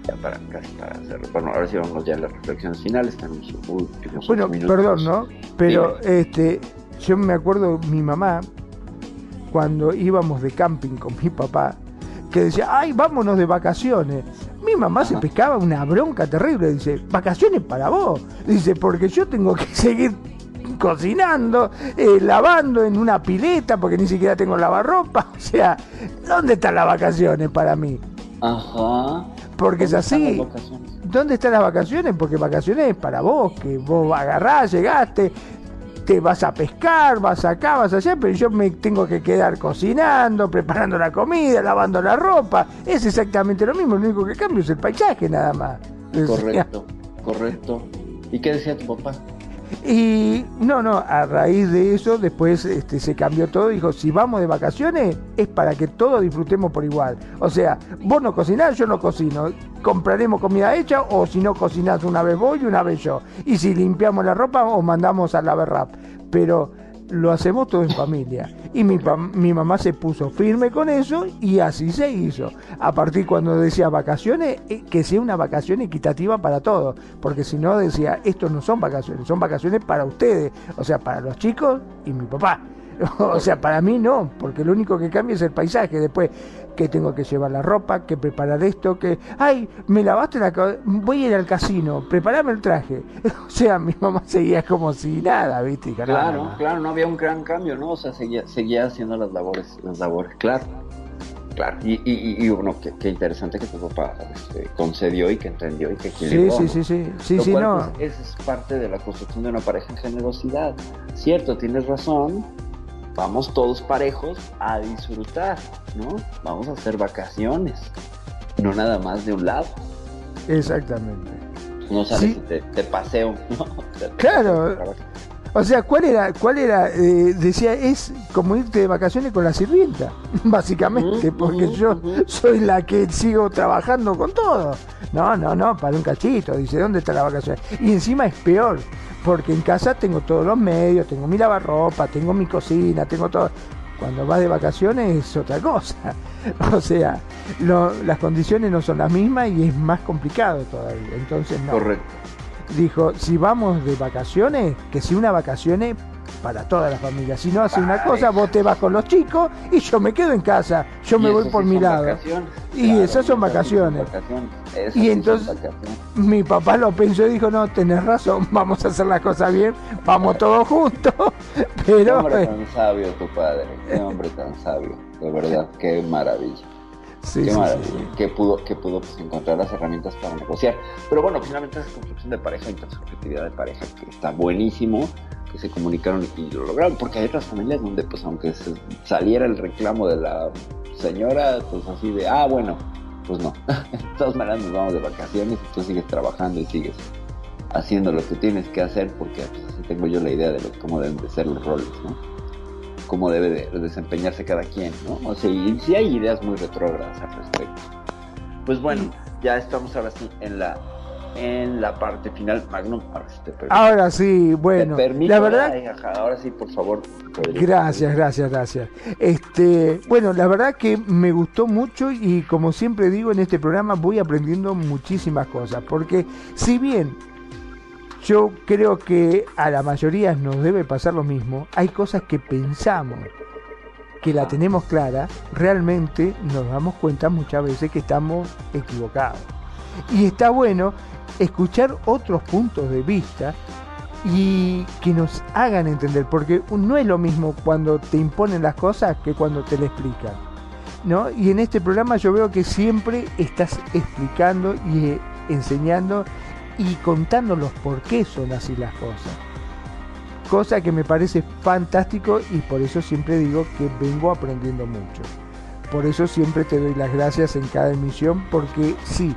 [SPEAKER 1] ya para casi para hacer, bueno, ahora sí vamos ya a las reflexiones finales, tenemos últimos
[SPEAKER 2] Bueno,
[SPEAKER 1] minutos.
[SPEAKER 2] perdón, ¿no? Pero este, yo me acuerdo mi mamá cuando íbamos de camping con mi papá que decía, ay, vámonos de vacaciones. Mi mamá se pescaba una bronca terrible, dice, vacaciones para vos. Dice, porque yo tengo que seguir cocinando, eh, lavando en una pileta, porque ni siquiera tengo lavarropa. O sea, ¿dónde están las vacaciones para mí?
[SPEAKER 1] Ajá.
[SPEAKER 2] Porque es
[SPEAKER 1] ¿Dónde están
[SPEAKER 2] así. ¿Dónde están las vacaciones? Porque vacaciones es para vos, que vos agarrás, llegaste, te vas a pescar, vas acá, vas allá, pero yo me tengo que quedar cocinando, preparando la comida, lavando la ropa. Es exactamente lo mismo, lo único que cambia es el paisaje nada más.
[SPEAKER 1] Correcto, correcto. ¿Y qué decía tu papá?
[SPEAKER 2] Y no, no, a raíz de eso después este, se cambió todo. Dijo, si vamos de vacaciones es para que todos disfrutemos por igual. O sea, vos no cocinás, yo no cocino. Compraremos comida hecha o si no cocinás una vez vos y una vez yo. Y si limpiamos la ropa o mandamos a lavar rap. Pero lo hacemos todo en familia. Y mi, mi mamá se puso firme con eso y así se hizo. A partir cuando decía vacaciones, eh, que sea una vacación equitativa para todos. Porque si no decía, estos no son vacaciones, son vacaciones para ustedes. O sea, para los chicos y mi papá. O sea, para mí no, porque lo único que cambia es el paisaje. Después, que tengo que llevar la ropa, que preparar esto, que, ay, me lavaste la voy a ir al casino, preparame el traje. O sea, mi mamá seguía como si nada, ¿viste? Dijo, "No,
[SPEAKER 1] Claro,
[SPEAKER 2] no".
[SPEAKER 1] claro, no había un gran cambio, ¿no? O sea, seguía, seguía haciendo las labores, las labores, claro. Claro, y, y, y- bueno, qué, qué interesante que tu papá este, concedió y que entendió y que
[SPEAKER 2] Sí,
[SPEAKER 1] equilibró.
[SPEAKER 2] sí,
[SPEAKER 1] ¿no?
[SPEAKER 2] sí, sí, sí,
[SPEAKER 1] Lo
[SPEAKER 2] sí,
[SPEAKER 1] cual,
[SPEAKER 2] no.
[SPEAKER 1] pues, es parte de la construcción de una pareja en generosidad. Cierto, tienes razón. Vamos todos parejos a disfrutar, ¿no? Vamos a hacer vacaciones, no nada más de un lado.
[SPEAKER 2] Exactamente.
[SPEAKER 1] No sales
[SPEAKER 2] Sí.
[SPEAKER 1] te, te paseo, ¿no?
[SPEAKER 2] Claro.
[SPEAKER 1] paseo.
[SPEAKER 2] O sea, ¿cuál era? ¿Cuál era? Eh, decía, es como irte de vacaciones con la sirvienta, básicamente, porque yo soy la que sigo trabajando con todo. No, no, no, para un cachito. Dice, ¿dónde está la vacación? Y encima es peor, porque en casa tengo todos los medios, tengo mi lavarropa, tengo mi cocina, tengo todo. Cuando vas de vacaciones es otra cosa. O sea, lo- las condiciones no son las mismas y es más complicado todavía. Entonces, no
[SPEAKER 1] Correcto.
[SPEAKER 2] dijo, si vamos de vacaciones, que sea una vacaciones para toda la familia. Si no hace una cosa, vos te vas con los chicos y yo me quedo en casa. Yo
[SPEAKER 1] Y
[SPEAKER 2] me voy por mi lado.
[SPEAKER 1] vacaciones.
[SPEAKER 2] Y esas son
[SPEAKER 1] esas sí son
[SPEAKER 2] vacaciones.
[SPEAKER 1] vacaciones. Esas
[SPEAKER 2] Y entonces-
[SPEAKER 1] vacaciones.
[SPEAKER 2] Mi papá lo pensó y dijo, no, tenés razón, vamos a hacer las cosas bien, vamos todos juntos.
[SPEAKER 1] Qué
[SPEAKER 2] Pero
[SPEAKER 1] hombre tan sabio tu padre, qué hombre tan sabio. de verdad, qué maravilla.
[SPEAKER 2] Sí,
[SPEAKER 1] qué
[SPEAKER 2] sí,
[SPEAKER 1] maravilla,
[SPEAKER 2] sí.
[SPEAKER 1] que pudo, que pudo pues, encontrar las herramientas para negociar. Pero bueno, finalmente esa construcción de pareja, intersubjetividad de pareja, que está buenísimo, que se comunicaron y lo lograron, porque hay otras familias donde, pues, aunque se saliera el reclamo de la señora, pues así de, ah, bueno, pues no. de todas maneras nos vamos de vacaciones y tú sigues trabajando y sigues haciendo lo que tienes que hacer, porque pues, así tengo yo la idea de lo, cómo deben de ser los roles, ¿no? Cómo debe de desempeñarse cada quien, ¿no? O sea, y sí hay ideas muy retrógradas al respecto. Pues bueno, ya estamos ahora sí en la en la parte final. Magnum, ahora sí te permito.
[SPEAKER 2] Ahora sí, bueno,
[SPEAKER 1] Te
[SPEAKER 2] la verdad,
[SPEAKER 1] ahora sí, por favor. Rodrigo.
[SPEAKER 2] Gracias, gracias, gracias. Este, bueno, la verdad que me gustó mucho y como siempre digo en este programa voy aprendiendo muchísimas cosas, porque si bien yo creo que a la mayoría nos debe pasar lo mismo, hay cosas que pensamos que la tenemos clara, realmente nos damos cuenta muchas veces que estamos equivocados. Y está bueno escuchar otros puntos de vista y que nos hagan entender, porque no es lo mismo cuando te imponen las cosas que cuando te le explican. ¿no? Y en este programa yo veo que siempre estás explicando y eh, enseñando y contando los por qué son así las cosas. Cosa que me parece fantástico y por eso siempre digo que vengo aprendiendo mucho. Por eso siempre te doy las gracias en cada emisión porque sí,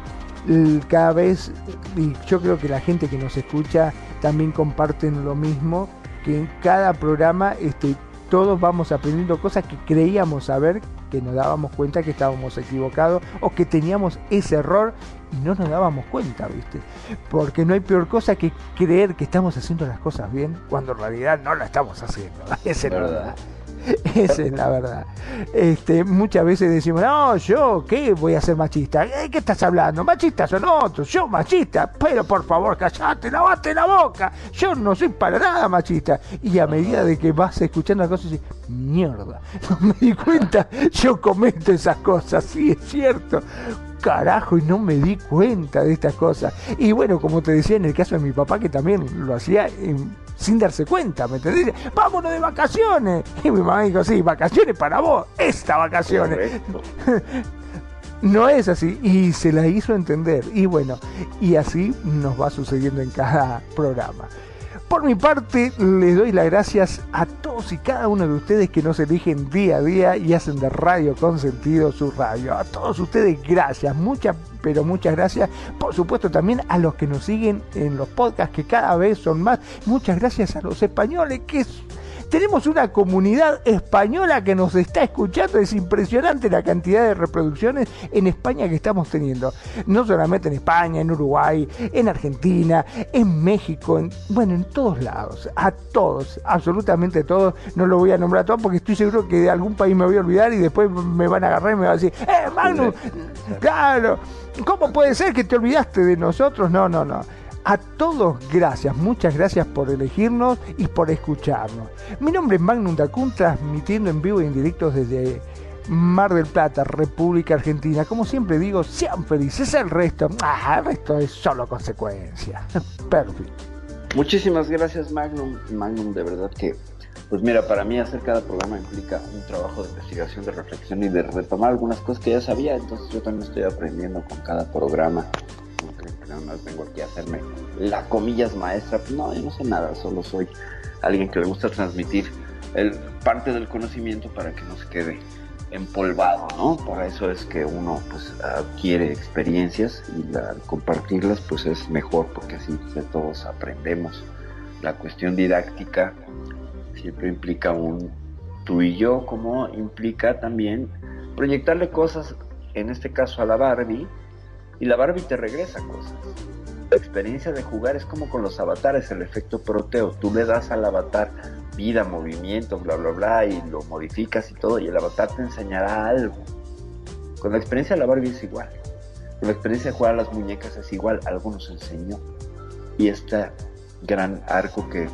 [SPEAKER 2] cada vez, y yo creo que la gente que nos escucha también comparten lo mismo, que en cada programa este, todos vamos aprendiendo cosas que creíamos saber, que nos dábamos cuenta que estábamos equivocados o que teníamos ese error y no nos dábamos cuenta, ¿viste? Porque no hay peor cosa que creer que estamos haciendo las cosas bien cuando en realidad no la estamos haciendo. Es
[SPEAKER 1] verdad.
[SPEAKER 2] Esa es la verdad. Este, muchas veces decimos, no, yo, ¿qué voy a ser machista? ¿Eh, ¿Qué estás hablando? Machistas son otros, yo machista. Pero por favor, callate, lavate la boca. Yo no soy para nada machista. Y a medida de que vas escuchando las cosas, dices, mierda, no me di cuenta, yo cometo esas cosas, sí, es cierto. Carajo, y no me di cuenta de estas cosas. Y bueno, como te decía en el caso de mi papá, que también lo hacía en- sin darse cuenta, ¿me entendés? Vámonos de vacaciones. Y mi mamá dijo, sí, vacaciones para vos, esta vacaciones. No es así. Y se la hizo entender. Y bueno, y así nos va sucediendo en cada programa. Por mi parte, les doy las gracias a todos y cada uno de ustedes que nos eligen día a día y hacen de Radio con sentido su radio. A todos ustedes, gracias, muchas, pero muchas gracias. Por supuesto, también a los que nos siguen en los podcasts, que cada vez son más. Muchas gracias a los españoles, que es- tenemos una comunidad española que nos está escuchando. Es impresionante la cantidad de reproducciones en España que estamos teniendo. No solamente en España, en Uruguay, en Argentina, en México, en, bueno, en todos lados. A todos, absolutamente todos. No lo voy a nombrar a todos porque estoy seguro que de algún país me voy a olvidar y después me van a agarrar y me van a decir, ¡eh, Magnus! Claro, ¿cómo puede ser que te olvidaste de nosotros? No, no, no. A todos, gracias, muchas gracias por elegirnos y por escucharnos. Mi nombre es Magnum Dacun, transmitiendo en vivo y en directo desde Mar del Plata, República Argentina. Como siempre digo, sean felices, el resto, ah, el resto es solo consecuencia. Perfecto.
[SPEAKER 1] Muchísimas gracias, Magnum. Magnum, de verdad que, pues mira, para mí hacer cada programa implica un trabajo de investigación, de reflexión y de retomar algunas cosas que ya sabía. Entonces yo también estoy aprendiendo con cada programa. Nada más vengo aquí hacerme la comillas maestra. No, yo no sé nada, solo soy alguien que le gusta transmitir parte del conocimiento para que no se quede empolvado, ¿no? Para eso es que uno pues adquiere experiencias y al compartirlas pues es mejor porque así todos aprendemos. La cuestión didáctica siempre implica un tú y yo, como implica también proyectarle cosas, en este caso a la Barbie, y la Barbie te regresa cosas. La experiencia de jugar es como con los avatares, el efecto proteo. Tú le das al avatar vida, movimiento, bla, bla, bla, y lo modificas y todo, y el avatar te enseñará algo. Con la experiencia de la Barbie es igual. Con la experiencia de jugar a las muñecas es igual, algo nos enseñó. Y este gran arco que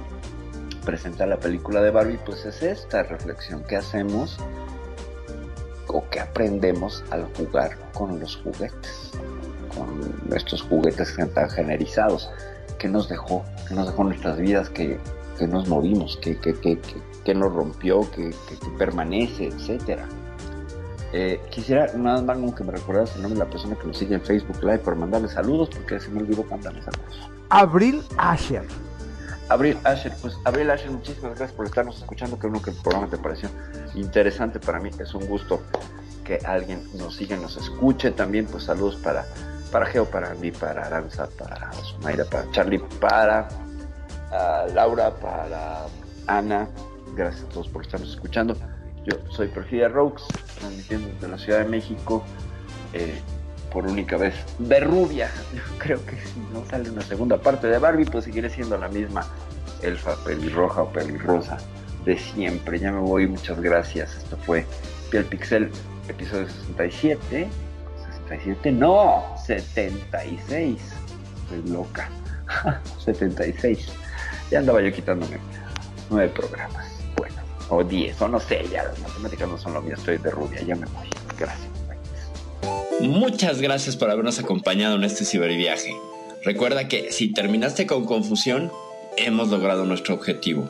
[SPEAKER 1] presenta la película de Barbie, pues es esta reflexión que hacemos o que aprendemos al jugar con los juguetes, con nuestros juguetes que tan generizados. ¿Qué nos dejó? ¿Qué nos dejó nuestras vidas? que que nos movimos, que, que, que, que, que nos rompió, que, que, que permanece, etcétera. Eh, quisiera nada más que me recordaras el nombre de la persona que nos sigue en Facebook Live por mandarle saludos, porque se me olvidó mandarle saludos.
[SPEAKER 2] Abril Asher.
[SPEAKER 1] Abril Asher, pues Abril Asher, muchísimas gracias por estarnos escuchando, que uno que el programa te pareció interesante para mí, es un gusto que alguien nos siga, nos escuche también, pues saludos para, para Geo, para mí, para Aranza, para Sumaira, para Charlie, para Laura, para Ana, gracias a todos por estarnos escuchando. Yo soy Perfidia Rokes, transmitiendo desde la Ciudad de México eh, por única vez. De rubia, yo creo que si no sale una segunda parte de Barbie, pues seguiré siendo la misma elfa pelirroja o pelirrosa de siempre. Ya me voy, muchas gracias. Esto fue Piel Pixel, episodio 67. 67, no, 76. Estoy loca. 76. Ya andaba yo quitándome nueve programas. Bueno, o diez, o no sé, ya las matemáticas no son lo mío, estoy de rubia, ya me voy. Gracias.
[SPEAKER 3] Muchas gracias por habernos acompañado en este ciberviaje. Recuerda que si terminaste con confusión, hemos logrado nuestro objetivo.